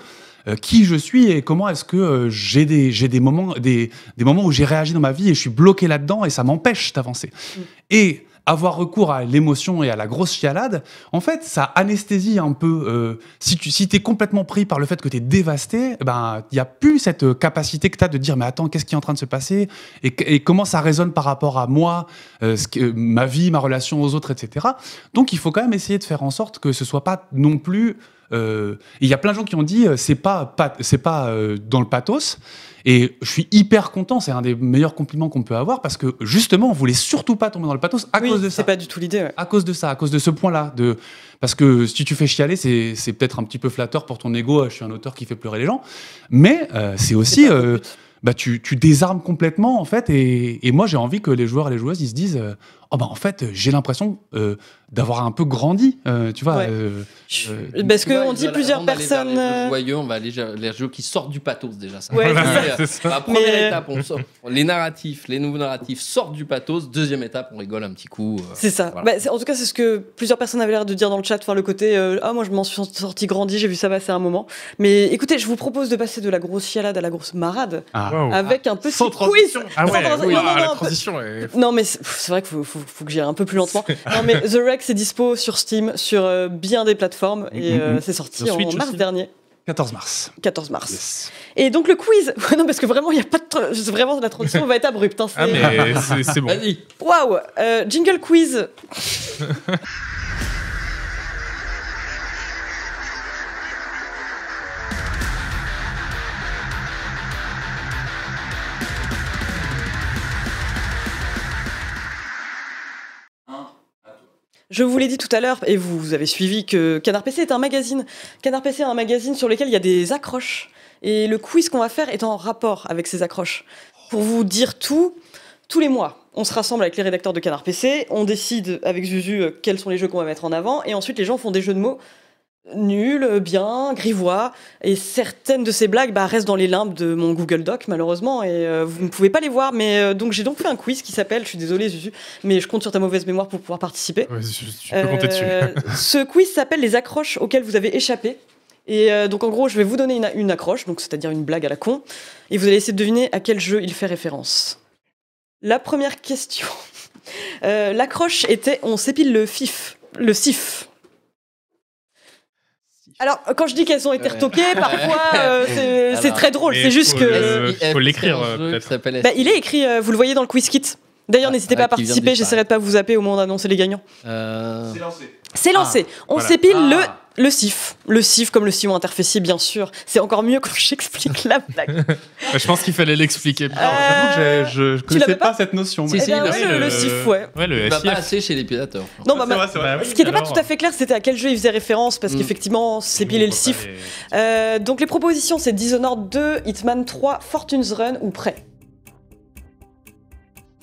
qui je suis et comment est-ce que j'ai des, j'ai des, moments, des, des moments où j'ai réagi dans ma vie et je suis bloqué là-dedans et ça m'empêche d'avancer. Mm. Et avoir recours à l'émotion et à la grosse chialade, en fait, ça anesthésie un peu. euh, si tu si es complètement pris par le fait que tu es dévasté, eh ben, il n'y a plus cette capacité que tu as de dire Mais attends, qu'est-ce qui est en train de se passer? Et, comment ça résonne par rapport à moi, euh, ce que- ma vie, ma relation aux autres, etc. Donc, il faut quand même essayer de faire en sorte que ce soit pas non plus. euh, Il y a plein de gens qui ont dit c'est pas, pas c'est pas dans le pathos. Et je suis hyper content, c'est un des meilleurs compliments qu'on peut avoir parce que justement, on voulait surtout pas tomber dans le pathos à Oui, cause de ça c'est pas du tout l'idée. ouais. à cause de ça, à cause de ce point-là. De... Parce que si tu fais chialer, c'est c'est peut-être un petit peu flatteur pour ton ego. Je suis un auteur qui fait pleurer les gens. Mais euh, c'est aussi. Euh, but. bah, tu, tu désarmes complètement, en fait. Et, et moi, j'ai envie que les joueurs et les joueuses, ils se disent euh, Oh, bah, en fait, j'ai l'impression euh, d'avoir un peu grandi. euh, tu vois. Ouais. euh, euh, Parce qu'on dit plusieurs personnes. Les euh, joyeux, on va aller vers les jeux qui sortent du pathos déjà. Ça. Ouais, C'est, *laughs* c'est ça. la première Mais- étape, on sort. les narratifs, les nouveaux narratifs sortent du pathos. Deuxième étape, on rigole un petit coup. euh, C'est ça. Voilà. Bah, en tout cas, c'est ce que plusieurs personnes avaient l'air de dire dans le chat. Enfin, le côté euh, ah moi je m'en suis sorti grandi, j'ai vu ça passer un moment. Mais écoutez, je vous propose de passer de la grosse chialade à la grosse marade ah. Avec un petit quiz. transition. Ah ouais, transition. oui, Non, non, la non, transition est... Non, mais c'est vrai qu'il faut, faut, faut que j'y aille un peu plus lentement. *laughs* non, mais The Wreck, c'est dispo sur Steam, sur euh, bien des plateformes, et Mhm. euh, c'est sorti Sur en Switch mars aussi. dernier. 14 mars. 14 mars. Yes. Et donc le quiz. *laughs* non, parce que vraiment, il n'y a pas de. Vraiment, la transition va être abrupte. hein, Ah, c'est- mais c'est bon. Waouh euh, Jingle quiz. *laughs* Je vous l'ai dit tout à l'heure, et vous, avez suivi que Canard PC est un magazine. Canard PC est un magazine sur lequel il y a des accroches. Et le quiz qu'on va faire est en rapport avec ces accroches. Pour vous dire tout, tous les mois, on se rassemble avec les rédacteurs de Canard PC, on décide avec Zuzu euh, quels sont les jeux qu'on va mettre en avant, et ensuite les gens font des jeux de mots nuls, bien, grivois, et certaines de ces blagues bah, restent dans les limbes de mon Google Doc malheureusement, et euh, vous ne pouvez pas les voir, mais euh, donc j'ai donc fait un quiz qui s'appelle, je suis désolé Zuzu, mais je compte sur ta mauvaise mémoire pour pouvoir participer. Ouais, je- peux compter dessus. Euh, ce quiz s'appelle les accroches auxquelles vous avez échappé. Et euh, donc en gros, je vais vous donner une, une accroche, donc c'est-à-dire une blague à la con, et vous allez essayer de deviner à quel jeu il fait référence. La première question. L'accroche était on s'épile le fif, le sif. Alors quand je dis qu'elles ont été Ouais. retoquées, parfois *laughs* euh, c'est c'est très drôle. C'est juste que SIF, faut l'écrire, c'est euh, peut-être. bah, il est écrit. euh, vous le voyez dans le quiz kit. D'ailleurs, Ah, n'hésitez pas à ah, participer. disparaître. J'essaierai de pas vous zapper au moment d'annoncer les gagnants. Euh, lancé. C'est lancé. on voilà. s'épile Ah. le, le CIF. Le CIF comme le sillon interfécier, bien sûr. C'est encore mieux quand j'explique la *laughs* blague. Je pense qu'il fallait l'expliquer. Euh, je, je connaissais pas pas, cette notion. Si. Eh si, bien, le- le, CIF, ouais. Ouais, le il va pas assez chez les pilateurs. Non, bah, C'est vrai, bah, c'est vrai. Bah oui, ce qui n'était pas tout à fait clair, c'était à quel jeu il faisait référence, parce Mm. qu'effectivement, s'épiler le CIF. Euh, donc les propositions, c'est Dishonored 2, Hitman 3, Fortune's Run ou Prêt.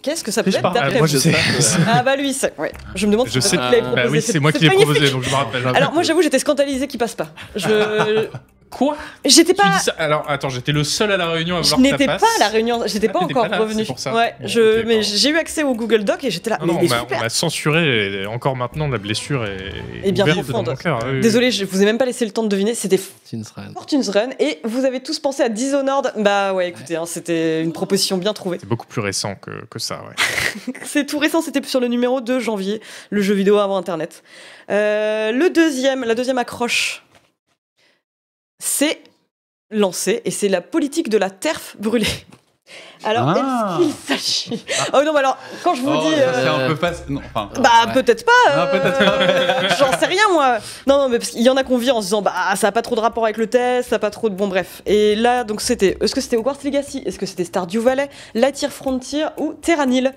Qu'est-ce que ça peut Je être d'après Ah, moi, vous je sais. *laughs* Ah bah lui, c'est... Ouais. Je me demande Je si sais. qui l'avais Bah proposé. oui, c'est moi qui l'ai proposé, donc je me rappelle. Alors moi j'avoue j'étais scandalisée qu'il passe pas. Je *laughs* Quoi? J'étais Tu pas dis ça Alors, attends, j'étais le seul à la réunion à je que ça n'étais pas à la réunion, j'étais Ah, pas encore ça. Ouais, Bon, je mais j'ai eu accès au Google Doc et j'étais là Non, mais, non, mais on m'a- super. on m'a censuré et encore maintenant la blessure est, Et bien ouverte profonde. dans mon cœur. Oui, oui. Désolé, je vous ai même pas laissé le temps de deviner, c'était Fortune's Run. Fortune's Run et vous avez tous pensé à Dishonored. Bah ouais, écoutez, hein, c'était une proposition bien trouvée. C'est beaucoup plus récent que, que ça, ouais. *laughs* C'est tout récent, c'était sur le numéro 2 janvier, le jeu vidéo avant Internet. Euh, le deuxième, la deuxième accroche, c'est lancé et c'est la politique de la terre brûlée. Alors, Ah. est-ce qu'il s'agit Oh non, mais alors, quand je vous Oh, dis. euh, c'est un peu facile. Non, enfin. Bah, Ouais. peut-être pas. Non, euh, peut-être pas. *laughs* J'en sais rien, moi. Non, non, mais parce qu'il y en a qu'on vit en se disant, bah, ça a pas trop de rapport avec le test, ça a pas trop de. Bon, bref. Et là, donc, c'était. Est-ce que c'était Hogwarts Legacy? Est-ce que c'était Stardew Valley Lightyear Frontier ou Terranil?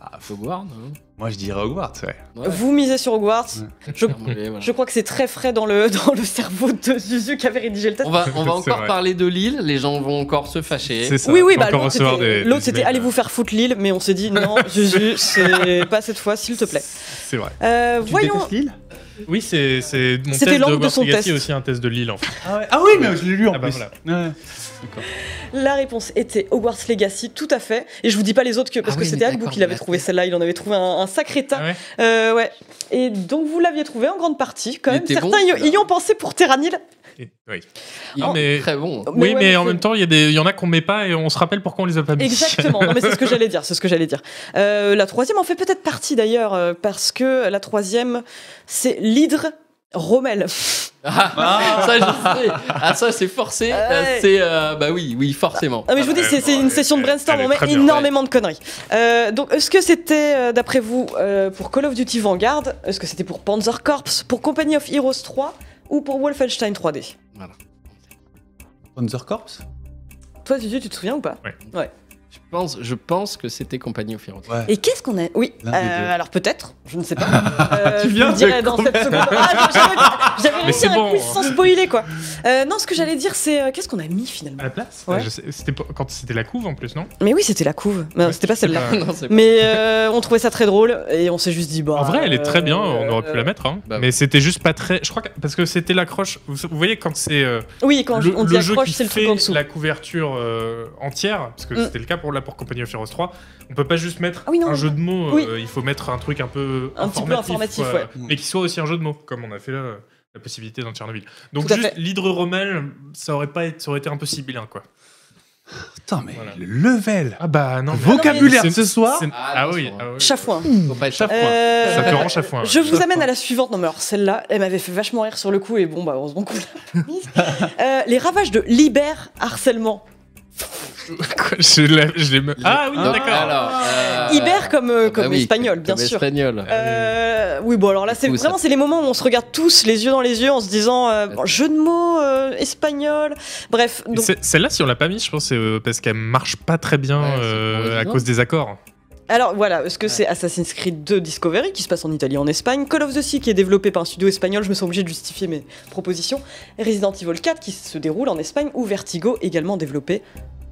Ah, faut voir, non Moi, je dirais Hogwarts, ouais. Ouais. Vous misez sur Hogwarts. Je, crois que c'est très frais dans le, *laughs* dans le cerveau de Zuzu qui avait rédigé le test. On va, on *laughs* va encore vrai. parler de Lille, les gens vont encore se fâcher. C'est ça. oui, oui, bah l'autre c'était, allez vous faire foutre l'île, mais on s'est dit non, *laughs* Zuzu, c'est pas cette fois, s'il te plaît. C'est vrai. Euh, Tu voyons. Lille? Oui, c'est c'est mon C'était test l'angle de son test. aussi un test de Lille en fait. ah, ouais. Ah oui, mais je l'ai lu en Ah bah plus. voilà. La réponse était Hogwarts Legacy, tout à fait. Et je vous dis pas les autres que parce Ah que oui, c'était d'accord, qui l'avait trouvé celle-là. Il en avait trouvé un, un sacré tas. Ah ouais Euh, ouais. Et donc vous l'aviez trouvé en grande partie quand Il même. Certains bon, y, ont pensé pour Terranil. Et- oui. Ah, mais- très bon. Mais oui, ouais, mais en même temps, il y, en a qu'on met pas et on se rappelle pourquoi on les a pas mis. Exactement. Non mais c'est ce que j'allais dire. C'est ce que j'allais dire. Euh, la troisième en fait peut-être partie d'ailleurs euh, parce que la troisième c'est l'hydre Rommel. Ah, ça, je sais. Ah, ça, c'est forcé. Ouais. Euh, C'est, euh, bah oui, oui, forcément. Ah, mais je vous dis, ouais, c'est une session de brainstorm, on met énormément de conneries. Euh, donc, est-ce que c'était, d'après vous, euh, pour Call of Duty Vanguard Est-ce que c'était pour Panzer Corps Pour Company of Heroes 3 Ou pour Wolfenstein 3D Panzer Corps? Toi, Zuzu, tu te souviens ou pas? Je pense, je pense que c'était Compagnie Heroes. Ouais. Et qu'est-ce qu'on a Oui, euh, alors peut-être, je ne sais pas. *laughs* Euh, Tu je viens dirai de dans cette seconde. Ah, j'avais- réussi un bon. quiz sans spoiler, quoi. Euh, non, ce que j'allais dire, c'est euh, qu'est-ce qu'on a mis finalement À la place Ouais. Ah, je C'était quand c'était la couve en plus, non? Mais oui, c'était la couve. Ouais, c'était pas je celle-là. *laughs* Mais euh, on trouvait ça très drôle et on s'est juste dit bah. En vrai, elle est très bien, on aurait pu euh, la mettre. hein. bah mais c'était juste pas très. Je crois que. Parce que c'était l'accroche. Vous, vous voyez, quand c'est. euh, Oui, quand le, on dit accroche, c'est le fait truc en dessous. la couverture entière, parce que Mm. c'était le cas pour, là, pour Company of Heroes 3, on peut pas juste mettre Ah oui, non, un non. jeu de mots, Oui. euh, il faut mettre un truc un peu Un petit peu informatif, quoi, ouais. mais qui soit aussi un jeu de mots, comme on a fait là, euh, la possibilité dans Tchernobyl. Donc Tout juste l'hydre Rommel, ça aurait pas été, ça aurait été un peu sibyllin, quoi. Putain, mais Voilà. le level Ah bah non. vocabulaire c'est- ce soir. c'est- Ah, Ah oui. ah oui. Chafouin. Chafouin. Euh, Ça te rend chafouin. Je vous amène à la suivante. Non, mais alors celle-là, elle m'avait fait vachement rire sur le coup, et bon, bah, heureusement qu'on l'a pas mise. Euh, les ravages de Liber harcèlement. *laughs* Quoi, je l'ai- je l'ai me- Ah oui, d'accord. alors, euh, Iber comme, euh, ah bah comme oui, espagnol, bien comme sûr. espagnol. Euh, oui, bon, alors là, c'est vraiment c'est les moments où on se regarde tous les yeux dans les yeux en se disant euh, bon, jeu de mots euh, espagnol. Bref, donc, Celle-là, si on l'a pas mise, je pense, c'est euh, parce qu'elle marche pas très bien Ouais, euh, à cause des accords. Alors voilà, est-ce que c'est Assassin's Creed 2 Discovery qui se passe en Italie et en Espagne, Call of the Sea qui est développé par un studio espagnol, je me sens obligé de justifier mes propositions, Resident Evil 4 qui se déroule en Espagne ou Vertigo également développé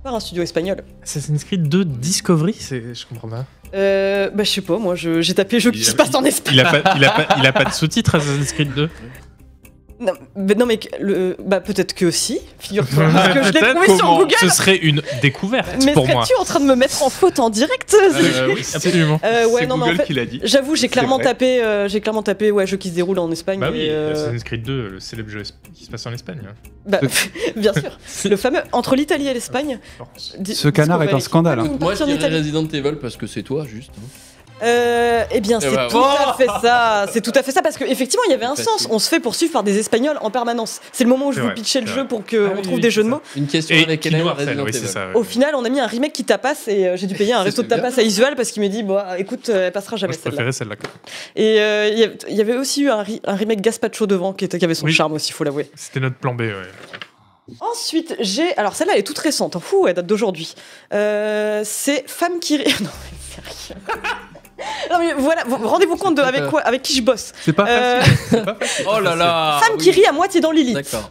par un studio espagnol. Assassin's Creed 2 Discovery, c'est, je comprends pas. Euh, bah je sais pas, moi je- j'ai tapé jeu qui se passe en Espagne. Il a pas, il a pas, il a pas de sous-titres Assassin's Creed 2. *laughs* Non, mais, non, mais que- le, bah peut-être que si, figure-toi, parce que je l'ai trouvé sur Google. Ce serait une découverte Mais pour moi. serais-tu en train de me mettre en faute en direct Euh, oui, absolument. Euh, ouais, C'est mais en Google fait, qui l'a dit. j'avoue, j'ai clairement tapé, euh, j'ai clairement tapé, ouais, jeu qui se déroule en Espagne. Bah oui, euh, Assassin's Creed 2, le célèbre jeu qui se passe en Espagne. hein. bah, *laughs* bien sûr, le fameux entre l'Italie et l'Espagne. Di- Ce canard est un scandale, hein. Moi, je dirais. Resident Evil parce que c'est toi, juste. hein. Euh, eh bien, c'est bah, tout à fait ça. C'est tout à fait ça parce qu'effectivement, il y avait un sens. On se fait poursuivre par des Espagnols en permanence. C'est le moment où je vous vrai, pitchais le jeu pour qu'on Ah oui, trouve oui, des jeux de mots. Une question Et avec qui Hélène, oui, ça. Au final, on a mis un remake qui tapasse et euh, j'ai dû payer un resto de bien. tapas à Isual parce qu'il m'a dit, bon, écoute, euh, elle passera jamais je celle-là. préférais celle-là. Et euh, il y avait- il y avait aussi eu un, remake Gaspacho devant qui, était, qui avait son Oui. charme aussi, faut l'avouer. C'était notre plan B, ouais. Ensuite, j'ai. Alors celle-là, elle est toute récente. hein. Fou, elle date d'aujourd'hui. Euh, c'est Femme qui rit. *laughs* Non, mais sérieux. Non, mais voilà, vous- rendez-vous compte de avec, quoi, avec qui je bosse. C'est pas Euh, pas facile. Oh là là Femme oui. qui rit à moitié dans Lilith. D'accord.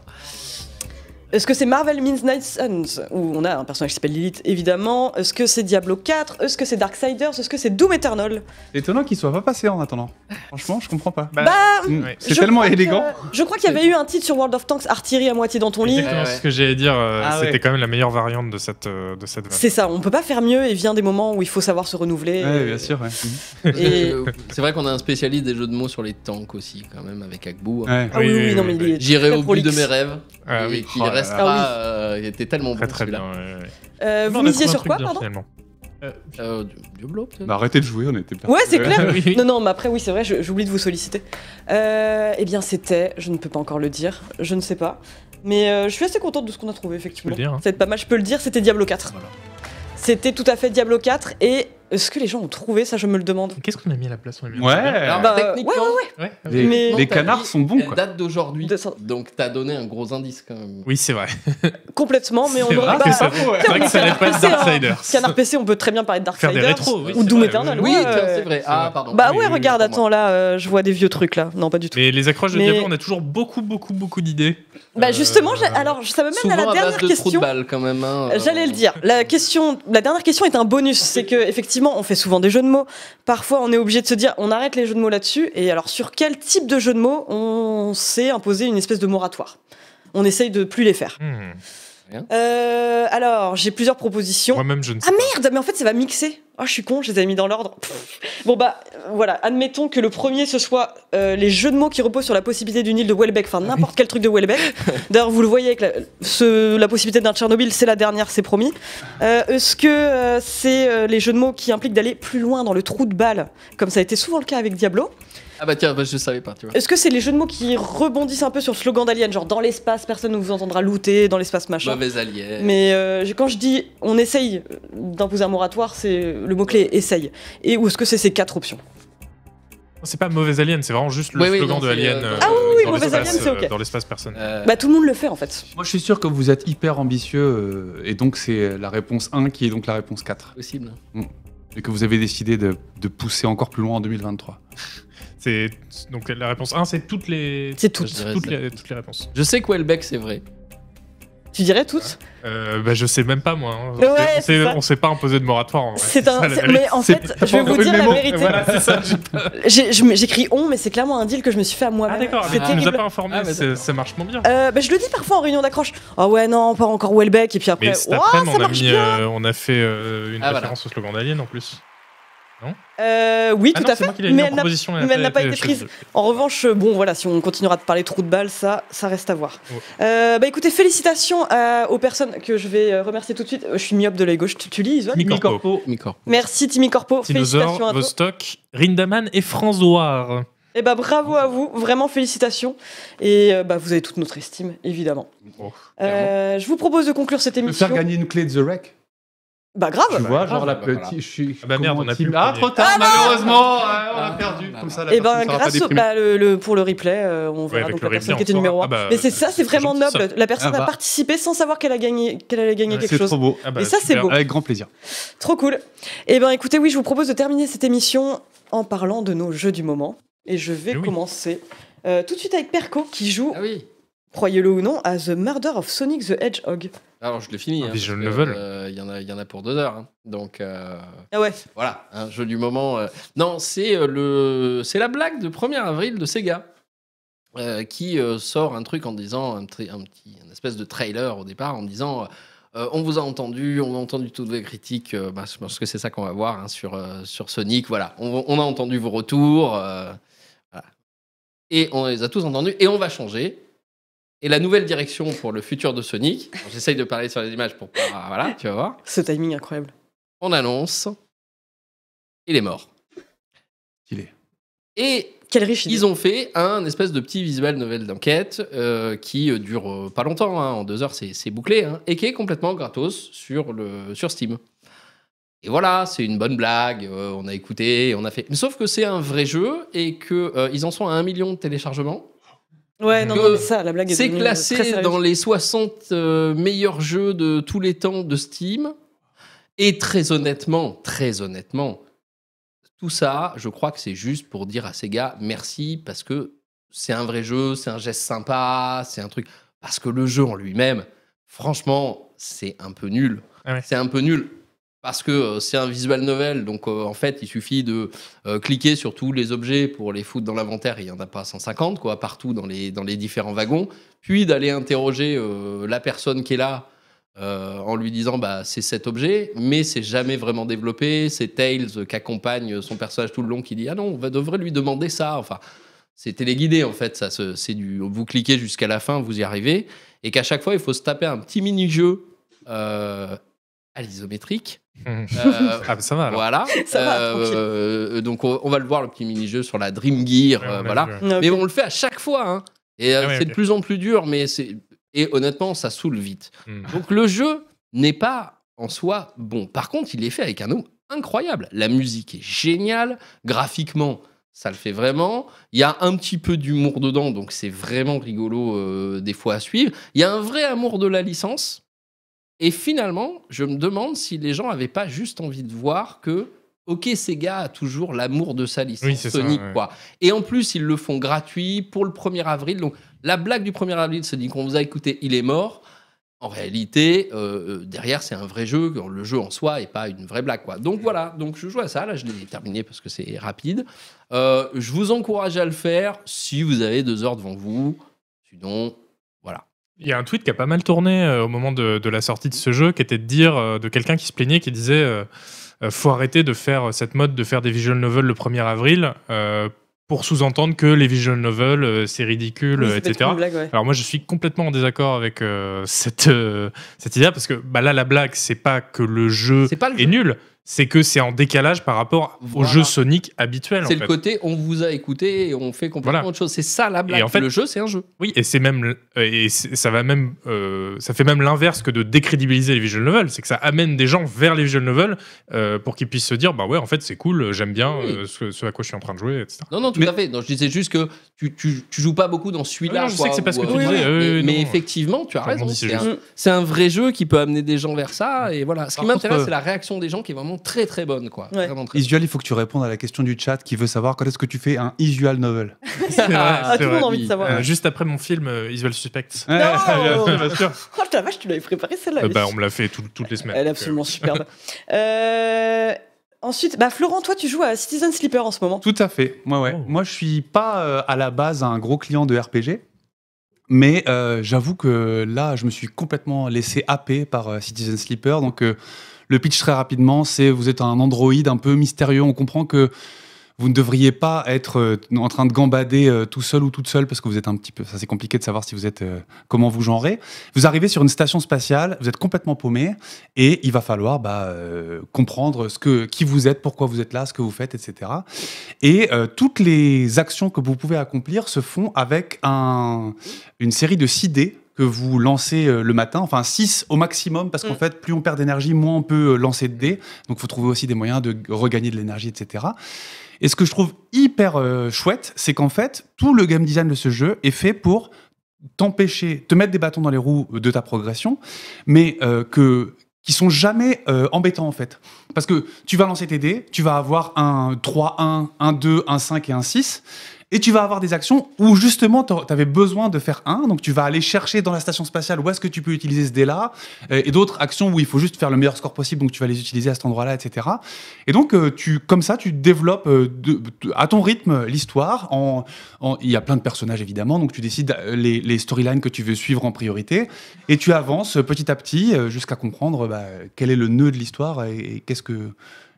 Est-ce que c'est Marvel Means Night Suns Où on a un personnage qui s'appelle Lilith, évidemment. Est-ce que c'est Diablo 4 Est-ce que c'est Darksiders? Est-ce que c'est Doom Eternal? C'est étonnant qu'il soit pas passé en attendant. Franchement, je comprends pas. Bah, Bah, Mm. ouais. C'est tellement que- élégant. Je crois qu'il y avait eu un titre sur World of Tanks, Artillerie à moitié dans ton lit. Exactement ce que j'allais dire. euh, Ah C'était ouais. quand même la meilleure variante de cette, euh, de cette. C'est ça, on peut pas faire mieux et vient des moments où il faut savoir se renouveler. Ouais, bien sûr. ouais. *laughs* Et- C'est vrai qu'on a un spécialiste des jeux de mots sur les tanks aussi, quand même, avec Agbou. Ouais. Ah oui, oui, Oui, oui, non, mais J'irai au bout de mes rêves. Ah et oui. qu'il Oh restera. Ah euh, il était tellement Très bon très bien. ouais, ouais. Euh, Non, vous misiez sur quoi, bien, pardon finalement. Euh, du- Diablo, peut-être Bah, arrêtez de jouer, on était bien. Ouais, c'est clair. *laughs* Oui. Non, non, mais après, oui, c'est vrai, je- j'oublie de vous solliciter. Euh, eh bien, c'était, je ne peux pas encore le dire, je ne sais pas. Mais euh, je suis assez contente de ce qu'on a trouvé, effectivement. Hein. C'est pas mal, je peux le dire, c'était Diablo 4. Voilà. C'était tout à fait Diablo 4, et est-ce que les gens ont trouvé ça, je me le demande Qu'est-ce qu'on a mis à la place? On a mis un Ouais. Alors, Bah, euh, techniquement, ouais, ouais, Ouais, Les, Mais- les t'as canards sont bons, quoi. date d'aujourd'hui. Donc, t'as donné un gros indice quand même. Oui, c'est vrai. *laughs* Complètement, mais on C'est aurait vrai, pas. c'est ça. Vrai que ça n'est pas PC, hein. Darksiders. Canard PC, on peut très bien parler de Faire des Darksiders rétros, oui, ou Doom Eternal. oui. Euh, c'est vrai. Ah, pardon. Bah Oui, ouais, regarde, attends, là, euh, je vois des vieux trucs là. Non, pas du tout. Mais les accroches de Diablo, on a toujours beaucoup, beaucoup, beaucoup d'idées. Bah Euh, justement, j'ai- alors ça me mène à la dernière question. balle quand même. hein, euh, J'allais le dire. La question, la dernière question est un bonus. C'est que effectivement, on fait souvent des jeux de mots. Parfois, on est obligé de se dire, on arrête les jeux de mots là-dessus. Et alors, sur quel type de jeu de mots on s'est imposé une espèce de moratoire? On essaye de plus les faire. Hmm. Euh, alors, j'ai plusieurs propositions. Moi-même, je ne sais Ah pas. merde, mais en fait, ça va mixer. Oh, je suis con, je les ai mis dans l'ordre. Bon, bah, voilà. Admettons que le premier, ce soit euh, les jeux de mots qui reposent sur la possibilité d'une île de Welbeck, enfin, n'importe quel truc de Welbeck. *laughs* D'ailleurs, vous le voyez avec la, ce- la possibilité d'un Tchernobyl, c'est la dernière, c'est promis. Euh, Est-ce que euh, c'est euh, les jeux de mots qui impliquent d'aller plus loin dans le trou de balle, comme ça a été souvent le cas avec Diablo? Ah bah tiens, bah, je savais pas, tu vois. Est-ce que c'est les jeux de mots qui rebondissent un peu sur le slogan d'Alien, genre dans l'espace, personne ne vous entendra looter, dans l'espace machin Mauvais allié. mais euh, quand je dis on essaye d'imposer un moratoire, c'est le mot-clé essaye. Et où est-ce que c'est ces quatre options? C'est pas mauvais alien, c'est vraiment juste le Oui, oui, slogan non, de Alien. euh, euh, Ah oui, oui, mauvais alien, c'est ok. Dans l'espace personne. Euh, Bah tout le monde le fait en fait. Moi, je suis sûr que vous êtes hyper ambitieux euh, et donc c'est la réponse 1 qui est donc la réponse 4. possible. Et que vous avez décidé de, de pousser encore plus loin en 2023. C'est donc la réponse 1, c'est toutes les C'est toutes les, toutes les réponses. Je sais que Welbeck, c'est vrai. Tu dirais toutes? Euh, bah, je sais même pas moi. hein. Ouais, on ça. on s'est pas imposé de moratoire. en vrai. C'est ça, un. Mais en fait, je vais vous dire la vérité. Voilà, J'écris on, mais c'est clairement un deal que je me suis fait à moi-même. Ah d'accord, c'est mais tu nous as pas informé, Ah, d'accord. ça marche moins bien. Euh, bah, je le dis parfois en réunion d'accroche. Oh ouais, non, pas encore Welbeck. Et puis après, Mais cet après-midi, ça on, a marche mis, bien. euh, on a fait euh, une Ah, voilà. référence au slogan d'Alien en plus. Euh, oui, Ah tout non, à fait. Mais elle n'a proposition, mais elle n'a pas été prise. En revanche, euh, bon, voilà, si on continuera de parler trou de balle, ça, ça reste à voir. Ouais. Euh, bah écoutez, félicitations à- aux personnes que je vais remercier tout de suite. Je suis myope de l'œil gauche. Tu, tu lis, Timmy Corpo. Merci, Timmy Corpo. Félicitations à toi. Vostok, Rindaman et François. Et bah bravo à vous, vraiment félicitations. Et bah vous avez toute notre estime, évidemment. Oh, Euh, je vous propose de conclure cette émission. faire gagner une clé de The Wreck. Bah grave. Tu vois, genre la bah, voilà. petite. Je suis. Ah bah merde, on a plus Ah, trop tard, Ah malheureusement. ouais, on Ah, a perdu. là, Comme ça, la Et ben sera pas grâce au, déprimée. bah, le, le- pour le replay, euh, on verra donc la personne qui était numéro 1. saura. Ah bah, Mais c'est ça, c'est c'est vraiment noble. La personne Ah bah. a participé sans savoir qu'elle a gagné, qu'elle allait gagner Ouais, quelque C'est chose. trop beau. Ah bah, Et ça, c'est beau. Avec grand plaisir. Trop cool. Et ben écoutez, oui, je vous propose de terminer cette émission en parlant de nos jeux du moment. Et je vais Eh commencer euh, tout de suite avec Perco qui joue, Ah oui. Croyez-le ou non, à The Murder of Sonic the Hedgehog. Alors je l'ai fini. Hein, parce que, novel. euh, Il y en a, il y en a pour deux heures. hein. Donc euh, Ah ouais. voilà, un jeu du moment. euh. Non, c'est euh, le, c'est la blague de 1er avril de Sega. euh, qui euh, sort un truc en disant un, tri- un petit un espèce de trailer au départ en disant euh, on vous a entendu on a entendu toutes vos critiques euh, bah, je pense que c'est ça qu'on va voir hein, sur euh, sur Sonic voilà on, on a entendu vos retours euh, voilà. et on les a tous entendus et on va changer et la nouvelle direction pour le futur de Sonic j'essaye de parler sur les images pour pas voilà tu vas voir Ce timing incroyable. on annonce il est mort Stylé. et Quelle riche idée. ils ont fait un espèce de petit visual novel d'enquête euh, qui euh, dure euh, pas longtemps, hein, en deux heures c'est bouclé, hein, et qui est complètement gratos sur, le, sur Steam. Et voilà, c'est une bonne blague, euh, on a écouté, on a fait. Sauf que c'est un vrai jeu et qu'ils en sont à un million de téléchargements. Ouais, non, que non, mais ça, la blague est C'est classé dans les 60 euh, meilleurs jeux de tous les temps de Steam. Et très honnêtement, très honnêtement, tout ça, je crois que c'est juste pour dire à ces gars merci parce que c'est un vrai jeu, c'est un geste sympa, c'est un truc. Parce que le jeu en lui-même, franchement, c'est un peu nul. Ah ouais. C'est un peu nul. Parce que euh, c'est un visual novel, donc euh, en fait, il suffit de euh, cliquer sur tous les objets pour les foutre dans l'inventaire. Il n'y en a pas 150, quoi, partout dans les, dans les différents wagons. Puis d'aller interroger la personne qui est là en lui disant bah, c'est cet objet, mais c'est jamais vraiment développé. C'est Tails qui accompagne son personnage tout le long qui dit ah non, on devrait lui demander ça. Enfin, c'est téléguidé en fait. Ça, c'est du, vous cliquez jusqu'à la fin, vous y arrivez, et qu'à chaque fois il faut se taper un petit mini-jeu à l'isométrique. Hum. Euh, *laughs* Ah, bah, ça va alors. voilà. Ça va, Euh, donc on, on va le voir le petit mini-jeu sur la Dream Gear, Ouais, euh, voilà. Mais on le fait à chaque fois. hein. Et euh, Ah ouais, c'est de plus en plus dur, mais c'est et honnêtement ça saoule vite. Hum. Donc le jeu n'est pas en soi bon. Par contre, il est fait avec un nom incroyable. La musique est géniale, graphiquement. Ça le fait vraiment. Il y a un petit peu d'humour dedans, donc c'est vraiment rigolo euh, des fois à suivre. Il y a un vrai amour de la licence. Et finalement, je me demande si les gens avaient pas juste envie de voir que, ok, Sega a toujours l'amour de sa licence Oui, c'est ça, Sonic, ouais. quoi. Et en plus, ils le font gratuit pour le 1er avril. Donc, la blague du 1er avril dit qu'on vous a écouté, il est mort. En réalité, euh, euh, derrière, c'est un vrai jeu. Le jeu en soi est pas une vraie blague, quoi. Donc voilà. Donc je joue à ça. Là, je l'ai terminé parce que c'est rapide. Euh, je vous encourage à le faire si vous avez deux heures devant vous. Sinon, voilà. Il y a un tweet qui a pas mal tourné euh, au moment de, de la sortie de ce jeu, qui était de dire euh, de quelqu'un qui se plaignait, qui disait euh, faut arrêter de faire cette mode de faire des visual novels le 1er avril pour sous-entendre que les visual novels c'est ridicule, Oui, etc. une blague, ouais. Alors moi je suis complètement en désaccord avec *laughs* cette, cette idée parce que bah, là la blague c'est pas que le jeu pas le est jeu. nul, c'est que c'est en décalage par rapport au Voilà. jeu Sonic habituel. C'est le fait. côté on vous a écouté et on fait complètement Voilà. autre chose. C'est ça la blague. Et en fait- le jeu, c'est un jeu. Oui, et c'est même euh, et ça va même euh, ça fait même l'inverse que de décrédibiliser les visual novels, c'est que ça amène des gens vers les visual novels euh, pour qu'ils puissent se dire bah ouais en fait c'est cool, j'aime bien Oui. euh, ce, ce à quoi je suis en train de jouer, etc. Non, non, tout Mais- à fait. Non, je disais juste que tu, tu, tu joues pas beaucoup dans celui-là. Je quoi, sais que c'est pas ce que tu disais, mais- effectivement, tu as raison. c'est un, un vrai jeu qui peut amener des gens vers ça. Et voilà. Ce qui m'intéresse, c'est la réaction des gens qui est vraiment très très bonne. Quoi. Ouais. Vraiment très Isual, il faut que tu répondes à la question du chat qui veut savoir quand est-ce que tu fais un usual novel. C'est *laughs* vrai, Ah, tout le monde a envie de savoir. Euh, juste après mon film euh, Visual Suspects. Non *laughs* sûr. *laughs* Oh la vache, tu l'avais préparé celle-là. Euh, bah, on me l'a fait tout- toutes les semaines. Elle est euh, absolument superbe. Euh, Ensuite, bah Florent, toi tu joues à Citizen Sleeper en ce moment. Tout à fait. Moi, ouais. Oh. Moi, je suis pas euh, à la base un gros client de RPG, mais euh, j'avoue que là, je me suis complètement laissé happer par euh, Citizen Sleeper. Donc, euh, Le pitch très rapidement, c'est vous êtes un androïde un peu mystérieux. On comprend que vous ne devriez pas être euh, en train de gambader euh, tout seul ou toute seule parce que vous êtes un petit peu. Ça, c'est compliqué de savoir si vous êtes. euh, comment vous genrez. Vous arrivez sur une station spatiale, vous êtes complètement paumé et il va falloir bah, comprendre ce que, qui vous êtes, pourquoi vous êtes là, ce que vous faites, etc. Et toutes les actions que vous pouvez accomplir se font avec un, une série de 6 dés que vous lancez euh, le matin, enfin 6 au maximum, parce qu'en Mm. fait, plus on perd d'énergie, moins on peut euh, lancer de dés. Donc, il faut trouver aussi des moyens de regagner de l'énergie, etc. Et ce que je trouve hyper euh, chouette, c'est qu'en fait, tout le game design de ce jeu est fait pour t'empêcher, te mettre des bâtons dans les roues de ta progression, mais euh, que qui sont jamais euh, embêtants en fait. Parce que tu vas lancer tes dés, tu vas avoir un 3, 1, un 2, un 5 et un 6. Et tu vas avoir des actions où justement tu avais besoin de faire un, donc tu vas aller chercher dans la station spatiale où est-ce que tu peux utiliser ce dé-là, euh, et d'autres actions où il faut juste faire le meilleur score possible, donc tu vas les utiliser à cet endroit-là, etc. Et donc euh, tu, comme ça, tu développes euh, à ton rythme l'histoire. Il y a plein de personnages évidemment, donc tu décides les, storylines que tu veux suivre en priorité, et tu avances petit à petit jusqu'à comprendre bah, quel est le nœud de l'histoire et qu'est-ce que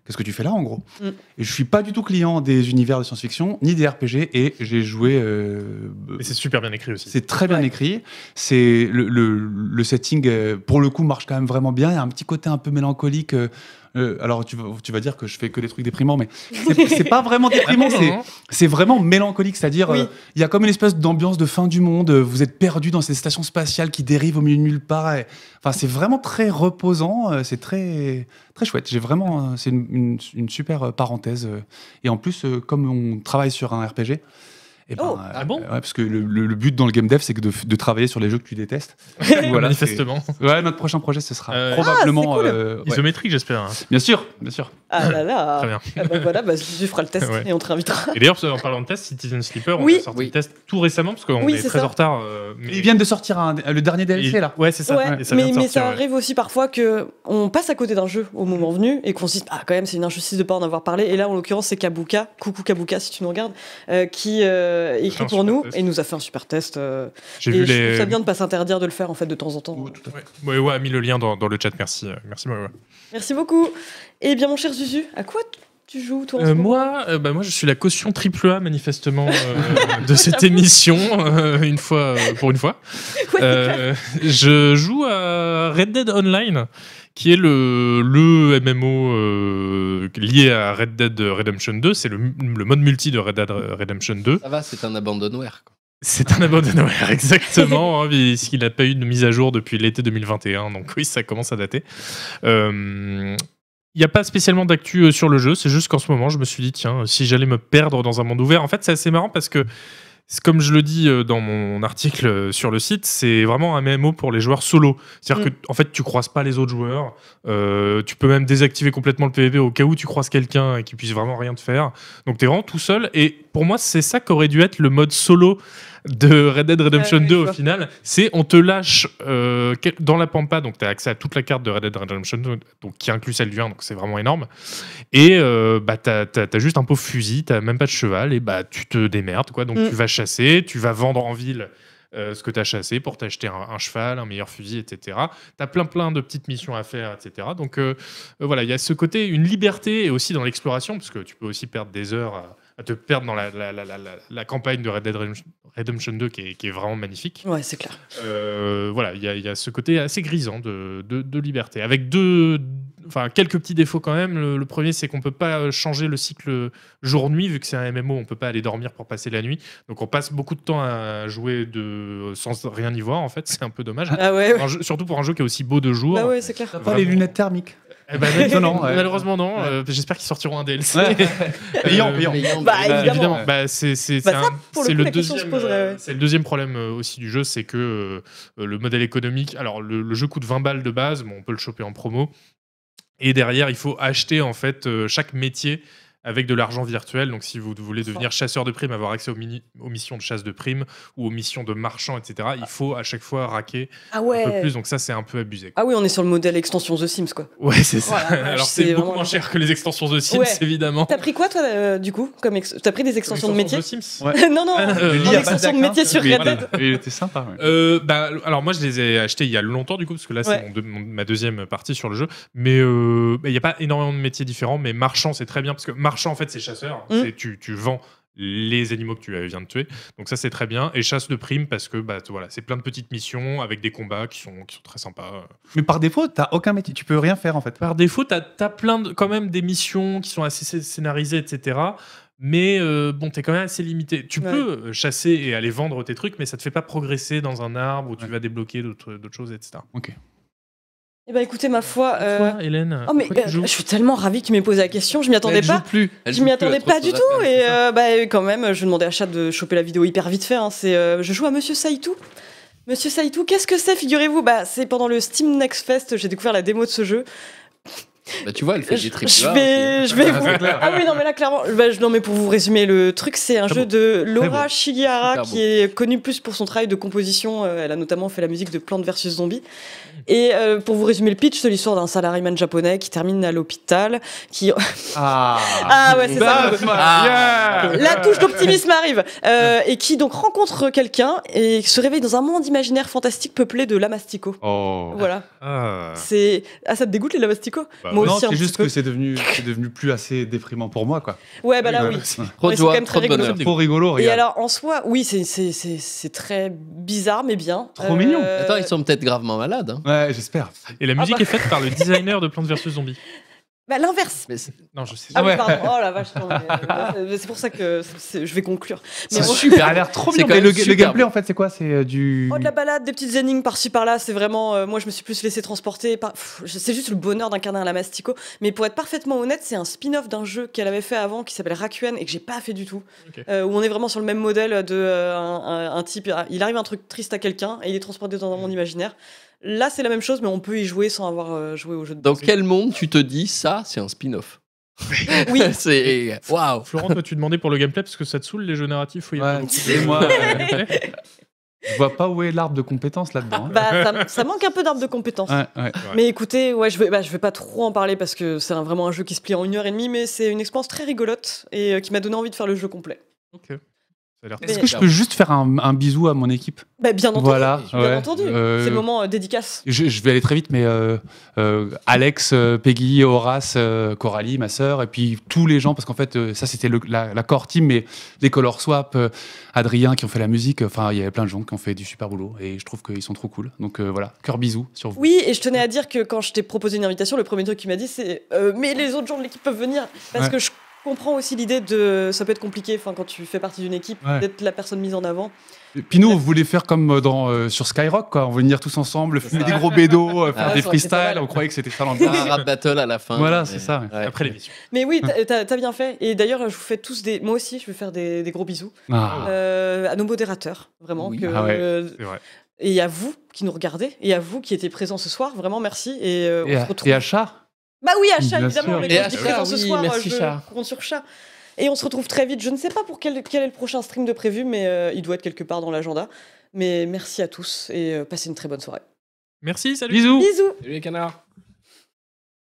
Qu'est-ce que tu fais là, en gros Mm. Et je suis pas du tout client des univers de science-fiction, ni des RPG, et j'ai joué. euh, Mais c'est super bien écrit aussi. c'est très bien Ouais. écrit. C'est le, le- le setting, euh, pour le coup, marche quand même vraiment bien. Il y a un petit côté un peu mélancolique. Euh, alors, tu vas, tu vas dire que je fais que des trucs déprimants, mais c'est *laughs* pas vraiment déprimant. Non, c'est- vraiment mélancolique, c'est-à-dire Oui. euh, il y a comme une espèce d'ambiance de fin du monde. euh, Vous êtes perdu dans ces stations spatiales qui dérivent au milieu de nulle part. et- Enfin, c'est vraiment très reposant. euh, C'est très très chouette. J'ai vraiment, c'est une, une- une super parenthèse. Et en plus, comme on travaille sur un RPG. Eh ben, Oh, euh, ah bon ouais, Parce que le, le- le but dans le game dev, c'est que de, de travailler sur les jeux que tu détestes. *laughs* Voilà, Manifestement. Ouais, notre prochain projet, ce sera Euh, probablement. Ah, cool. euh, ouais. Isométrique, j'espère. hein. Bien sûr, bien sûr. Ah là là. *laughs* Très bien. Ah bah voilà, bah, tu feras le test Ouais. et on te réinvitera. Et d'ailleurs, en parlant de test, Citizen Sleeper, on a sorti Oui. le test tout récemment parce qu'on Oui, est, très ça. en retard. euh, mais- Ils viennent de sortir un- le dernier DLC Et- là. Ouais, c'est ça. Ouais, Et ça vient mais, ça ouais. arrive aussi parfois que on passe à côté d'un jeu au moment venu et qu'on se dit ah quand même c'est une injustice de pas en avoir parlé et là en l'occurrence c'est Kabuka coucou Kabuka si tu nous regardes euh, qui euh, écrit pour nous test. et nous a fait un super test euh, J'ai vu je trouve les. ça bien de pas s'interdire de le faire en fait de temps en temps Oh, tout à fait. Ouais, ouais, a mis le lien dans, dans le chat. Merci, euh, merci. ouais, ouais. merci beaucoup et bien mon cher Zuzu à quoi tu joues toi en Euh, moi, euh, bah, moi, je suis la caution triple A manifestement euh, *laughs* de cette émission, euh, une fois euh, pour une fois. *laughs* Ouais, Euh, je joue à Red Dead Online, qui est le, le MMO euh, lié à Red Dead Redemption 2. C'est le, le mode multi de Red Dead Redemption 2. Ça va, c'est un abandonware. C'est un abandonware, *laughs* exactement, hein, puisqu'il n'a pas eu de mise à jour depuis l'été 2021, donc oui, ça commence à dater. Euh, Il n'y a pas spécialement d'actu euh, sur le jeu, c'est juste qu'en ce moment, je me suis dit, tiens, si j'allais me perdre dans un monde ouvert, en fait, c'est assez marrant parce que, comme je le dis euh, dans mon article euh, sur le site, c'est vraiment un MMO pour les joueurs solo. C'est-à-dire Mm. que, en fait, tu croises pas les autres joueurs, euh, tu peux même désactiver complètement le PvP au cas où tu croises quelqu'un et qui puisse vraiment rien te faire. Donc, tu es vraiment tout seul. Et pour moi, c'est ça qu'aurait dû être le mode solo de Red Dead Redemption Ouais, ouais, 2 je au final, c'est on te lâche euh, dans la pampa, donc tu as accès à toute la carte de Red Dead Redemption 2, donc, qui inclut celle du 1, donc c'est vraiment énorme. Et euh, bah, tu as, juste un pauvre fusil, tu même pas de cheval, et bah, tu te démerdes. Quoi. Donc Mm. tu vas chasser, tu vas vendre en ville euh, ce que tu as chassé pour t'acheter un, un cheval, un meilleur fusil, etc. Tu as plein plein de petites missions à faire, etc. Donc euh, voilà, il y a ce côté, une liberté, et aussi dans l'exploration, parce que tu peux aussi perdre des heures à, à te perdre dans la, la, la, la, la- la campagne de Red Dead Redemption- Redemption 2 qui est, qui est vraiment magnifique. ouais c'est clair Euh, voilà, il y, a- il y a ce côté assez grisant de, de- de liberté, avec deux, enfin quelques petits défauts quand même. Le, le premier, c'est qu'on peut pas changer le cycle jour-nuit vu que c'est un MMO, on peut pas aller dormir pour passer la nuit. Donc on passe beaucoup de temps à jouer de sans rien y voir. En fait, *laughs* c'est un peu dommage. ah ouais, ouais. Un jeu- surtout pour un jeu qui est aussi beau de jour. bah ouais c'est clair T'as pas les lunettes thermiques Eh ben, mal- Non, non, ouais. malheureusement non. Ouais. Euh, J'espère qu'ils sortiront un DLC. Ouais. *laughs* Payant, Euh, payant. Payant, Bah, payant. évidemment. Bah, c'est Bah, le le euh, c'est le deuxième problème aussi du jeu, c'est que euh, le modèle économique. Alors le, le jeu coûte 20 balles de base, bon, on peut le choper en promo. Et derrière, il faut acheter en fait euh, chaque métier avec de l'argent virtuel. Donc, si vous voulez devenir chasseur de primes, avoir accès aux, mini- aux missions de chasse de primes ou aux missions de marchand, etc., il faut à chaque fois raquer Ah un peu plus. Donc, ça, c'est un peu abusé. quoi. Ah oui, on est sur le modèle extension The Sims quoi. Ouais, c'est ça. Voilà, *laughs* Alors, c'est beaucoup vraiment- moins cher que les extensions de Sims, Ouais. évidemment. T'as pris quoi toi euh, du coup comme ex- T'as pris des extensions de métier Sims Ouais. *laughs* Non non. Ah, euh, en extension de métier sur Red. Dead. Il était sympa. ouais. Euh, bah, alors moi je les ai achetés il y a longtemps du coup parce que là c'est mon mon- ma deuxième partie sur le jeu mais euh, bah, il n'y a pas énormément de métiers différents mais marchand c'est très bien parce que marchand en fait c'est chasseur Mm. c'est tu, tu vends les animaux que tu viens de tuer donc ça c'est très bien et chasse de primes parce que bah, voilà c'est plein de petites missions avec des combats qui sont, qui sont très sympas Mais par défaut, t'as aucun métier. Tu peux rien faire en fait. par défaut tu as, plein de, quand même des missions qui sont assez scé- scénarisées etc mais euh, bon, t'es quand même assez limité. Tu Ouais. peux euh, chasser et aller vendre tes trucs, mais ça te fait pas progresser dans un arbre où tu Ouais. vas débloquer d'autres d'autres choses, etc. Eh ben écoutez ma foi. euh, Toi, Hélène, Oh mais euh, je suis tellement ravie que tu m'aies posé la question. Je m'y attendais Elle joue pas. plus. Elle Je joue m'y plus, attendais pas du tout et euh, bah, quand même je demandais à Chat de choper la vidéo hyper vite fait. hein. C'est euh, je joue à Monsieur Saïtou. Monsieur Saïtou, qu'est-ce que c'est Figurez-vous, bah c'est pendant le Steam Next Fest j'ai découvert la démo de ce jeu. Bah, tu vois, elle fait Je, des triple je A vais, aussi. je vais Ah, vous. Ah oui non mais là clairement, bah, je- non mais pour vous résumer le truc, c'est un jeu de Laura. Shigihara qui est connue plus pour son travail de composition. Euh, elle a notamment fait la musique de Plants vs Zombies. Et euh, pour vous résumer le pitch, c'est l'histoire d'un salariman japonais qui termine à l'hôpital, qui *laughs* Ah. ah ouais c'est ça. Ah. yeah. La touche d'optimisme arrive euh, et qui donc rencontre quelqu'un et se réveille dans un monde imaginaire fantastique peuplé de lamastico. Oh. Voilà, Ah. c'est ah ça te dégoûte les lamasticots Bah, Moi non, c'est juste peu. que c'est devenu, c'est devenu plus assez déprimant pour moi, quoi. Ouais bah là oui. *laughs* Ouais. C'est quand même très rigolo. Trop rigolo, Et alors en soi, oui c'est c'est c'est c'est très bizarre mais bien. Euh, Trop mignon. Attends, ils sont peut-être gravement malades. hein. Ouais, j'espère. Et la musique bah. est faite par le designer de Plants vs Zombies. *laughs* Bah l'inverse. Non, je sais. Ah, ouais. pardon. Oh la vache. euh, c'est pour ça que je vais conclure. Mais C'est bon. super. Ça a l'air trop bien. quand Mais même le, gameplay, en fait, c'est quoi? C'est euh, du. Oh, de la balade, des petites énigmes par-ci par-là, c'est vraiment. euh, moi, je me suis plus laissé transporter. Par... C'est juste le bonheur d'incarner un Lamastico. Mais pour être parfaitement honnête, c'est un spin-off d'un jeu qu'elle avait fait avant qui s'appelle Rakuen et que j'ai pas fait du tout. Euh, où on est vraiment sur le même modèle de euh, un, un- un type. Il arrive un truc triste à quelqu'un et il est transporté dans un monde imaginaire. Là, c'est la même chose, mais on peut y jouer sans avoir euh, joué au jeu de Dans quel monde tu te dis ça, c'est un spin-off *laughs* Oui. *laughs* c'est waouh. Florent, toi, tu demandais pour le gameplay parce que ça te saoule les jeux narratifs où il y a Ouais, pas beaucoup de- c'est moi. euh, Je vois pas où est l'arbre de compétences là-dedans. hein. Bah, ça, ça manque un peu d'arbre de compétences. Ouais, ouais. Mais écoutez, ouais, je vais, bah, je vais pas trop en parler parce que c'est vraiment un jeu qui se plie en une heure et demie, mais c'est une expérience très rigolote et euh, qui m'a donné envie de faire le jeu complet. Ok. Est-ce Mais- que je peux juste faire un, un bisou à mon équipe Bah, bien entendu. Voilà. Bien ouais. entendu. Euh, C'est le moment euh, dédicace. Je, je vais aller très vite, mais euh, euh, Alex, euh, Peggy, Horace, euh, Coralie, ma sœur, et puis tous les gens, parce qu'en fait, euh, ça c'était la, la core team, mais les Color Swap, euh, Adrien qui ont fait la musique, enfin, il y avait plein de gens qui ont fait du super boulot, et je trouve qu'ils sont trop cool. Donc euh, voilà, cœur bisous sur vous. Oui, et je tenais à dire que quand je t'ai proposé une invitation, le premier truc qu'il m'a dit, c'est euh, Mais les autres gens de l'équipe peuvent venir. Parce Ouais. que je comprends aussi l'idée de. Ça peut être compliqué quand tu fais partie d'une équipe, Ouais. d'être la personne mise en avant. Et puis nous, on voulait faire comme dans, euh, sur Skyrock, quoi. On voulait venir tous ensemble, fumer ça. des gros bédos, euh, faire Ah, des été pas freestyles, on croyait que c'était ça Un l'ambiance. rap battle à la fin. Voilà, mais- c'est ça, ouais. Après l'émission. Mais oui, t'as- bien fait. Et d'ailleurs, je vous fais tous des. Moi aussi, je vais faire des, des gros bisous Ah. euh, à nos modérateurs, vraiment. Oui. que- Ah ouais. euh, C'est vrai. Et à vous qui nous regardez, et à vous qui étiez présents ce soir, vraiment merci. Et, euh, Et, on se retrouve. et à Chat Bah oui, à chat, Bien évidemment. sûr. Mais Et à Chat, ce oui, soir, merci, je Chat. compte sur chat. Et on se retrouve très vite. Je ne sais pas pour quel, quel est le prochain stream de prévu, mais euh, il doit être quelque part dans l'agenda. Mais merci à tous et euh, passez une très bonne soirée. Merci, salut. Bisous Bisous Salut les canards.